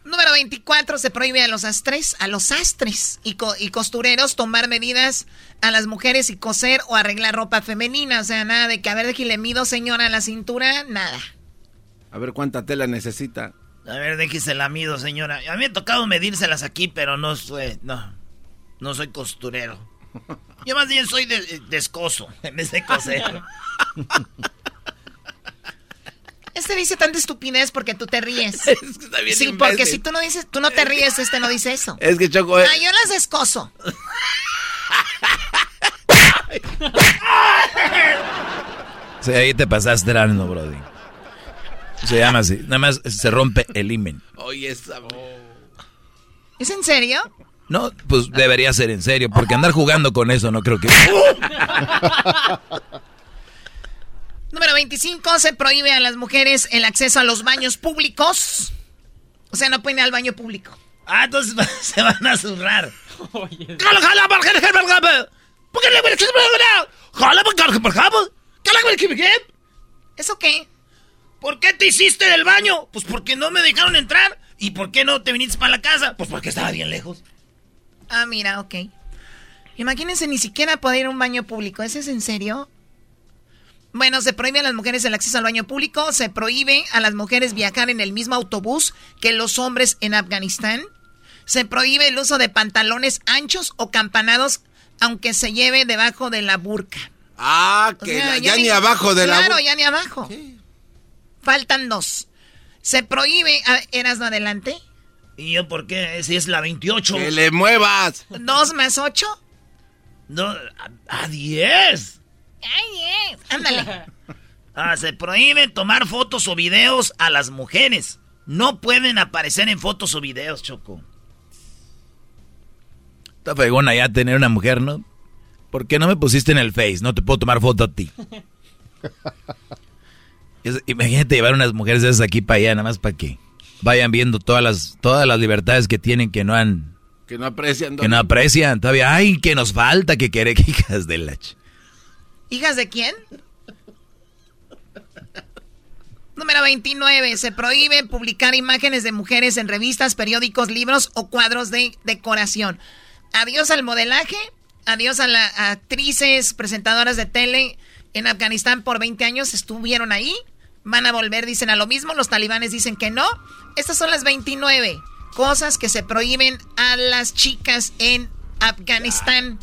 Número 24, se prohíbe a los astres, a los astres y, co- y costureros tomar medidas a las mujeres y coser o arreglar ropa femenina. O sea, nada de que, a ver, de que le mido, señora, a la cintura, nada. A ver cuánta tela necesita. A ver, déjese la mido, señora. A mí me ha tocado medírselas aquí, pero no soy, no, no soy costurero. [LAUGHS] Yo más bien soy de, descoso, en vez de coser. [LAUGHS] Este dice tanta estupidez porque tú te ríes. [LAUGHS] bien sí, imbécil. porque si tú no dices, tú no te ríes, este no dice eso. Es que Choco... eh, Ah, yo las descoso. [LAUGHS] Sí, ahí te pasaste no, Brody. Se llama así. Nada más se rompe el imen. Oye, esa... ¿Es en serio? No, pues debería ser en serio, porque andar jugando con eso no creo que... [LAUGHS] Número 25, se prohíbe a las mujeres el acceso a los baños públicos. O sea, no pueden ir al baño público. Ah, entonces [LAUGHS] se van a zurrar. ¿Eso qué? ¿Por qué te hiciste del baño? Pues porque no me dejaron entrar. ¿Y por qué no te viniste para la casa? Pues porque estaba bien lejos. Ah, mira, ok. Imagínense ni siquiera poder ir a un baño público. ¿Eso es en serio? Bueno, se prohíbe a las mujeres el acceso al baño público. Se prohíbe a las mujeres viajar en el mismo autobús que los hombres en Afganistán. Se prohíbe el uso de pantalones anchos o campanados, aunque se lleve debajo de la burka. Ah, O que sea, la- ya, ni abajo de la... Claro, bu- ya ni abajo. Faltan dos. Se prohíbe... a- ¿Eras no adelante? ¿Y yo por qué? Si es la 28. Que le muevas. ¿Dos más ocho? No, a, a 10. ¡Ay, yes! Ándale. [LAUGHS] Ah, se prohíbe tomar fotos o videos a las mujeres. No pueden aparecer en fotos o videos, Choco. Está fregona ya tener una mujer, ¿no? ¿Por qué no me pusiste en el Face? No te puedo tomar foto a ti. [LAUGHS] Es- imagínate llevar unas mujeres de esas aquí para allá, nada más para que vayan viendo todas las, todas las libertades que tienen que no han, Que no aprecian. que no aprecian. Todavía, ay, que nos falta que quiere que [LAUGHS] hijas de la ch- ¿Hijas de quién? Número 29. Se prohíbe publicar imágenes de mujeres en revistas, periódicos, libros o cuadros de decoración. Adiós al modelaje. Adiós a las actrices, presentadoras de tele en Afganistán por 20 años. Estuvieron ahí. Van a volver, dicen a lo mismo. Los talibanes dicen que no. Estas son las 29 cosas que se prohíben a las chicas en Afganistán.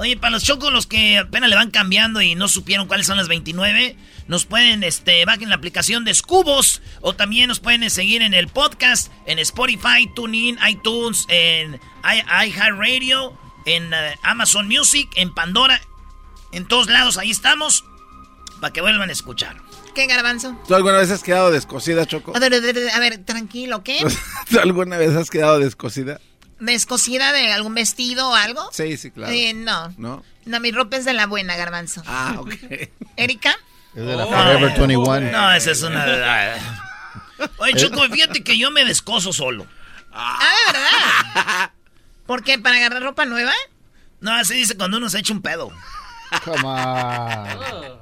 Oye, para los chocos, los que apenas le van cambiando y no supieron cuáles son las 29, nos pueden, este, bajen la aplicación de Scubos o también nos pueden seguir en el podcast, en Spotify, TuneIn, iTunes, en iHeartRadio, en eh, Amazon Music, en Pandora, en todos lados, ahí estamos, para que vuelvan a escuchar. ¿Qué garbanzo? ¿Tú alguna vez has quedado descosida, Choco? A ver, a ver, a ver, tranquilo, ¿qué? [LAUGHS] ¿Tú alguna vez has quedado descosida? ¿Descosida de algún vestido o algo? Sí, sí, claro. Eh, no. ¿No? No, mi ropa es de la buena, garbanzo. Ah, ok. [LAUGHS] ¿Erika? Es de la Forever 21. No, esa es una... [LAUGHS] Oye, Choco, fíjate que yo me descoso solo. Ah, ¿de verdad? [LAUGHS] ¿Por qué? ¿Para agarrar ropa nueva? No, así dice cuando uno se echa un pedo. Come on.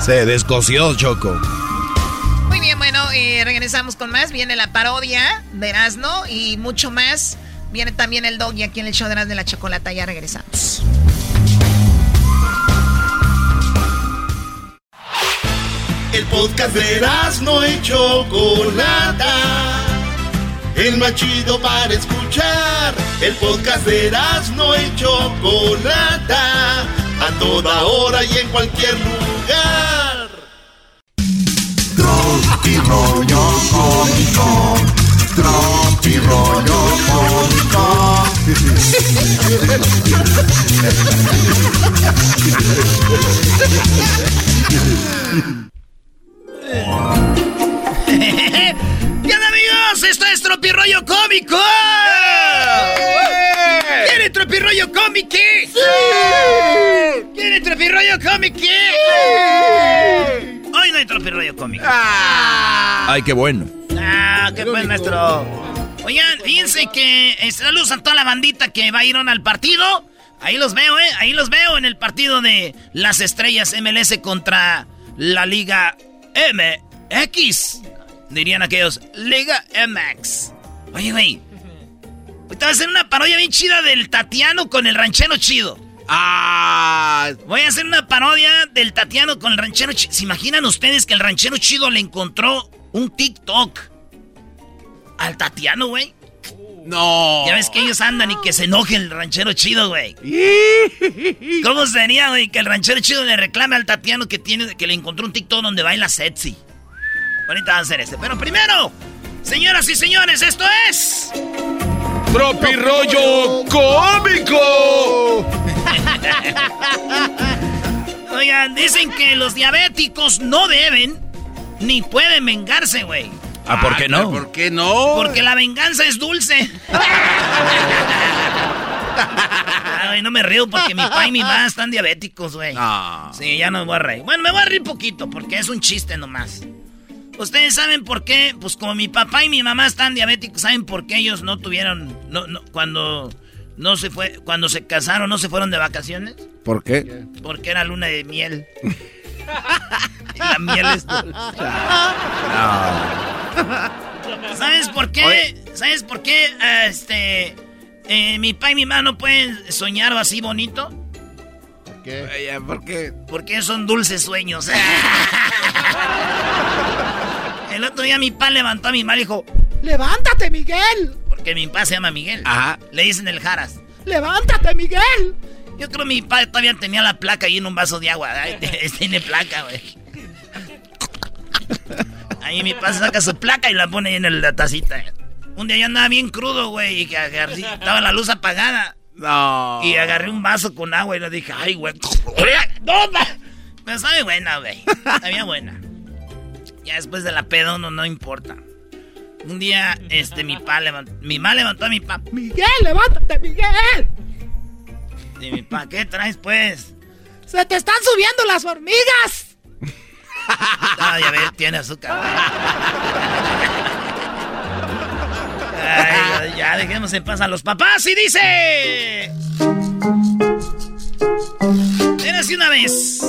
Se descoció, Choco. Muy bien, bueno, eh, regresamos con más. Viene la parodia de Erasmo y mucho más. Viene también el doggy aquí en el show de Erasmo de la Chocolata. Ya regresamos. El podcast de no y Chocolata. El más chido para escuchar. El podcast de no y Chocolata. A toda hora y en cualquier lugar. Tropi rollo cómico. Tropi rollo cómico. ¿Qué onda, amigos? Esto es Tropirollo Cómico. ¿Quiere Tropirollo Cómico? ¡Sí! ¿Quiere Tropirollo Cómico? Oigan, cómico. Ay, qué bueno. Ah, qué buen maestro. Oigan, fíjense que eh, saludos a toda la bandita que va a ir al partido. Ahí los veo, ¿eh? Ahí los veo en el partido de las estrellas MLS contra la Liga MX. Dirían aquellos, Liga MX. Oye, güey. Ahorita va a hacer una parodia bien chida del Tatiano con el ranchero chido. Ah. Voy a hacer una parodia del Tatiano con el ranchero chido. ¿Se imaginan ustedes que el ranchero chido le encontró un TikTok al Tatiano, güey? No. Ya ves que ellos andan y que se enoje el ranchero chido, güey. [LAUGHS] ¿Cómo sería, güey, que el ranchero chido le reclame al Tatiano que tiene que le encontró un TikTok donde baila sexy? Ahorita va a hacer este. Pero primero, señoras y señores, esto es. Tropi rollo cómico. [LAUGHS] Oigan, dicen que los diabéticos no deben ni pueden vengarse, güey. Ah, ¿por qué no? ¿Por qué no? Porque la venganza es dulce. [LAUGHS] Ay, no me río porque mi papá y mi mamá están diabéticos, güey. Ah. Sí, ya no me voy a reír. Bueno, me voy a reír poquito porque es un chiste nomás. Ustedes saben por qué, pues como mi papá y mi mamá están diabéticos, ¿saben por qué ellos no tuvieron, no, no, cuando no se fue, cuando se casaron, no se fueron de vacaciones? ¿Por qué? Porque era luna de miel. [LAUGHS] y la miel es dulce. ¿Sabes por qué? ¿Sabes por qué? eh, Este, eh, mi papá y mi mamá no pueden soñar así bonito. ¿Por qué? ¿Por qué? Porque son dulces sueños. [LAUGHS] El otro día mi papá levantó a mi mamá y dijo, ¡Levántate, Miguel! Porque mi papá se llama Miguel. Ajá. Le dicen el Jaras. ¡Levántate, Miguel! Yo creo que mi papá todavía tenía la placa ahí en un vaso de agua. Ay, [LAUGHS] [LAUGHS] tiene placa, güey. Ahí mi papá saca su placa y la pone ahí en la tacita. Un día yo andaba bien crudo, güey, y que agarré- estaba la luz apagada. No. Y agarré un vaso con agua y le dije, ay, güey. ¡No, ma! Pero sabe buena, güey. Sabía buena. Ya después de la peda uno no importa. Un día, este, mi pa levantó, mi mamá levantó a mi papá. ¡Miguel, levántate, Miguel! Y mi pa, ¿qué traes, pues? ¡Se te están subiendo las hormigas! Ah, ya ves, tiene azúcar. Ay, ya dejemos en paz a los papás y dice... Érase una vez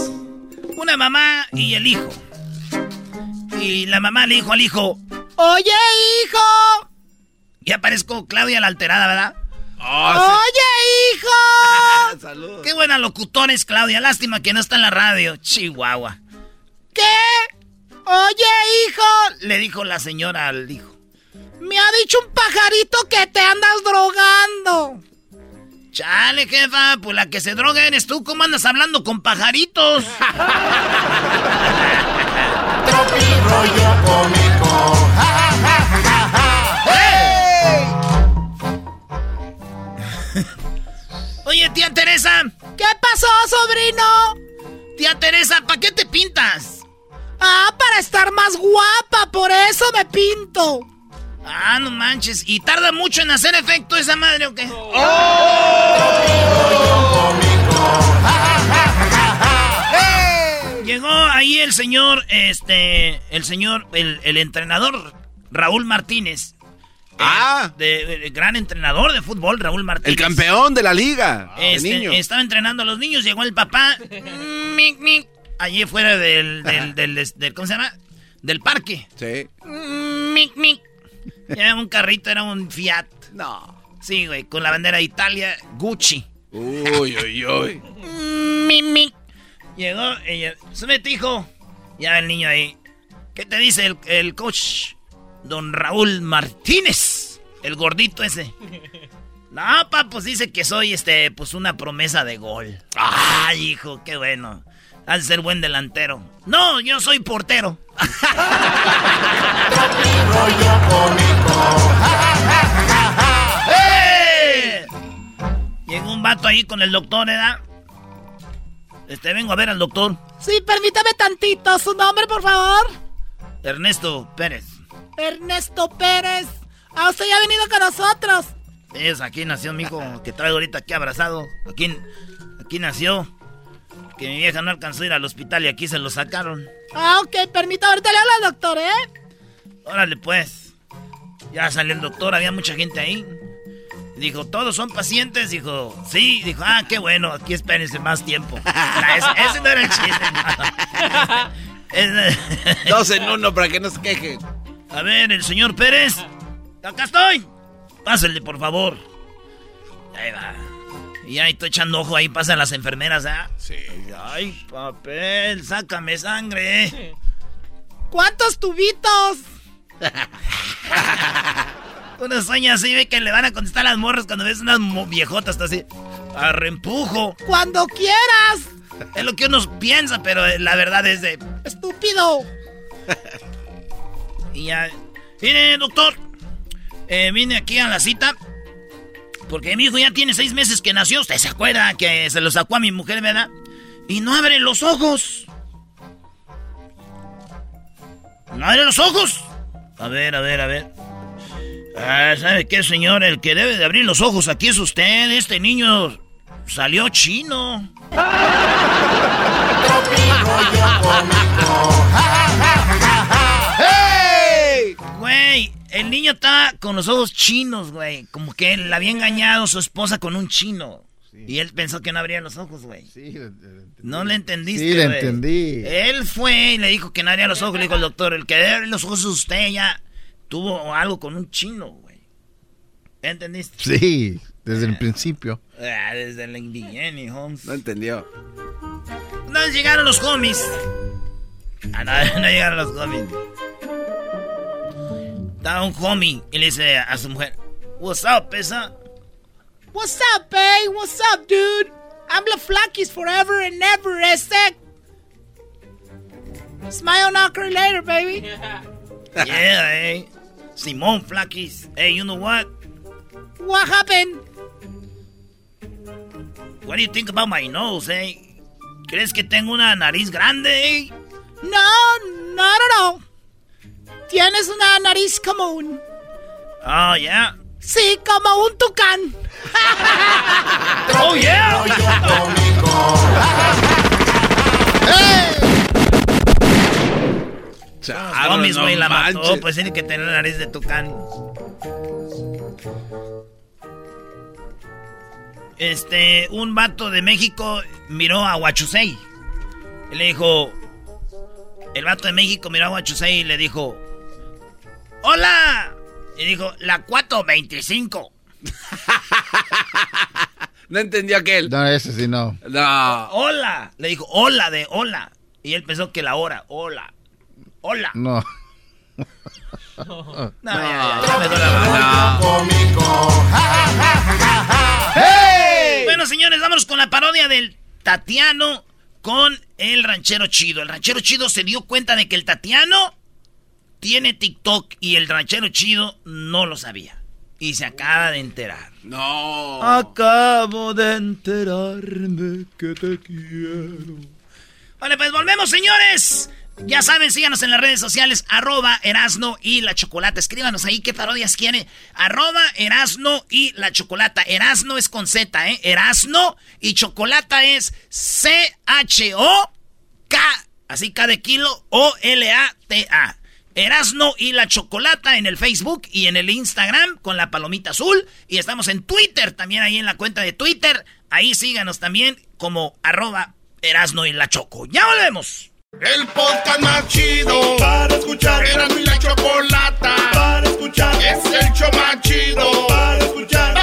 una mamá y el hijo. Y la mamá le dijo al hijo, ¡Oye, hijo! ya parezco Claudia la alterada, ¿verdad? ¡Oye, hijo! [LAUGHS] Qué buena locutor es Claudia, lástima que no está en la radio. Chihuahua. ¿Qué? ¡Oye, hijo! Le dijo la señora al hijo. Me ha dicho un pajarito que te andas drogando. Chale, jefa, pues la que se droga eres tú. ¿Cómo andas hablando con pajaritos? [LAUGHS] Oye, tía Teresa. ¿Qué pasó, sobrino? Tía Teresa, ¿para qué te pintas? Ah, para estar más guapa, por eso me pinto. Ah, no manches. ¿Y tarda mucho en hacer efecto esa madre o qué? Llegó ahí el señor, este, el señor, el, el entrenador Raúl Martínez. Ah. De, gran entrenador de fútbol, Raúl Martínez. El campeón de la liga. de Este, niños. estaba entrenando a los niños, llegó el papá. [LAUGHS] mic, mic, allí fuera del, del, del- del- ¿cómo se llama? Del parque. Sí. Mic, mic. Era un carrito, era un Fiat. No. Sí, güey, con la bandera de Italia, Gucci. Uy, uy, uy. [LAUGHS] Mic, mic. Llegó, ella, súbete, hijo. Ya el niño ahí. ¿Qué te dice el, el coach? Don Raúl Martínez. El gordito ese. [LAUGHS] No, pa, pues dice que soy, este, pues una promesa de gol. Ay, hijo, qué bueno. Has de ser buen delantero. No, yo soy portero. ¡Eh! [LAUGHS] [LAUGHS] Llegó un vato ahí con el doctor, ¿verdad? Este, vengo a ver al doctor. Sí, permítame tantito. ¿Su nombre, por favor? Ernesto Pérez. Ernesto Pérez. Ah, usted ya ha venido con nosotros. Es aquí nació mi hijo que traigo ahorita aquí abrazado. Aquí, aquí nació. Que mi vieja no alcanzó a ir al hospital y aquí se lo sacaron. Ah, ok, permita, ahorita le habla al doctor, ¿eh? Órale, pues. Ya salió el doctor, había mucha gente ahí. Dijo, ¿todos son pacientes? Dijo, sí. Dijo, ah, qué bueno, aquí espérense más tiempo. Ese, ese no era el chiste, [LAUGHS] [LAUGHS] Ese- Dos en uno para que no se quejen. A ver, el señor Pérez. Acá estoy. Pásenle, por favor. Ahí va. Y ahí estoy echando ojo, ahí pasan las enfermeras, ¿ah? Sí. Ay, papel, sácame sangre. ¿Cuántos tubitos? [LAUGHS] Uno sueña así, ve que le van a contestar las morras cuando ves unas viejotas, está así. A reempujo. Cuando quieras. Es lo que uno piensa, pero eh, la verdad es de... Estúpido. [LAUGHS] Y ya... Mire, doctor. eh, vine aquí a la cita. Porque mi hijo ya tiene seis meses que nació. Usted se acuerda que se lo sacó a mi mujer, ¿verdad? Y no abre los ojos. ¿No abre los ojos? A ver, a ver, a ver. Ah, ¿sabe qué, señor? El que debe de abrir los ojos aquí es usted. Este niño salió chino. [LAUGHS] Güey, el niño está con los ojos chinos, güey. Como que le había engañado su esposa con un chino. Y él pensó que no abría los ojos, güey. No le entendiste, Sí, le güey. entendí. Él fue y le dijo que no abría los ojos. Le dijo el doctor, el que debe abrir los ojos es usted. Ya tuvo algo con un chino, güey. ¿Entendiste? Sí, desde el principio. Ah, desde el beginning, Holmes. No entendió. No llegaron los homies. Ah, no, [LAUGHS] no llegaron los homies. Estaba un homie y le dice a su mujer, What's up, pesa? What's up, babe? What's up, dude? I'm La Flakis forever and never, este. Smile knocker later, baby. [LAUGHS] yeah, eh. Simón Flakis. Hey, you know what? What happened? What do you think about my nose, eh? ¿Crees que tengo una nariz grande, eh? No, not at all. Tienes una nariz común. Oh, yeah. Sí, como un tucán. Oh, yeah. Charro, homies, no güey, la mató. Pues tiene que tener la nariz de tucán. Este, un vato de México miró a Huachusei. Y le dijo. El vato de México miró a Huachusei y le dijo. ¡Hola! Y dijo, la 425. [LAUGHS] No entendió aquel. No, ese sí no. No. ¡Hola! Le dijo, hola de hola. Y él pensó que la hora, hola. Hola. No. No, ya, ya, ya me duele la ¡Hey! Bueno, señores, vámonos con la parodia del Tatiano con el ranchero chido. El ranchero chido se dio cuenta de que el Tatiano tiene TikTok y el ranchero chido no lo sabía. Y se acaba de enterar. No. Acabo de enterarme que te quiero. Vale, pues volvemos, señores. Ya saben, síganos en las redes sociales, arroba Erasno y la Chocolata. Escríbanos ahí qué parodias quieren. Arroba Erasno y la Chocolata. Erasno es con Z, ¿eh? Erasno y Chocolata es C-H-O-K, así K de kilo, O-L-A-T-A. Erasno y la Chocolata en el Facebook y en el Instagram con la palomita azul. Y estamos en Twitter también, ahí en la cuenta de Twitter. Ahí síganos también como arroba Erasno y la Choco. ¡Ya volvemos! El podcast más chido para escuchar. Era mi la chocolata para escuchar. Es el show más chido para escuchar.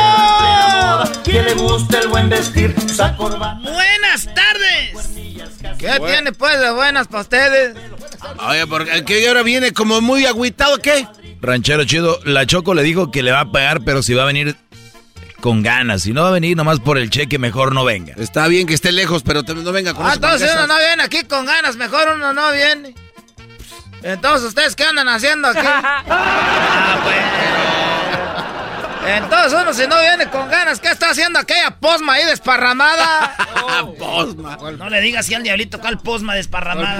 Gusta el buen vestir, corbata. Buenas tardes. ¿Qué tiene pues de buenas para ustedes? Oye, porque que ahora viene como muy agüitado, ¿qué? Ranchero chido, la Choco le dijo que le va a pagar, pero si va a venir con ganas. Si no va a venir nomás por el cheque, mejor no venga. Está bien que esté lejos, pero te- no venga con Ah, entonces uno no viene aquí con ganas, mejor uno no viene. Entonces, ¿ustedes qué andan haciendo aquí? [LAUGHS] Ah, bueno. Entonces uno si no viene con ganas, ¿qué está haciendo aquella posma ahí desparramada? [LAUGHS] Posma. No le digas así al diablito cuál posma desparramada.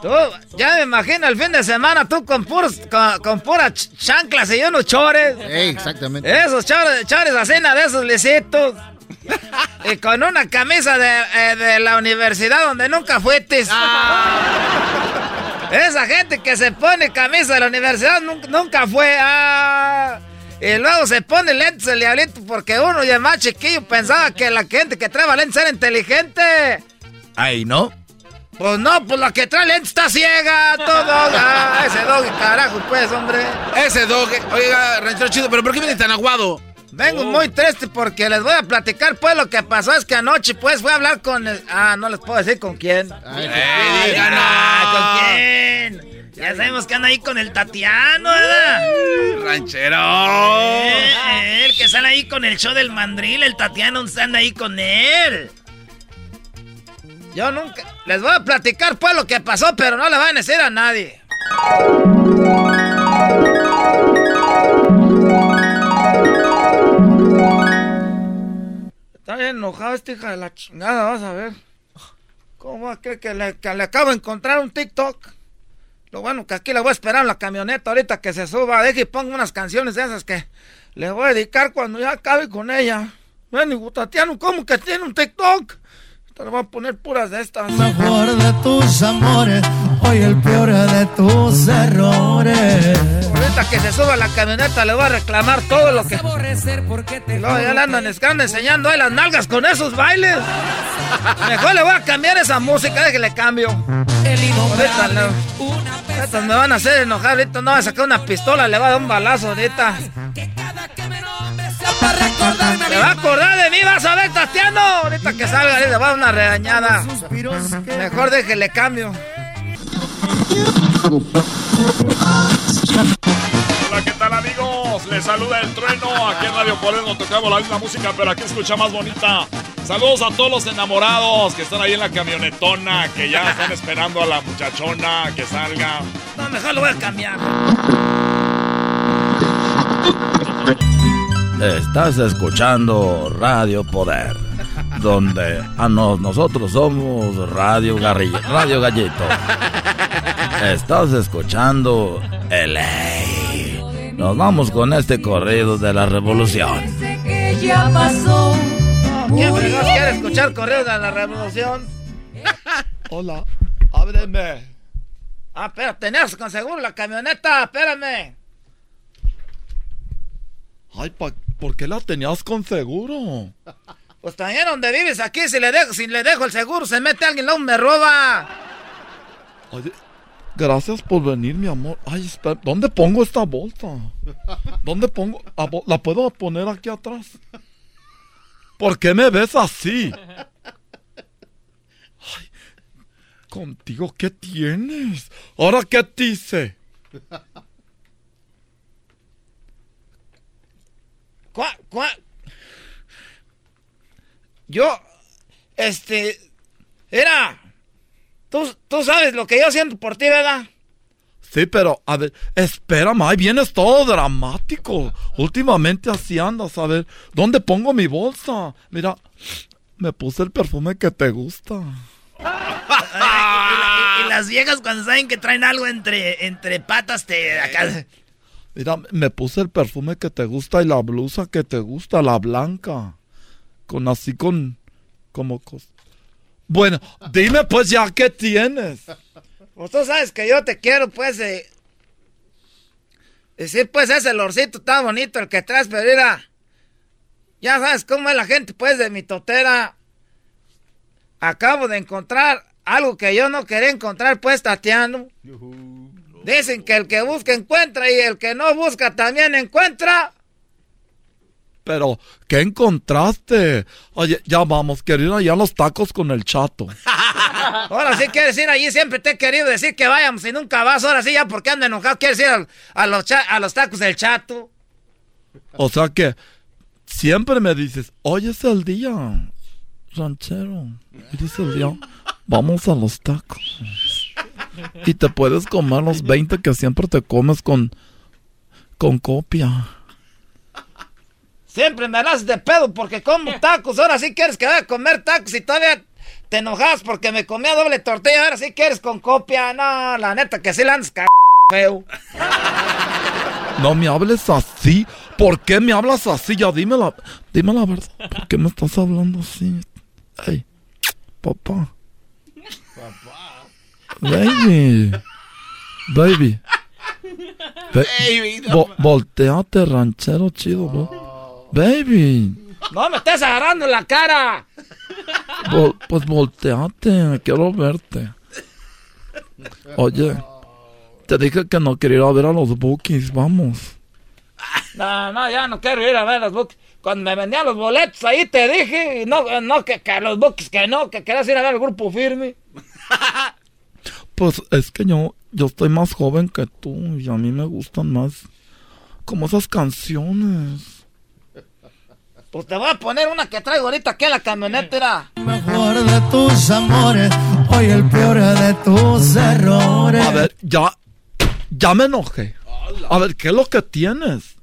Tú, ya me imagino el fin de semana tú con puros, con, con puras ch- chanclas y unos chores. exactamente. Esos chores, chores así, de esos lisitos. [LAUGHS] y con una camisa de, eh, de la universidad donde nunca fuiste. Esa gente que se pone camisa de la universidad nunca, nunca fue. ah. Y luego se pone lentes el diablito porque uno ya más chiquillo pensaba que la gente que trae lentes era inteligente. Ay, ¿no? Pues no, pues la que trae lentes está ciega, todo. [LAUGHS] Ah, ese dog, carajo, pues, hombre. Ese dog, oiga, ranchero chido, pero ¿por qué viene tan aguado? Vengo muy triste porque les voy a platicar, pues, lo que pasó es que anoche, pues, fui a hablar con el... Ah, no les puedo decir con quién. Ay, no, ¿con quién? Ya sabemos que anda ahí con el Tatiano, ¿verdad? Ranchero. Eh, el que sale ahí con el show del mandril, el Tatiano anda ahí con él. Yo nunca... Les voy a platicar, pues, lo que pasó, pero no le van a decir a nadie. Está bien enojado este hija de la chingada, vas a ver. ¿Cómo va a creer que le, que le acabo de encontrar un TikTok? Lo bueno que aquí le voy a esperar en la camioneta ahorita que se suba. Deje y ponga unas canciones de esas que le voy a dedicar cuando ya acabe con ella. Ven, y Tatiano, ¿cómo que tiene un TikTok? Te le voy a poner puras de estas. mejor de tus amores, hoy el peor de tus errores. Ahorita que se suba a la camioneta le voy a reclamar todo lo que... Y luego ya le andan enseñando ahí las nalgas con esos bailes. [LAUGHS] Mejor le voy a cambiar esa música, déjale cambio. Ahorita me van a hacer enojar, ahorita no va a sacar una pistola, le va a dar un balazo ahorita. Se va a acordar de mí, vas a ver, Tatiano. Ahorita que salga, le va a dar una regañada. Mejor déjele cambio. Hola, ¿qué tal amigos? Les saluda el trueno. Aquí en Radio Poder no tocamos la misma música, pero aquí escucha más bonita. Saludos a todos los enamorados que están ahí en la camionetona, que ya están esperando a la muchachona que salga. No, mejor lo voy a cambiar. Estás escuchando Radio Poder, donde a no- nosotros somos Radio Garrillo, Radio Gallito. Estás escuchando el Nos vamos con este corrido de la revolución. Que ya pasó. ¿Quién fregados quiere escuchar correos de la revolución? Hola, ábreme. Ah, pero tenés con seguro la camioneta, espérame. Ay, pa- ¿por qué la tenías con seguro? Pues también donde vives aquí, si le dejo, si le dejo el seguro, se mete alguien, luego me roba. Oye, gracias por venir, mi amor. Ay, espera, ¿dónde pongo esta bolsa? ¿Dónde pongo? Ah, ¿La puedo poner aquí atrás? ¿Por qué me ves así? Ay, contigo, ¿qué tienes? ¿Ahora qué te hice? ¿Cuá, cuá? Yo, este, era, tú, tú sabes lo que yo siento por ti, ¿verdad? Sí, pero, a ver, espérame, ahí vienes todo dramático. Últimamente así andas, a ver, ¿dónde pongo mi bolsa? Mira, me puse el perfume que te gusta. [LAUGHS] Y, la- y- y las viejas cuando saben que traen algo entre, entre patas te acá. Mira, me puse el perfume que te gusta y la blusa que te gusta, la blanca. Con así con, como cos... Bueno, dime pues ya qué tienes. Pues tú sabes que yo te quiero, pues, eh. Decir, pues, ese lorcito tan bonito el que traes, pero mira. Ya sabes cómo es la gente, pues, de mi totera. Acabo de encontrar algo que yo no quería encontrar, pues, Tatiano. Dicen que el que busca encuentra y el que no busca también encuentra. Pero, ¿qué encontraste? Oye, ya vamos, quiero ir allá a los tacos con el chato. [LAUGHS] Ahora sí quieres ir allí, siempre te he querido decir que vayamos y nunca vas. Ahora sí, ya porque ando enojado, quieres ir a, los a los tacos del chato. O sea que, siempre me dices, hoy es el día, ranchero. Hoy es el día, vamos a los tacos. Y te puedes comer los 20 que siempre te comes con, con copia. Siempre me das de pedo porque como [LAUGHS] tacos. Ahora sí quieres que vaya a comer tacos y todavía te enojas porque me comía doble tortilla. Ahora sí quieres con copia. No, la neta que sí la andas c feo. [LAUGHS] No me hables así. ¿Por qué me hablas así? Ya dime la, dime la verdad. ¿Por qué me estás hablando así? Ay, papá. Baby. Baby. Ba- [LAUGHS] Baby, no vo- volteate, ranchero chido, bro. Baby. No me estés agarrando la cara. Vol- pues volteate, quiero verte. Oye, te dije que no quería ir a ver a los bookies, vamos. No, no, ya no quiero ir a ver los books. Cuando me vendían los boletos ahí te dije, y no, no, que, que los books, que no, que querías ir a ver el grupo firme. Pues es que yo, yo estoy más joven que tú y a mí me gustan más como esas canciones. Pues te voy a poner una que traigo ahorita aquí en la camioneta. era. mejor de tus amores, hoy el peor de tus errores. A ver, ya, ya me enojé. A ver, ¿qué es lo que tienes?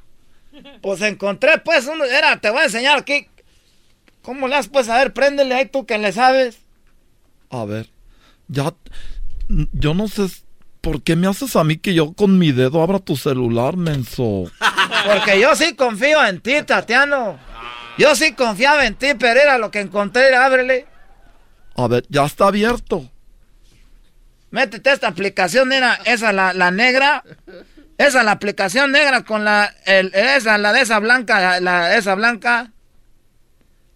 Pues encontré, pues, uno, era, te voy a enseñar aquí. ¿Cómo le has, pues, a ver, préndele ahí tú que le sabes. A ver, ya, yo no sé por qué me haces a mí que yo con mi dedo abra tu celular, menso. [LAUGHS] Porque yo sí confío en ti, Tatiano. Yo sí confiaba en ti, pero era lo que encontré, ábrele. A ver, ya está abierto. Métete esta aplicación, era esa la, la negra. Esa la aplicación negra con la, el, esa, la de esa blanca, la, esa blanca.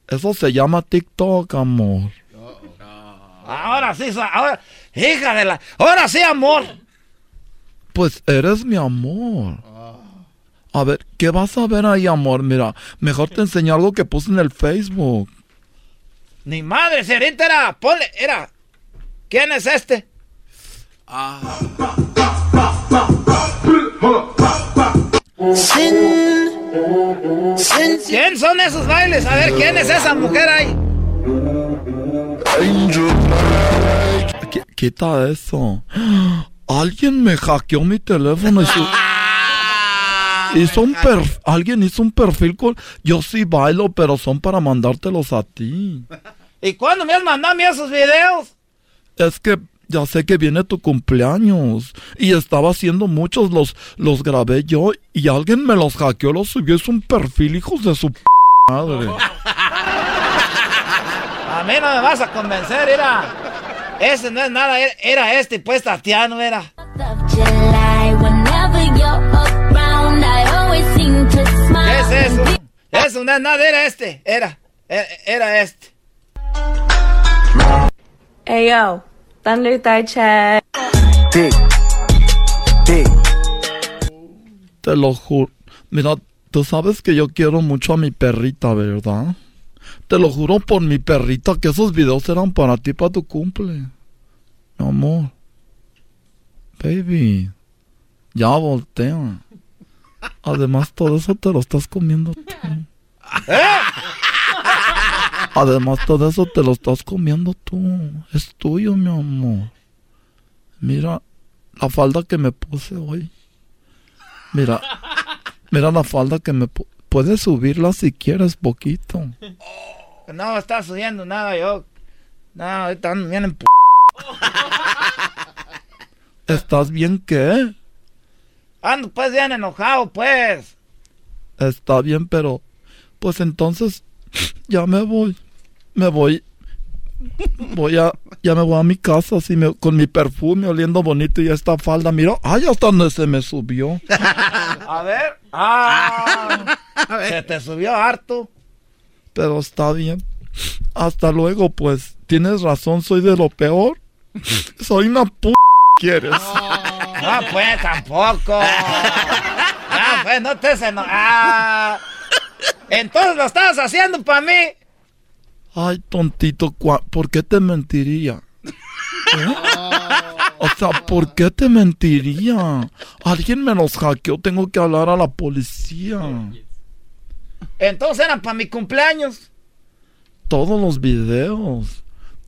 Eso se llama TikTok, amor. Ahora sí, ahora, hija de la, ahora sí, amor. Pues eres mi amor. A ver, ¿qué vas a ver ahí, amor? Mira, mejor te enseño algo que puse en el Facebook. Ni madre, si ahorita era, ponle, era. ¿Quién es este? ¿Quién son esos bailes? A ver, ¿quién es esa mujer ahí? Qu- Quita eso. [GASPS] Alguien me hackeó mi teléfono y su- [LAUGHS] hizo un perf- alguien hizo un perfil con yo sí bailo, pero son para mandártelos a ti. [LAUGHS] ¿Y cuándo me has mandado a mí esos videos? Es que ya sé que viene tu cumpleaños y estaba haciendo muchos, los, los grabé yo y alguien me los hackeó, los subió, es un perfil, hijos de su p madre. A mí no me vas a convencer, era. Ese no es nada, era- era este, pues Tatiano era. Es eso? Eso no es nada, era este, era, era, era este. Ayo, Thunder Thigh Chat. Te lo juro. Mira, tú sabes que yo quiero mucho a mi perrita, ¿verdad? Te lo juro por mi perrita que esos videos eran para ti, para tu cumple. Mi amor. Baby. Ya voltea. Además, todo eso te lo estás comiendo tú. Además, todo eso te lo estás comiendo tú. Es tuyo, mi amor. Mira la falda que me puse hoy. Mira, mira la falda que me pu- puedes subirla si quieres poquito. No está subiendo nada yo. No, ahorita bien en p... ¿Estás bien qué? Ando pues bien enojado, pues. Está bien, pero pues entonces [SNIFFS] ya me voy. Me voy. Voy a ya me voy a mi casa así me- con mi perfume oliendo bonito y esta falda, mira, ay, hasta donde se me subió. [LAUGHS] A ver. Ah, [LAUGHS] se te subió harto. Pero está bien. Hasta luego, pues. Tienes razón, soy de lo peor. [LAUGHS] Soy una p ¿Quieres? No, pues tampoco. No, pues no te eno... Ah. Entonces lo estabas haciendo para mí. Ay, tontito, ¿por qué te mentiría? ¿Eh? O sea, ¿por qué te mentiría? Alguien me los hackeó, tengo que hablar a la policía. Entonces eran para mi cumpleaños. Todos los videos.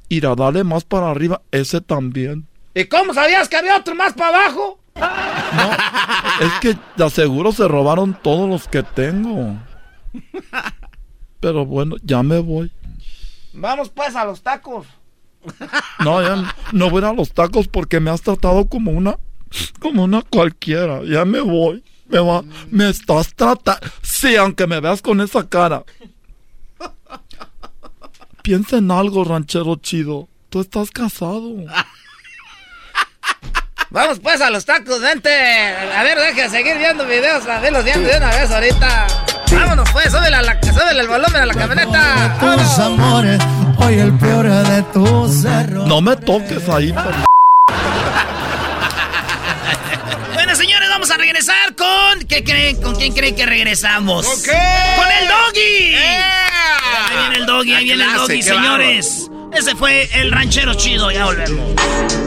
Ir a darle más para arriba, ese también. ¿Y cómo sabías que había otro más para abajo? Es que de aseguro se robaron todos los que tengo. Pero bueno, ya me voy. Vamos pues a los tacos. No, ya no voy a los tacos porque me has tratado como una como una cualquiera. Ya me voy. Me va, me estás tratando. Sí, aunque me veas con esa cara. Piensa en algo, ranchero chido. Tú estás casado. Vamos pues a los tacos, vente. A ver, deja seguir viendo videos, a ver los dientes de una vez ahorita. Vámonos pues, súbele, a la, súbele el volumen a la camioneta. Tus amores, hoy el peor de tus errores. No me toques ahí, [LAUGHS] por Bueno, señores, vamos a regresar con. ¿Qué creen? ¿Con quién creen que regresamos? ¿Con qué? ¡Con el doggy! ¡Yeah! Ahí viene el doggy, ahí ¡Qué viene el doggy, señores. Ese fue el ranchero chido, ya volvemos.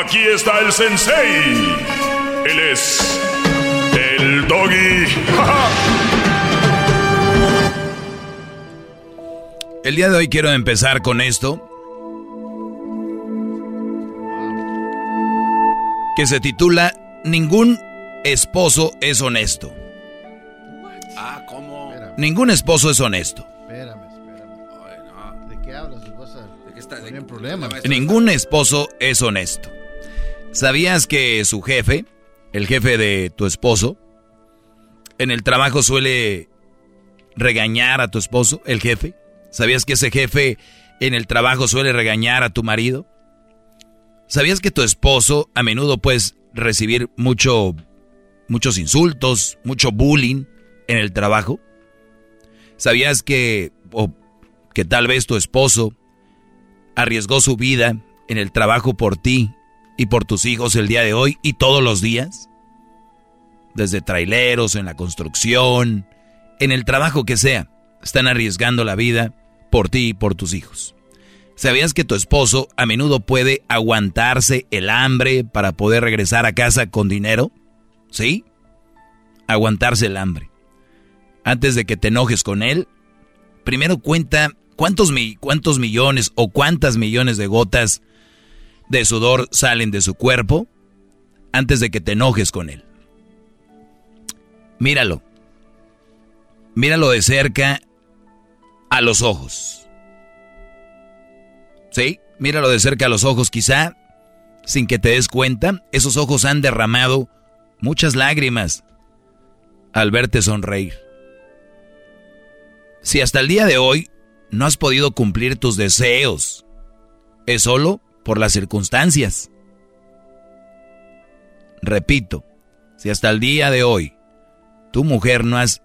Aquí está el sensei. Él es el doggy. [LAUGHS] El día de hoy quiero empezar con esto. Que se titula Ningún esposo es honesto. Ah, ¿cómo? Ningún esposo es honesto. Espérame, espérame. ¿De qué hablas, esposa? ¿De qué está? ¿Tienen problemas? Ningún esposo es honesto. ¿Sabías que su jefe, el jefe de tu esposo, en el trabajo suele regañar a tu esposo, el jefe? ¿Sabías que ese jefe en el trabajo suele regañar a tu marido? ¿Sabías que tu esposo a menudo puedes recibir mucho, muchos insultos, mucho bullying en el trabajo? ¿Sabías que, o que tal vez tu esposo arriesgó su vida en el trabajo por ti y por tus hijos el día de hoy y todos los días? Desde traileros, en la construcción, en el trabajo que sea, están arriesgando la vida por ti y por tus hijos. ¿Sabías que tu esposo a menudo puede aguantarse el hambre para poder regresar a casa con dinero? ¿Sí? Aguantarse el hambre. Antes de que te enojes con él, primero cuenta cuántos, cuántos millones o cuántas millones de gotas de sudor salen de su cuerpo antes de que te enojes con él. Míralo. Míralo de cerca a los ojos. ¿Sí? Míralo de cerca a los ojos, quizá, sin que te des cuenta, esos ojos han derramado muchas lágrimas al verte sonreír. Si hasta el día de hoy no has podido cumplir tus deseos, es solo por las circunstancias. Repito, si hasta el día de hoy tu mujer no has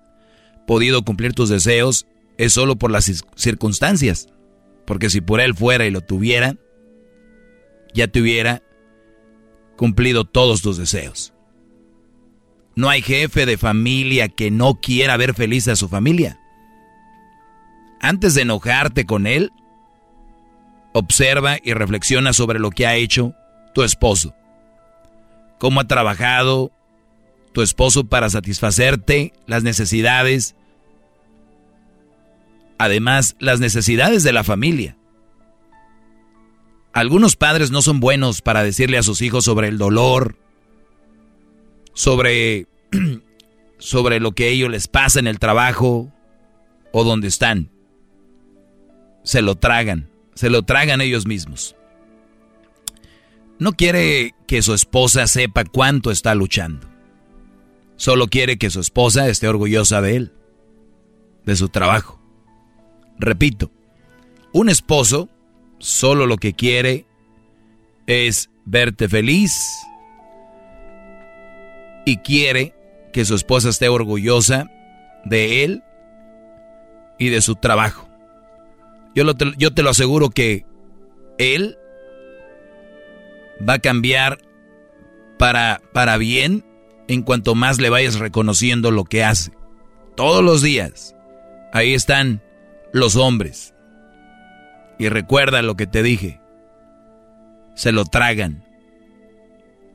podido cumplir tus deseos, es solo por las circunstancias. Porque si por él fuera y lo tuviera, ya te hubiera cumplido todos tus deseos. No hay jefe de familia que no quiera ver feliz a su familia. Antes de enojarte con él, observa y reflexiona sobre lo que ha hecho tu esposo. Cómo ha trabajado tu esposo para satisfacerte las necesidades además las necesidades de la familia. Algunos padres no son buenos para decirle a sus hijos sobre el dolor, sobre, [CLEARS THROAT] sobre lo que a ellos les pasa en el trabajo o donde están. Se lo tragan, se lo tragan ellos mismos. No quiere que su esposa sepa cuánto está luchando. Solo quiere que su esposa esté orgullosa de él, de su trabajo. Repito, un esposo solo lo que quiere es verte feliz y quiere que su esposa esté orgullosa de él y de su trabajo. Yo, te lo aseguro que él va a cambiar para, para bien en cuanto más le vayas reconociendo lo que hace. Todos los días. Ahí están los hombres. Y recuerda lo que te dije. Se lo tragan.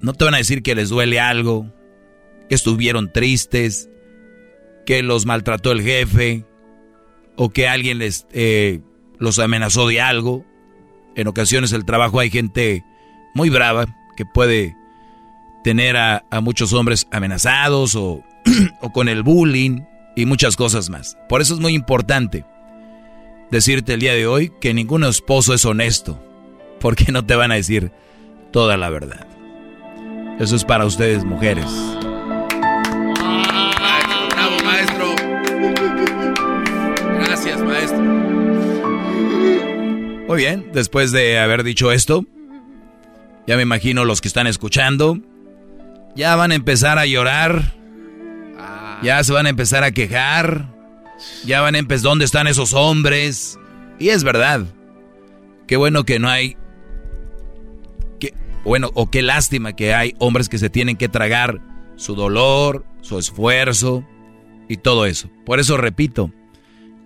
No te van a decir que les duele algo, que estuvieron tristes, que los maltrató el jefe, o que alguien les eh, los amenazó de algo. En ocasiones el trabajo hay gente muy brava que puede tener a, muchos hombres amenazados o, [CLEARS THROAT] o con el bullying y muchas cosas más. Por eso es muy importante decirte el día de hoy que ningún esposo es honesto, porque no te van a decir toda la verdad. Eso es para ustedes, mujeres. Muy bien, después de haber dicho esto, ya me imagino los que están escuchando, ya van a empezar a llorar, ya se van a empezar a quejar, ya van a empezar, ¿dónde están esos hombres? Y es verdad, qué bueno que no hay, que, bueno, o qué lástima que hay hombres que se tienen que tragar su dolor, su esfuerzo y todo eso. Por eso repito,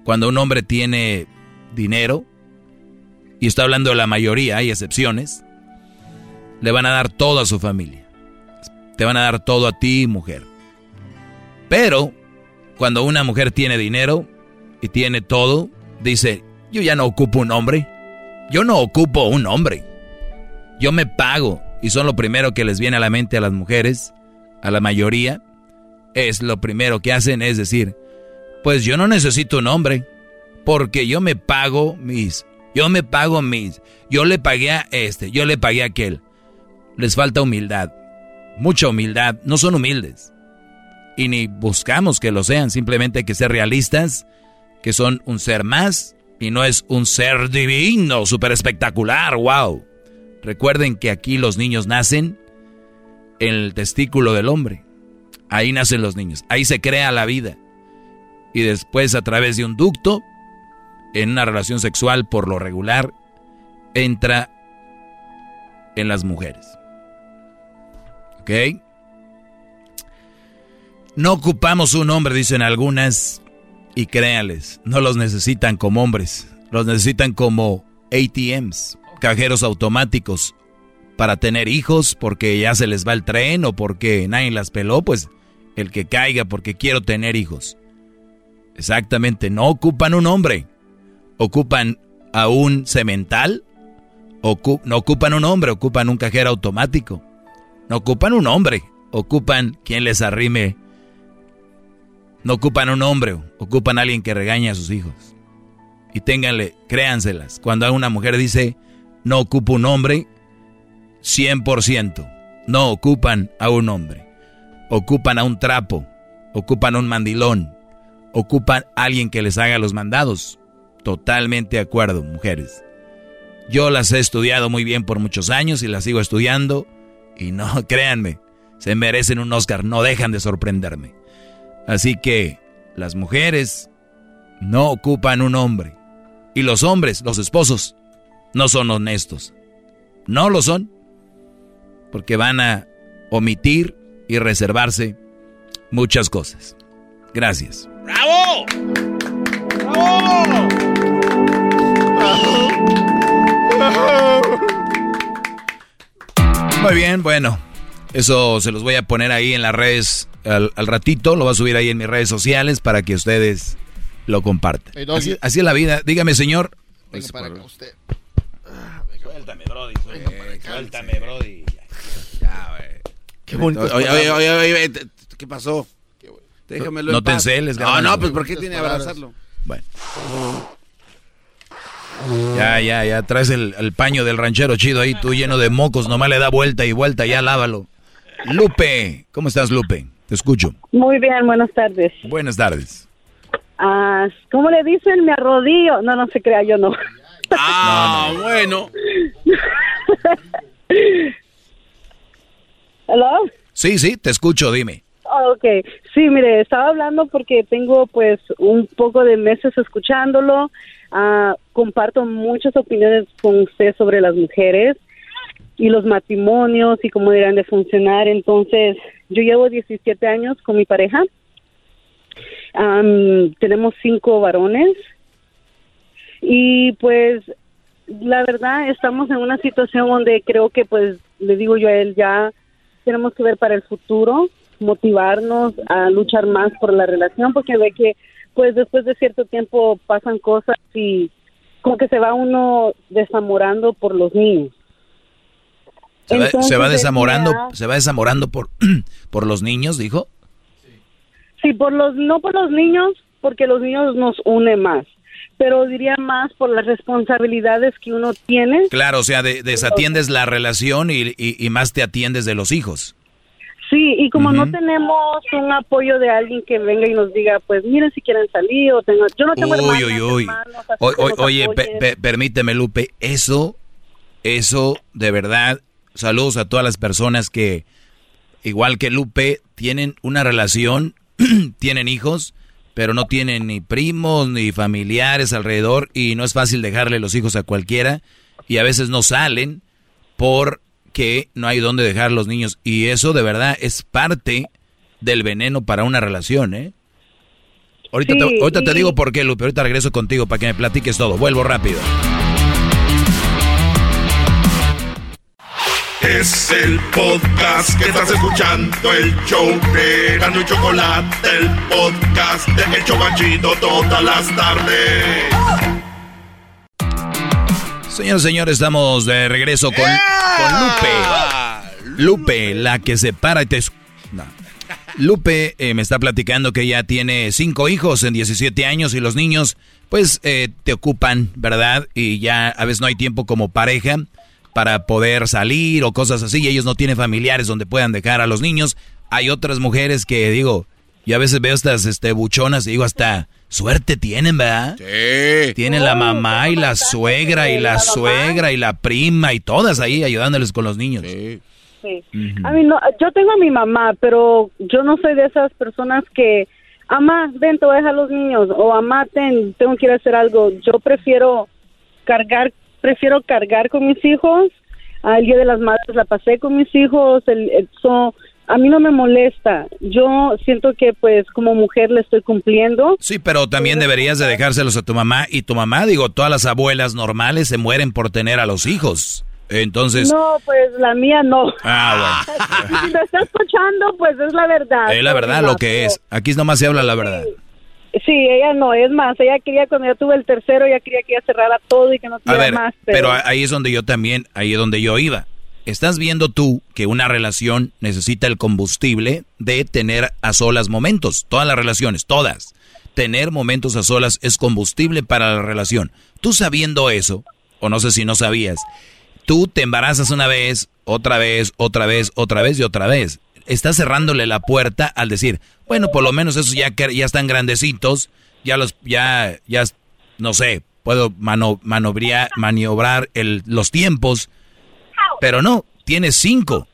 cuando un hombre tiene dinero, y está hablando de la mayoría, hay excepciones, le van a dar todo a su familia. Te van a dar todo a ti, mujer. Pero cuando una mujer tiene dinero y tiene todo, dice, yo ya no ocupo un hombre. Yo no ocupo un hombre. Yo me pago. Y son lo primero que les viene a la mente a las mujeres, a la mayoría. Es lo primero que hacen, es decir, pues yo no necesito un hombre. Porque yo me pago mis yo me pago mis. Yo le pagué a este, yo le pagué a aquel. Les falta humildad. Mucha humildad. No son humildes. Y ni buscamos que lo sean. Simplemente hay que ser realistas. Que son un ser más. Y no es un ser divino, súper espectacular. ¡Wow! Recuerden que aquí los niños nacen en el testículo del hombre. Ahí nacen los niños. Ahí se crea la vida. Y después a través de un ducto en una relación sexual por lo regular entra en las mujeres. ¿Ok? No ocupamos un hombre, dicen algunas, y créanles, no los necesitan como hombres, los necesitan como ATMs, cajeros automáticos, para tener hijos porque ya se les va el tren o porque nadie las peló, pues el que caiga porque quiero tener hijos. Exactamente, no ocupan un hombre ocupan a un cemental, no ocupan un hombre, ocupan un cajero automático. No ocupan un hombre, ocupan quien les arrime. No ocupan un hombre, ocupan a alguien que regañe a sus hijos. Y ténganle, créanselas. Cuando una mujer dice, no ocupo un hombre, 100%. No ocupan a un hombre. Ocupan a un trapo, ocupan a un mandilón, ocupan a alguien que les haga los mandados. Totalmente de acuerdo, mujeres. Yo las he estudiado muy bien por muchos años y las sigo estudiando. Y no, [LAUGHS] créanme, se merecen un Oscar, no dejan de sorprenderme. Así que las mujeres no ocupan un hombre. Y los hombres, los esposos, no son honestos. No lo son. Porque van a omitir y reservarse muchas cosas. Gracias. ¡Bravo! ¡Bravo! Muy bien, bueno. Eso se los voy a poner ahí en las redes al, ratito. Lo voy a subir ahí en mis redes sociales para que ustedes lo compartan. así, es la vida. Dígame, señor. usted. Suéltame, Brody. Suéltame, Brody. Ya, güey. Qué bonito. Oye, oye, oye, oye, ¿qué pasó? Déjamelo. No, te enceles, No, no, pues ¿por qué tiene que abrazarlo? Bueno. Ya, ya, ya, traes el, paño del ranchero chido ahí, tú lleno de mocos, nomás le da vuelta y vuelta, ya lávalo. Lupe, ¿cómo estás, Lupe? Te escucho. Muy bien, buenas tardes. Buenas tardes. Ah, ¿Cómo le dicen? Me arrodillo. No, no se crea, yo no. Ah, [LAUGHS] bueno. ¿Hello? Sí, sí, te escucho, dime. ok. Sí, mire, estaba hablando porque tengo pues un poco de meses escuchándolo. Ah, comparto muchas opiniones con usted sobre las mujeres y los matrimonios y cómo deberían de funcionar. Entonces, yo llevo 17 años con mi pareja. Am, tenemos cinco varones y pues la verdad estamos en una situación donde creo que pues le digo yo a él ya tenemos que ver para el futuro, motivarnos a luchar más por la relación porque ve que pues después de cierto tiempo pasan cosas y como que se va uno desamorando por los niños. Se va, Entonces, se va desamorando, se va desamorando por, [CLEARS THROAT] por los niños, dijo. Sí, por los, no por los niños, porque los niños nos une más, pero diría más por las responsabilidades que uno tiene. Claro, o sea, de- desatiendes la relación y, y- y más te atiendes de los hijos. Sí, y como no tenemos un apoyo de alguien que venga y nos diga, pues miren si quieren salir o tengo, yo no tengo Uy, hermanas, uy, uy. hermanos, O- o- oye, permíteme, Lupe, eso, eso, de verdad, saludos a todas las personas que, igual que Lupe, tienen una relación, [CLEARS THROAT] tienen hijos, pero no tienen ni primos ni familiares alrededor y no es fácil dejarle los hijos a cualquiera y a veces no salen porque no hay dónde dejar los niños y eso de verdad es parte del veneno para una relación, ¿eh? Ahorita, Sí, te, ahorita te digo por qué, Lupe. Ahorita regreso contigo para que me platiques todo. Vuelvo rápido. Es el podcast que estás escuchando, el show de Gano y Chocolate, el podcast de El Chobachito todas las tardes. Señores, señores, estamos de regreso con, con Lupe. Lupe, la que se para y te... no. Lupe eh, me está platicando que ella tiene cinco hijos en 17 años y los niños pues eh, te ocupan, ¿verdad? Y ya a veces no hay tiempo como pareja para poder salir o cosas así y ellos no tienen familiares donde puedan dejar a los niños. Hay otras mujeres que digo, yo a veces veo estas este, buchonas y digo hasta suerte tienen, ¿verdad? Sí. Tienen la mamá y la suegra y la suegra y la prima y todas ahí ayudándoles con los niños. Sí. A mí no, yo tengo a mi mamá, pero yo no soy de esas personas que, mamá, ven, te voy a dejar los niños, o mamá, ten, tengo que ir a hacer algo. Yo prefiero cargar, prefiero cargar con mis hijos. Al día de las madres la pasé con mis hijos. El, el- so, a mí no me molesta. Yo siento que, pues, como mujer le estoy cumpliendo. Sí, pero también deberías de dejárselos a tu mamá y tu mamá, digo, todas las abuelas normales se mueren por tener a los hijos. Entonces, No, pues la mía no. ah, [LAUGHS] si me está escuchando, pues es la verdad. es la verdad lo que es. Aquí nomás se habla la verdad. Sí, ella no, es más, ella quería cuando ya tuve el tercero, ella quería que ya cerrara todo y que no A tuviera ver, más. pero ahí es donde yo también, ahí es donde yo iba. Estás viendo tú que una relación necesita el combustible de tener a solas momentos. Todas las relaciones, todas. Tener momentos a solas es combustible para la relación. Tú sabiendo eso, o no sé si no sabías, tú te embarazas una vez, otra vez, otra vez, otra vez y otra vez. Estás cerrándole la puerta al decir, bueno, por lo menos esos ya, están grandecitos, ya los, ya, ya, no sé, puedo mano, maniobrar el, los tiempos, pero no, tienes cinco.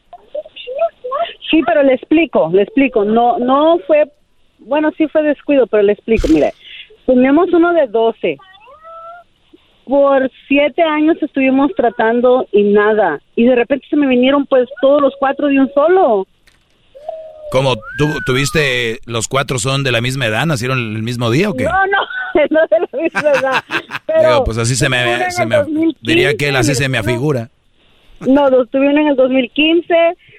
Sí, pero le explico, le explico. No, no fue, bueno, sí fue descuido, pero le explico. Mire, tenemos uno de 12. Por siete años estuvimos tratando y nada. Y de repente se me vinieron pues todos los cuatro de un solo. Como tú tuviste, los cuatro son de la misma edad, nacieron el mismo día o qué? No, no, [LAUGHS] no de la misma edad. [LAUGHS] Pero Digo, pues así se me, se me 2015, diría que él así se me afigura. No, los tuve uno en el 2015,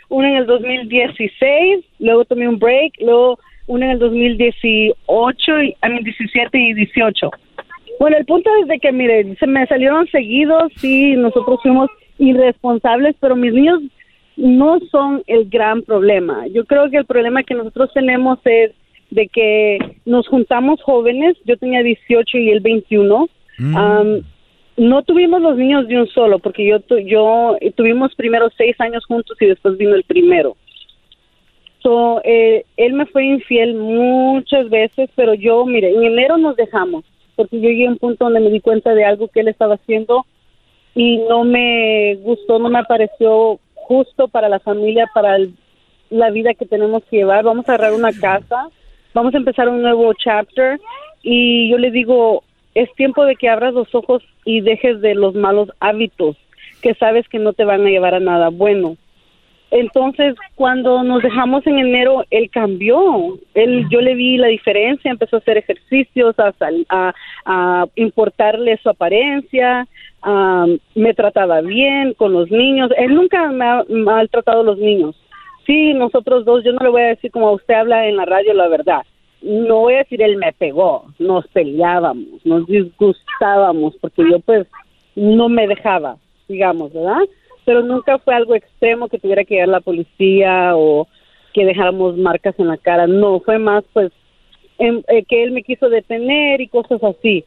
uno en el 2016, luego tomé un break, luego uno en el 2018, y, a mí 17 y 18. Bueno, el punto es de que, mire, se me salieron seguidos, sí, nosotros fuimos irresponsables, pero mis niños no son el gran problema. Yo creo que el problema que nosotros tenemos es de que nos juntamos jóvenes, yo tenía 18 y él 21, am, no tuvimos los niños de un solo, porque yo, tu- yo eh, tuvimos primero seis años juntos y después vino el primero. So, eh, él me fue infiel muchas veces, pero yo, mire, en enero nos dejamos, porque yo llegué a un punto donde me di cuenta de algo que él estaba haciendo y no me gustó, no me pareció justo para la familia, para la vida que tenemos que llevar, vamos a agarrar una casa, vamos a empezar un nuevo chapter y yo le digo, es tiempo de que abras los ojos y dejes de los malos hábitos que sabes que no te van a llevar a nada bueno. Entonces, cuando nos dejamos en enero, él cambió. Él, yo le vi la diferencia, empezó a hacer ejercicios, a, a, a importarle su apariencia, a- me trataba bien con los niños. Él nunca me ha maltratado a los niños. Sí, nosotros dos, yo no le voy a decir como usted habla en la radio la verdad. No voy a decir él me pegó, nos peleábamos, nos disgustábamos, porque yo pues no me dejaba, digamos, ¿verdad? Pero nunca fue algo extremo que tuviera que llegar la policía o que dejáramos marcas en la cara. No, fue más pues em- eh, que él me quiso detener y cosas así.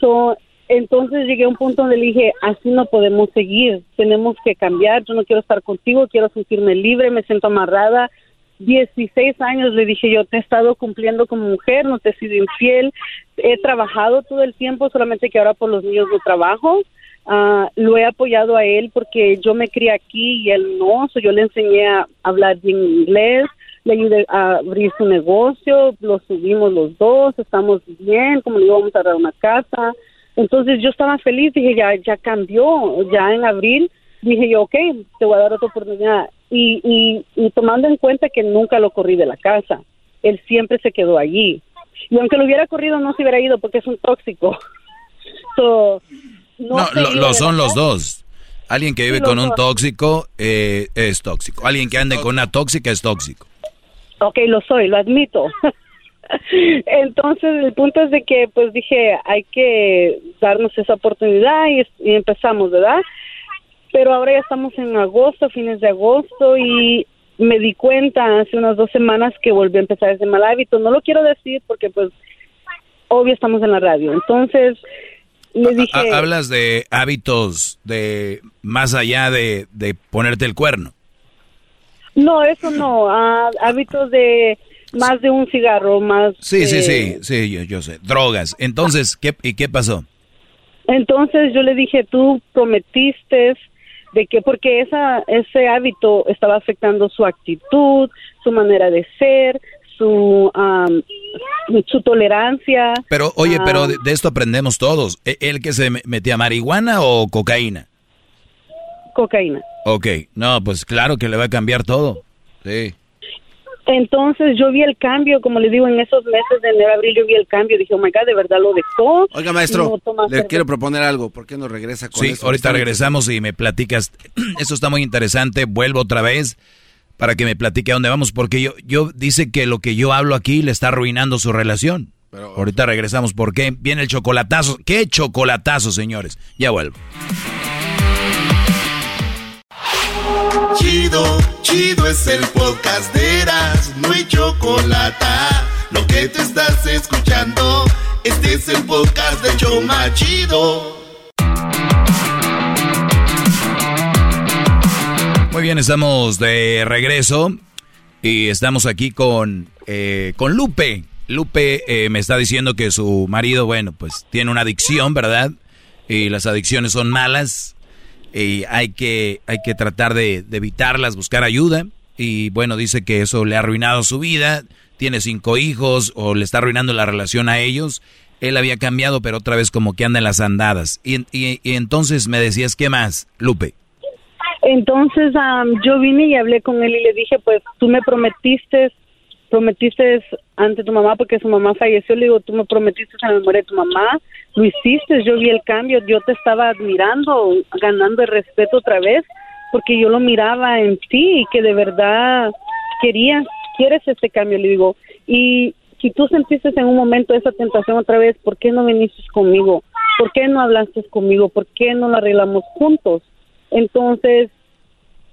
So, entonces llegué a un punto donde le dije, así no podemos seguir, tenemos que cambiar, yo no quiero estar contigo, quiero sentirme libre, me siento amarrada. 16 años le dije yo, te he estado cumpliendo como mujer, no te he sido infiel, he trabajado todo el tiempo, solamente que ahora por los niños no trabajo. Ah, lo he apoyado a él porque yo me crié aquí y él no, so yo le enseñé a hablar bien inglés, le ayudé a abrir su negocio, lo subimos los dos, estamos bien, como le vamos a dar una casa. Entonces yo estaba feliz, dije, ya, ya cambió, ya en abril, dije yo, ok, te voy a dar otra oportunidad. Y, y, y tomando en cuenta que nunca lo corrí de la casa, él siempre se quedó allí. Y aunque lo hubiera corrido, no se hubiera ido porque es un tóxico. [LAUGHS] So, no lo, son los dos. Alguien que vive Sí, con un dos. tóxico eh, es tóxico. Alguien que ande con una tóxica es tóxico. Ok, lo soy, lo admito. [LAUGHS] Entonces, el punto es de que, pues dije, hay que darnos esa oportunidad y, y empezamos, ¿verdad? Pero ahora ya estamos en agosto, fines de agosto, y me di cuenta hace unas dos semanas que volví a empezar ese mal hábito. No lo quiero decir porque, pues, obvio estamos en la radio. Entonces, le dije... Ha- Hablas de hábitos de más allá de, de ponerte el cuerno. No, eso no. ah, hábitos de más de un cigarro, más... Sí, sí, sí, sí, yo, yo sé. Drogas. Entonces, ¿qué, ¿y qué pasó? Entonces yo le dije, tú prometiste de que porque esa ese hábito estaba afectando su actitud, su manera de ser, su am, su tolerancia. Pero, oye, Ah, pero de, de esto aprendemos todos. ¿E- ¿El que se me- metía marihuana o cocaína? cocaína. Ok, no, pues claro que le va a cambiar todo. Sí. Entonces yo vi el cambio, como le digo, en esos meses de enero, abril, yo vi el cambio. Dije, oh my God, de verdad lo dejó. Oiga, maestro, No le cerveza. quiero proponer algo. ¿Por qué no regresa con Sí, eso? ahorita regresamos y me platicas. [CLEARS THROAT] Esto está muy interesante. Vuelvo otra vez para que me platique a dónde vamos, porque yo, yo dice que lo que yo hablo aquí le está arruinando su relación. ahorita regresamos. ¿Por qué? Viene el chocolatazo. ¿Qué chocolatazo, señores? Ya vuelvo. Chido, chido es el podcast de Eras, no hay chocolate. Lo que te estás escuchando, este es el podcast de Choma Chido. Muy bien, estamos de regreso y estamos aquí con, eh, con Lupe. Lupe eh, me está diciendo que su marido, bueno, pues tiene una adicción, ¿verdad? Y las adicciones son malas y hay que, hay que tratar de, evitarlas, buscar ayuda. Y bueno, dice que eso le ha arruinado su vida, tiene cinco hijos o le está arruinando la relación a ellos. Él había cambiado, pero otra vez como que anda en las andadas. Y, y- entonces me decías, ¿qué más, Lupe? Entonces am, yo vine y hablé con él y le dije, pues tú me prometiste, prometiste ante tu mamá porque su mamá falleció, le digo, tú me prometiste la memoria de tu mamá, lo hiciste, yo vi el cambio, yo te estaba admirando, ganando el respeto otra vez, porque yo lo miraba en ti y que de verdad querías, quieres este cambio, le digo, y si tú sentiste en un momento esa tentación otra vez, ¿por qué no viniste conmigo? ¿Por qué no hablaste conmigo? ¿Por qué no lo arreglamos juntos? Entonces,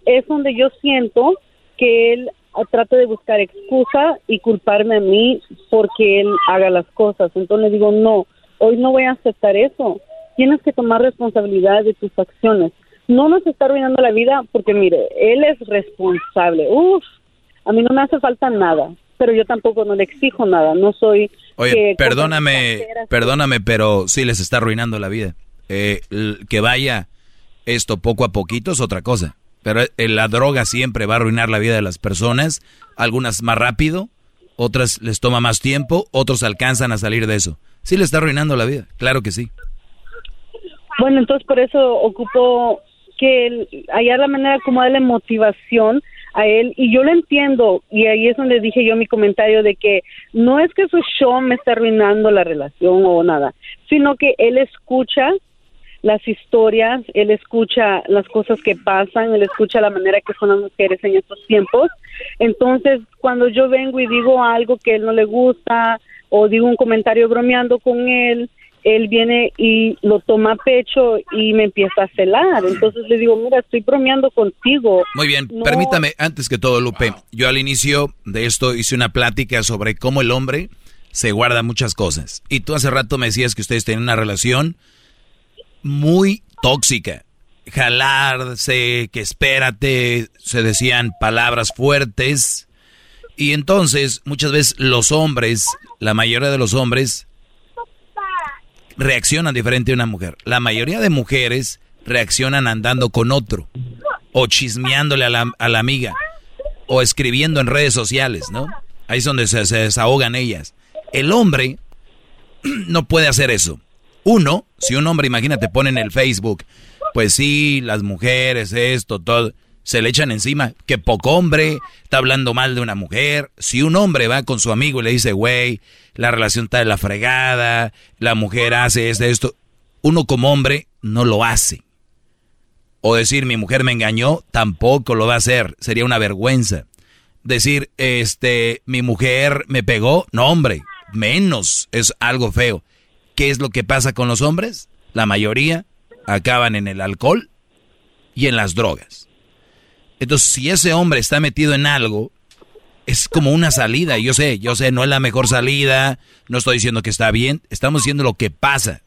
es donde yo siento que él trata de buscar excusa y culparme a mí porque él haga las cosas. Entonces le digo, no, hoy no voy a aceptar eso. Tienes que tomar responsabilidad de tus acciones. No nos está arruinando la vida porque, mire, él es responsable. Uf, a mí no me hace falta nada, pero yo tampoco no le exijo nada. No soy... Oye, que perdóname, perdóname, pero sí les está arruinando la vida. Eh, que vaya esto poco a poquito es otra cosa. Pero eh, la droga siempre va a arruinar la vida de las personas, algunas más rápido, otras les toma más tiempo, otros alcanzan a salir de eso. Sí le está arruinando la vida, claro que sí. Bueno, entonces por eso ocupo que él, hallar la manera como darle motivación a él y yo lo entiendo y ahí es donde dije yo mi comentario de que no es que su show me está arruinando la relación o nada, sino que él escucha las historias, él escucha las cosas que pasan, él escucha la manera que son las mujeres en estos tiempos. Entonces, cuando yo vengo y digo algo que a él no le gusta o digo un comentario bromeando con él, él viene y lo toma a pecho y me empieza a celar. Entonces le digo, mira, estoy bromeando contigo. Muy bien, permítame, antes que todo, Lupe, yo al inicio de esto hice una plática sobre cómo el hombre se guarda muchas cosas. Y tú hace rato me decías que ustedes tienen una relación muy tóxica. Jalarse, que espérate, se decían palabras fuertes. Y entonces, muchas veces los hombres, la mayoría de los hombres, reaccionan diferente a una mujer. La mayoría de mujeres reaccionan andando con otro, o chismeándole a la, a la amiga, o escribiendo en redes sociales, ¿no? Ahí es donde se, se desahogan ellas. El hombre [CLEARS THROAT] no puede hacer eso. Uno, si un hombre, imagínate, pone en el Facebook, pues sí, las mujeres, esto, todo, se le echan encima, que poco hombre, está hablando mal de una mujer. Si un hombre va con su amigo y le dice, güey, la relación está de la fregada, la mujer hace esto, esto, uno como hombre no lo hace. O decir, mi mujer me engañó, tampoco lo va a hacer, sería una vergüenza. Decir, este, mi mujer me pegó, no hombre, menos, es algo feo. ¿Qué es lo que pasa con los hombres? La mayoría acaban en el alcohol y en las drogas. Entonces, si ese hombre está metido en algo, es como una salida. Yo sé, yo sé, no es la mejor salida, no estoy diciendo que está bien, estamos diciendo lo que pasa.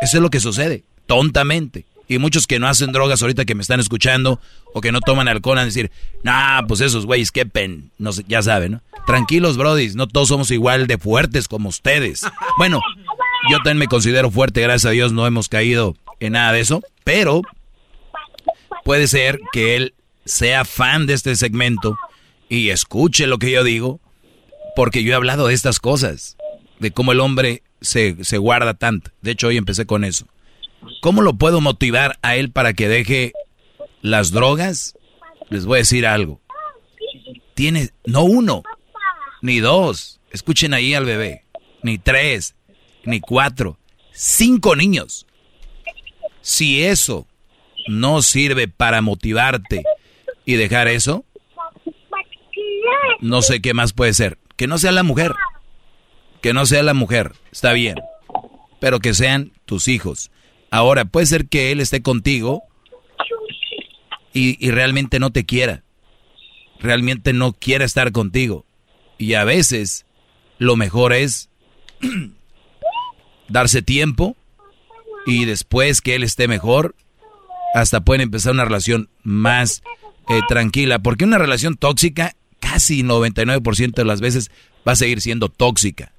Eso es lo que sucede, tontamente. Y muchos que no hacen drogas ahorita que me están escuchando o que no toman alcohol a decir, nah, pues esos güeyes, qué pen, no sé, ya saben, ¿no? Tranquilos, brodis, no todos somos igual de fuertes como ustedes. Bueno, yo también me considero fuerte, gracias a Dios no hemos caído en nada de eso, pero puede ser que él sea fan de este segmento y escuche lo que yo digo, porque yo he hablado de estas cosas, de cómo el hombre se, se guarda tanto. De hecho, hoy empecé con eso. ¿Cómo lo puedo motivar a él para que deje las drogas? Les voy a decir algo. Tiene no uno, ni dos. Escuchen ahí al bebé. Ni tres, ni cuatro. Cinco niños. Si eso no sirve para motivarte y dejar eso, no sé qué más puede ser. Que no sea la mujer. Que no sea la mujer. Está bien. Pero que sean tus hijos. Ahora, puede ser que él esté contigo y, realmente no te quiera. Realmente no quiera estar contigo. Y a veces lo mejor es [CLEARS THROAT] darse tiempo y después que él esté mejor, hasta pueden empezar una relación más eh, tranquila. Porque una relación tóxica, casi 99% de las veces va a seguir siendo tóxica.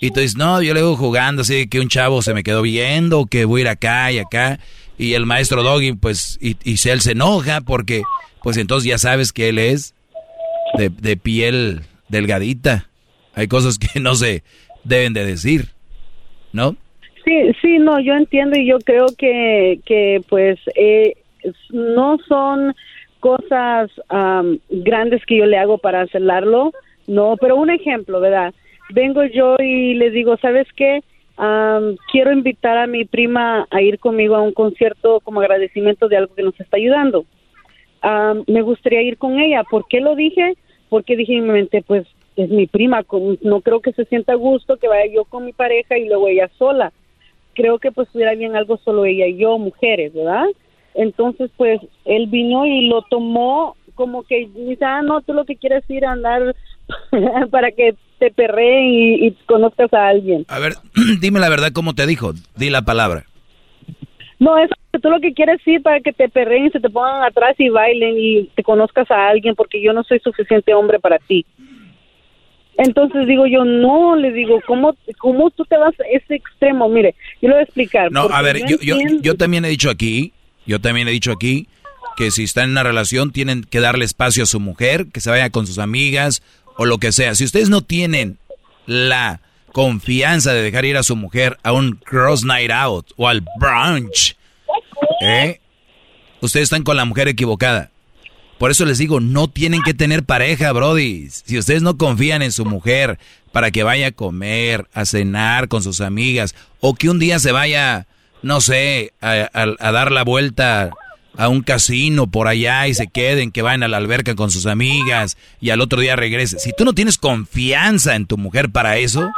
Y tú dices, no, yo le voy jugando así que un chavo se me quedó viendo, que voy a ir acá y acá. Y el maestro Doggy, pues, y, y él se enoja porque, pues entonces ya sabes que él es de, de piel delgadita. Hay cosas que no se deben de decir, ¿no? Sí, sí, no, yo entiendo y yo creo que, que pues, eh, no son cosas grandes que yo le hago para hacerlo, no, pero un ejemplo, ¿verdad? Vengo yo y le digo, ¿sabes qué? quiero invitar a mi prima a ir conmigo a un concierto como agradecimiento de algo que nos está ayudando. me gustaría ir con ella. ¿Por qué lo dije? Porque dije en mi mente, pues es mi prima, no creo que se sienta a gusto que vaya yo con mi pareja y luego ella sola. Creo que pues estuviera bien algo solo ella y yo, mujeres, ¿verdad? Entonces, pues él vino y lo tomó como que dice, ah, no, tú lo que quieres ir a andar [LAUGHS] para que te perreen y, conozcas a alguien. A ver, [CLEARS THROAT] dime la verdad, ¿cómo te dijo? Di la palabra. No, es que tú lo que quieres ir para que te perreen y se te pongan atrás y bailen y te conozcas a alguien porque yo no soy suficiente hombre para ti. Entonces digo yo, no, le digo, ¿cómo, cómo tú te vas a ese extremo? Mire, yo le voy a explicar. No, a ver, yo, yo, yo también he dicho aquí yo también he dicho aquí que si están en una relación tienen que darle espacio a su mujer, que se vaya con sus amigas o lo que sea. Si ustedes no tienen la confianza de dejar ir a su mujer a un cross night out o al brunch, ¿eh? ustedes están con la mujer equivocada. Por eso les digo, no tienen que tener pareja, Brody. Si ustedes no confían en su mujer para que vaya a comer, a cenar con sus amigas, o que un día se vaya, no sé, a, a dar la vuelta a un casino por allá y se queden, que vayan a la alberca con sus amigas y al otro día regresen. Si tú no tienes confianza en tu mujer para eso,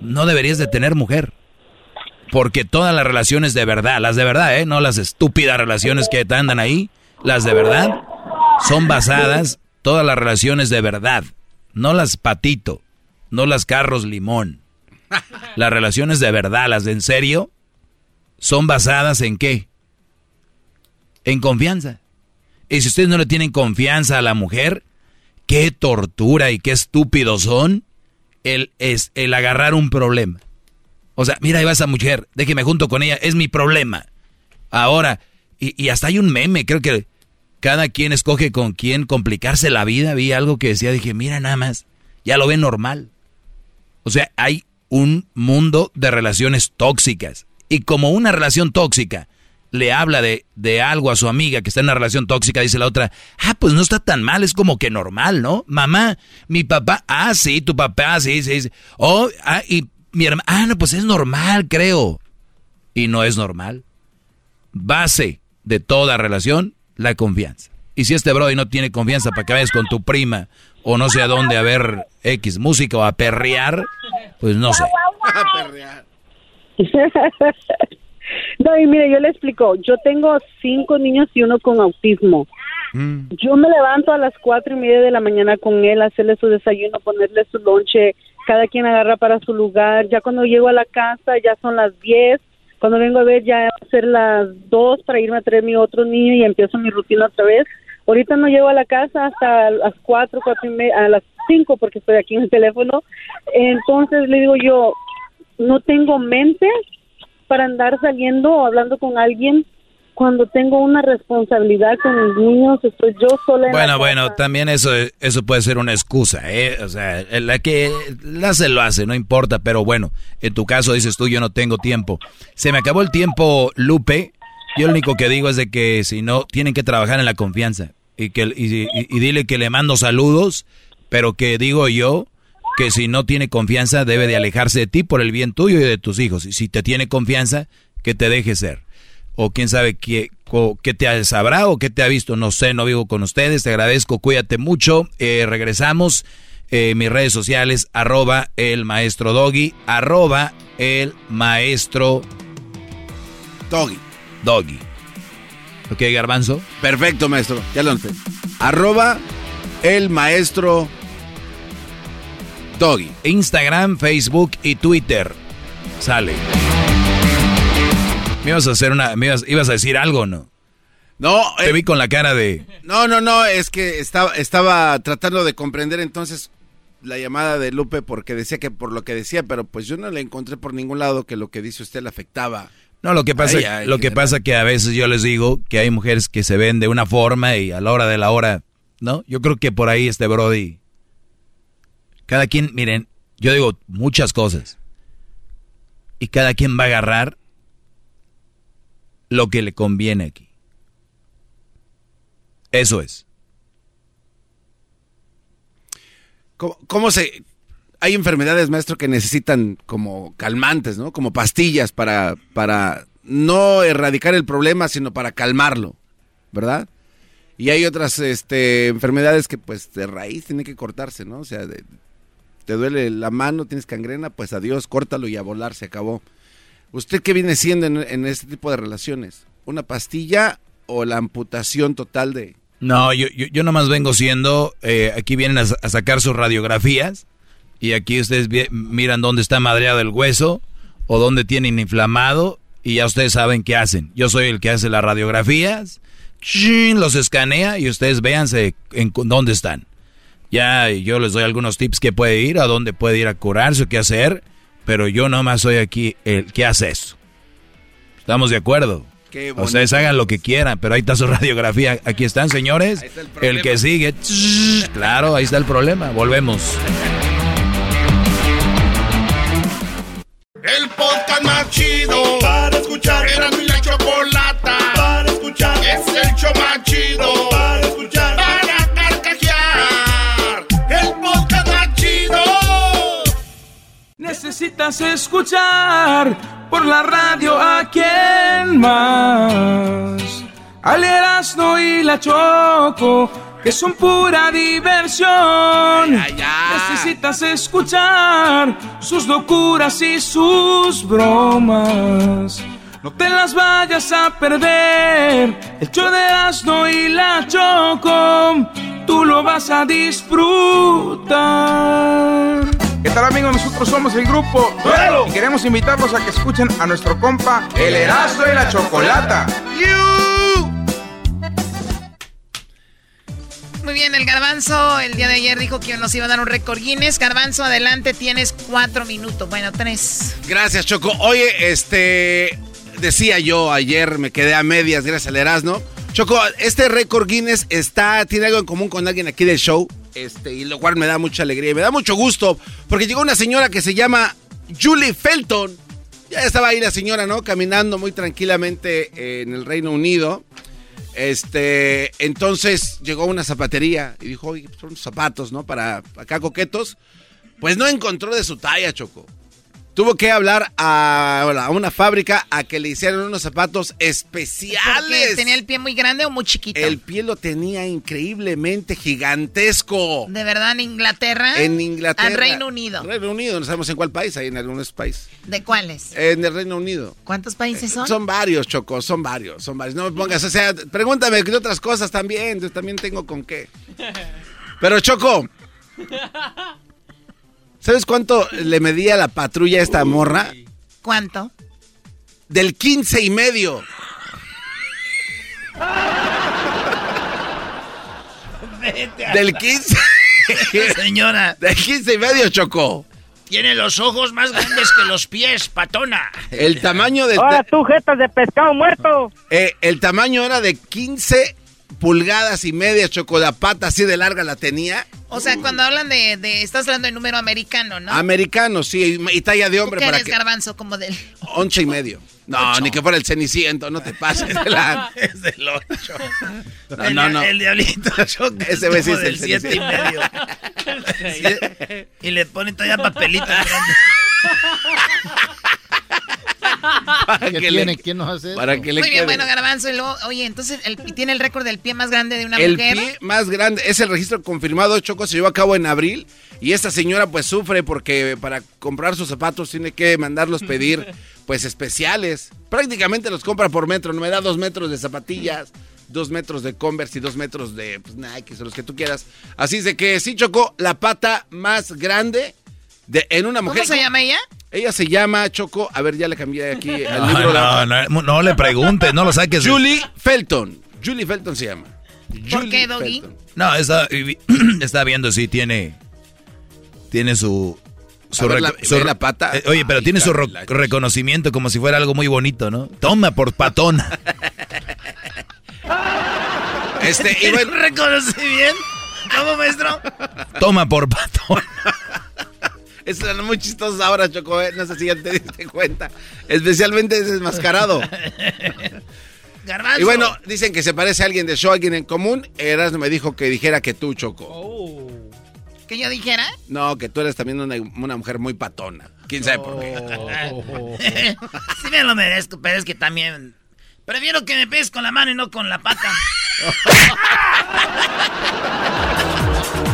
no deberías de tener mujer. Porque todas las relaciones de verdad, las de verdad, ¿eh? no las estúpidas relaciones que te andan ahí, las de verdad, son basadas, todas las relaciones de verdad, no las patito, no las carros limón. Las relaciones de verdad, las de en serio, son basadas en qué? En confianza. Y si ustedes no le tienen confianza a la mujer, qué tortura y qué estúpidos son el, es, el agarrar un problema. O sea, mira, ahí va esa mujer, déjeme junto con ella, es mi problema. Ahora, y, y hasta hay un meme, creo que cada quien escoge con quién complicarse la vida. Vi algo que decía, dije, mira nada más, ya lo ve normal. O sea, hay un mundo de relaciones tóxicas. Y como una relación tóxica le habla de, de algo a su amiga que está en una relación tóxica, dice la otra, ah, pues no está tan mal, es como que normal, ¿no? Mamá, mi papá, ah, sí, tu papá, sí, sí, sí. Oh, ah, y mi hermana, ah, no, pues es normal, creo. Y no es normal. Base de toda relación, la confianza. Y si este brody no tiene confianza para que vayas con tu prima o no sé a dónde a ver X música o a perrear, pues no sé. [LAUGHS] A perrear. [LAUGHS] No, y mire, yo le explico, yo tengo cinco niños y uno con autismo. Mm. Yo me levanto a las cuatro y media de la mañana con él, hacerle su desayuno, ponerle su lonche, cada quien agarra para su lugar. Ya cuando llego a la casa ya son las diez. Cuando vengo a ver ya va a ser las dos para irme a traer mi otro niño y empiezo mi rutina otra vez. Ahorita no llego a la casa hasta las cuatro, cuatro y media, a las cinco porque estoy aquí en el teléfono. Entonces le digo yo, no tengo mente para andar saliendo o hablando con alguien cuando tengo una responsabilidad con mis niños, estoy yo sola. En bueno, bueno, también eso, eso puede ser una excusa, ¿eh? O sea, la que la hace, lo hace, no importa, pero bueno, en tu caso dices tú, yo no tengo tiempo. Se me acabó el tiempo, Lupe. Yo lo único que digo es de que si no, tienen que trabajar en la confianza. Y, que, y, y dile que le mando saludos, pero que digo yo, que si no tiene confianza debe de alejarse de ti por el bien tuyo y de tus hijos. Y si te tiene confianza, que te deje ser. O quién sabe qué, qué te sabrá o qué te ha visto. No sé, no vivo con ustedes. Te agradezco, cuídate mucho. Eh, regresamos. Eh, mis redes sociales, arroba el maestro Doggy, arroba el maestro Doggy. Doggy. ¿Ok, Garbanzo? Perfecto, maestro. Ya lo noté. Arroba el maestro Doggy. Instagram, Facebook y Twitter. Sale. Me ibas a hacer una. Me ibas, ibas a decir algo, ¿no? No. Te vi con la cara de. No, no, no. Es que estaba, estaba tratando de comprender entonces la llamada de Lupe porque decía que por lo que decía, pero pues yo no le encontré por ningún lado que lo que dice usted le afectaba. No, lo que pasa, Ay, ay, lo que pasa que a veces yo les digo que hay mujeres que se ven de una forma y a la hora de la hora, ¿no? Yo creo que por ahí este Brody cada quien, miren, yo digo muchas cosas. Y cada quien va a agarrar lo que le conviene aquí. Eso es. ¿Cómo, cómo se...? Hay enfermedades, maestro, que necesitan como calmantes, ¿no? Como pastillas para, para no erradicar el problema, sino para calmarlo, ¿verdad? Y hay otras este, enfermedades que pues de raíz tienen que cortarse, ¿no? O sea, de- te duele la mano, tienes gangrena, pues adiós, córtalo y a volar, se acabó. ¿Usted qué viene siendo en, este tipo de relaciones? ¿Una pastilla o la amputación total de... No, yo, yo, yo nomás vengo siendo, eh, aquí vienen a, sacar sus radiografías y aquí ustedes miran dónde está madreado el hueso o dónde tienen inflamado y ya ustedes saben qué hacen. Yo soy el que hace las radiografías, los escanea y ustedes véanse en dónde están. Ya yo les doy algunos tips que puede ir, a dónde puede ir a curarse, qué hacer, pero yo nomás soy aquí el que hace eso. ¿Estamos de acuerdo? Ustedes hagan lo que quieran, pero ahí está su [LAUGHS] radiografía. Aquí están, señores. el, que sigue. claro, ahí está el problema. Volvemos. El podcast más chido para escuchar. Era mi la Necesitas escuchar por la radio a quién más. Al Erasmo y la Choco, que son pura diversión. Necesitas escuchar sus locuras y sus bromas. No te las vayas a perder. El show de Erasmo y la Choco, tú lo vas a disfrutar. ¿Qué tal amigos? Nosotros somos el grupo ¡Duelo! y queremos invitarlos a que escuchen a nuestro compa El Erasmo y la Chocolata. Muy bien, el Garbanzo el día de ayer dijo que nos iba a dar un récord Guinness. Garbanzo, adelante, tienes cuatro minutos. Bueno, tres. Gracias, Choco. Oye, este. Decía yo ayer, me quedé a medias gracias al Erasmo. Choco, este récord Guinness está, tiene algo en común con alguien aquí del show. Este, y lo cual me da mucha alegría y me da mucho gusto. Porque llegó una señora que se llama Julie Felton. Ya estaba ahí la señora, ¿no? Caminando muy tranquilamente en el Reino Unido. Este, entonces llegó una zapatería y dijo, oye, son zapatos, ¿no? Para acá coquetos. Pues no encontró de su talla, Choco. Tuvo que hablar a, a una fábrica a que le hicieran unos zapatos ¿Porque especiales. tenía el pie muy grande o muy chiquito? El pie lo tenía increíblemente gigantesco. ¿De verdad en Inglaterra? En Inglaterra. Al Reino Unido. Reino Unido, no sabemos en cuál país, ahí en algunos países. ¿De cuáles? En el Reino Unido. ¿Cuántos países son? Son varios, Choco, son varios, son varios. No me pongas, o sea, pregúntame de otras cosas también, yo también tengo con qué. [LAUGHS] Pero Choco, ¿sabes cuánto le medía la patrulla a esta morra? ¿Cuánto? Del 15 y medio. Del 15. [LAUGHS] Señora. Del 15 y medio, Choco. Tiene los ojos más grandes que los pies, patona. El tamaño del... Ahora tú, jetas de pescado muerto. Eh, el tamaño era de 15 pulgadas y media, Choco. La pata así de larga la tenía. O sea, cuando hablan de, de- Estás hablando de número americano, ¿no? Americano, sí, y talla de ¿Tú hombre qué para eres, que... garbanzo? Como del... Once y medio. No, ni que fuera el ceniciento, no te pases de la... [LAUGHS] Es del 8. No, no, no. El diablito [LAUGHS] Choco, es Ese es el del 7 y medio. [LAUGHS] y le ponen todavía. Para ¿Qué que tiene? le- ¿Quién nos hace eso? Para que le Muy bien, bueno, garbanzo. Y luego, oye, entonces, el, tiene el récord del pie más grande de una El mujer. pie más grande es el registro confirmado, Choco, se llevó a cabo en abril y esta señora pues sufre porque para comprar sus zapatos tiene que mandarlos [LAUGHS] pedir pues especiales. Prácticamente los compra por metro, no me da dos metros de zapatillas, dos metros de Converse y dos metros de pues, Nike, o los que tú quieras. Así es de que sí, Choco, la pata más grande de, en una mujer. ¿Cómo se llama ella? Ella se llama Choco, a ver, ya le cambié aquí al [LAUGHS] No, libro. no, no, no le preguntes, no lo saques. Julie Felton. Julie Felton se llama. ¿Por Julie qué, Doggy? Felton. No, está, [CLEARS THROAT] está viendo si tiene. Tiene su. Ver, la- ve la pata. Eh, oye, pero Ay, tiene su reconocimiento como si fuera algo muy bonito, ¿no? Toma por patona. [LAUGHS] Este, y [LAUGHS] bueno, ¿Reconoce bien? ¿Cómo, maestro? Toma por patona. Es muy chistoso ahora, Choco. ¿eh? No sé si ya te diste cuenta. Especialmente ese desmascarado. Garbanzo. Y bueno, dicen que se parece a alguien de show, alguien en común. Erasmo me dijo que dijera que tú, Choco. Oh. ¿Que yo dijera? No, que tú eres también una, una mujer muy patona. ¿Quién sabe por qué? [LAUGHS] sí me lo merezco, pero es que también... Prefiero que me pegues con la mano y no con la pata. [LAUGHS]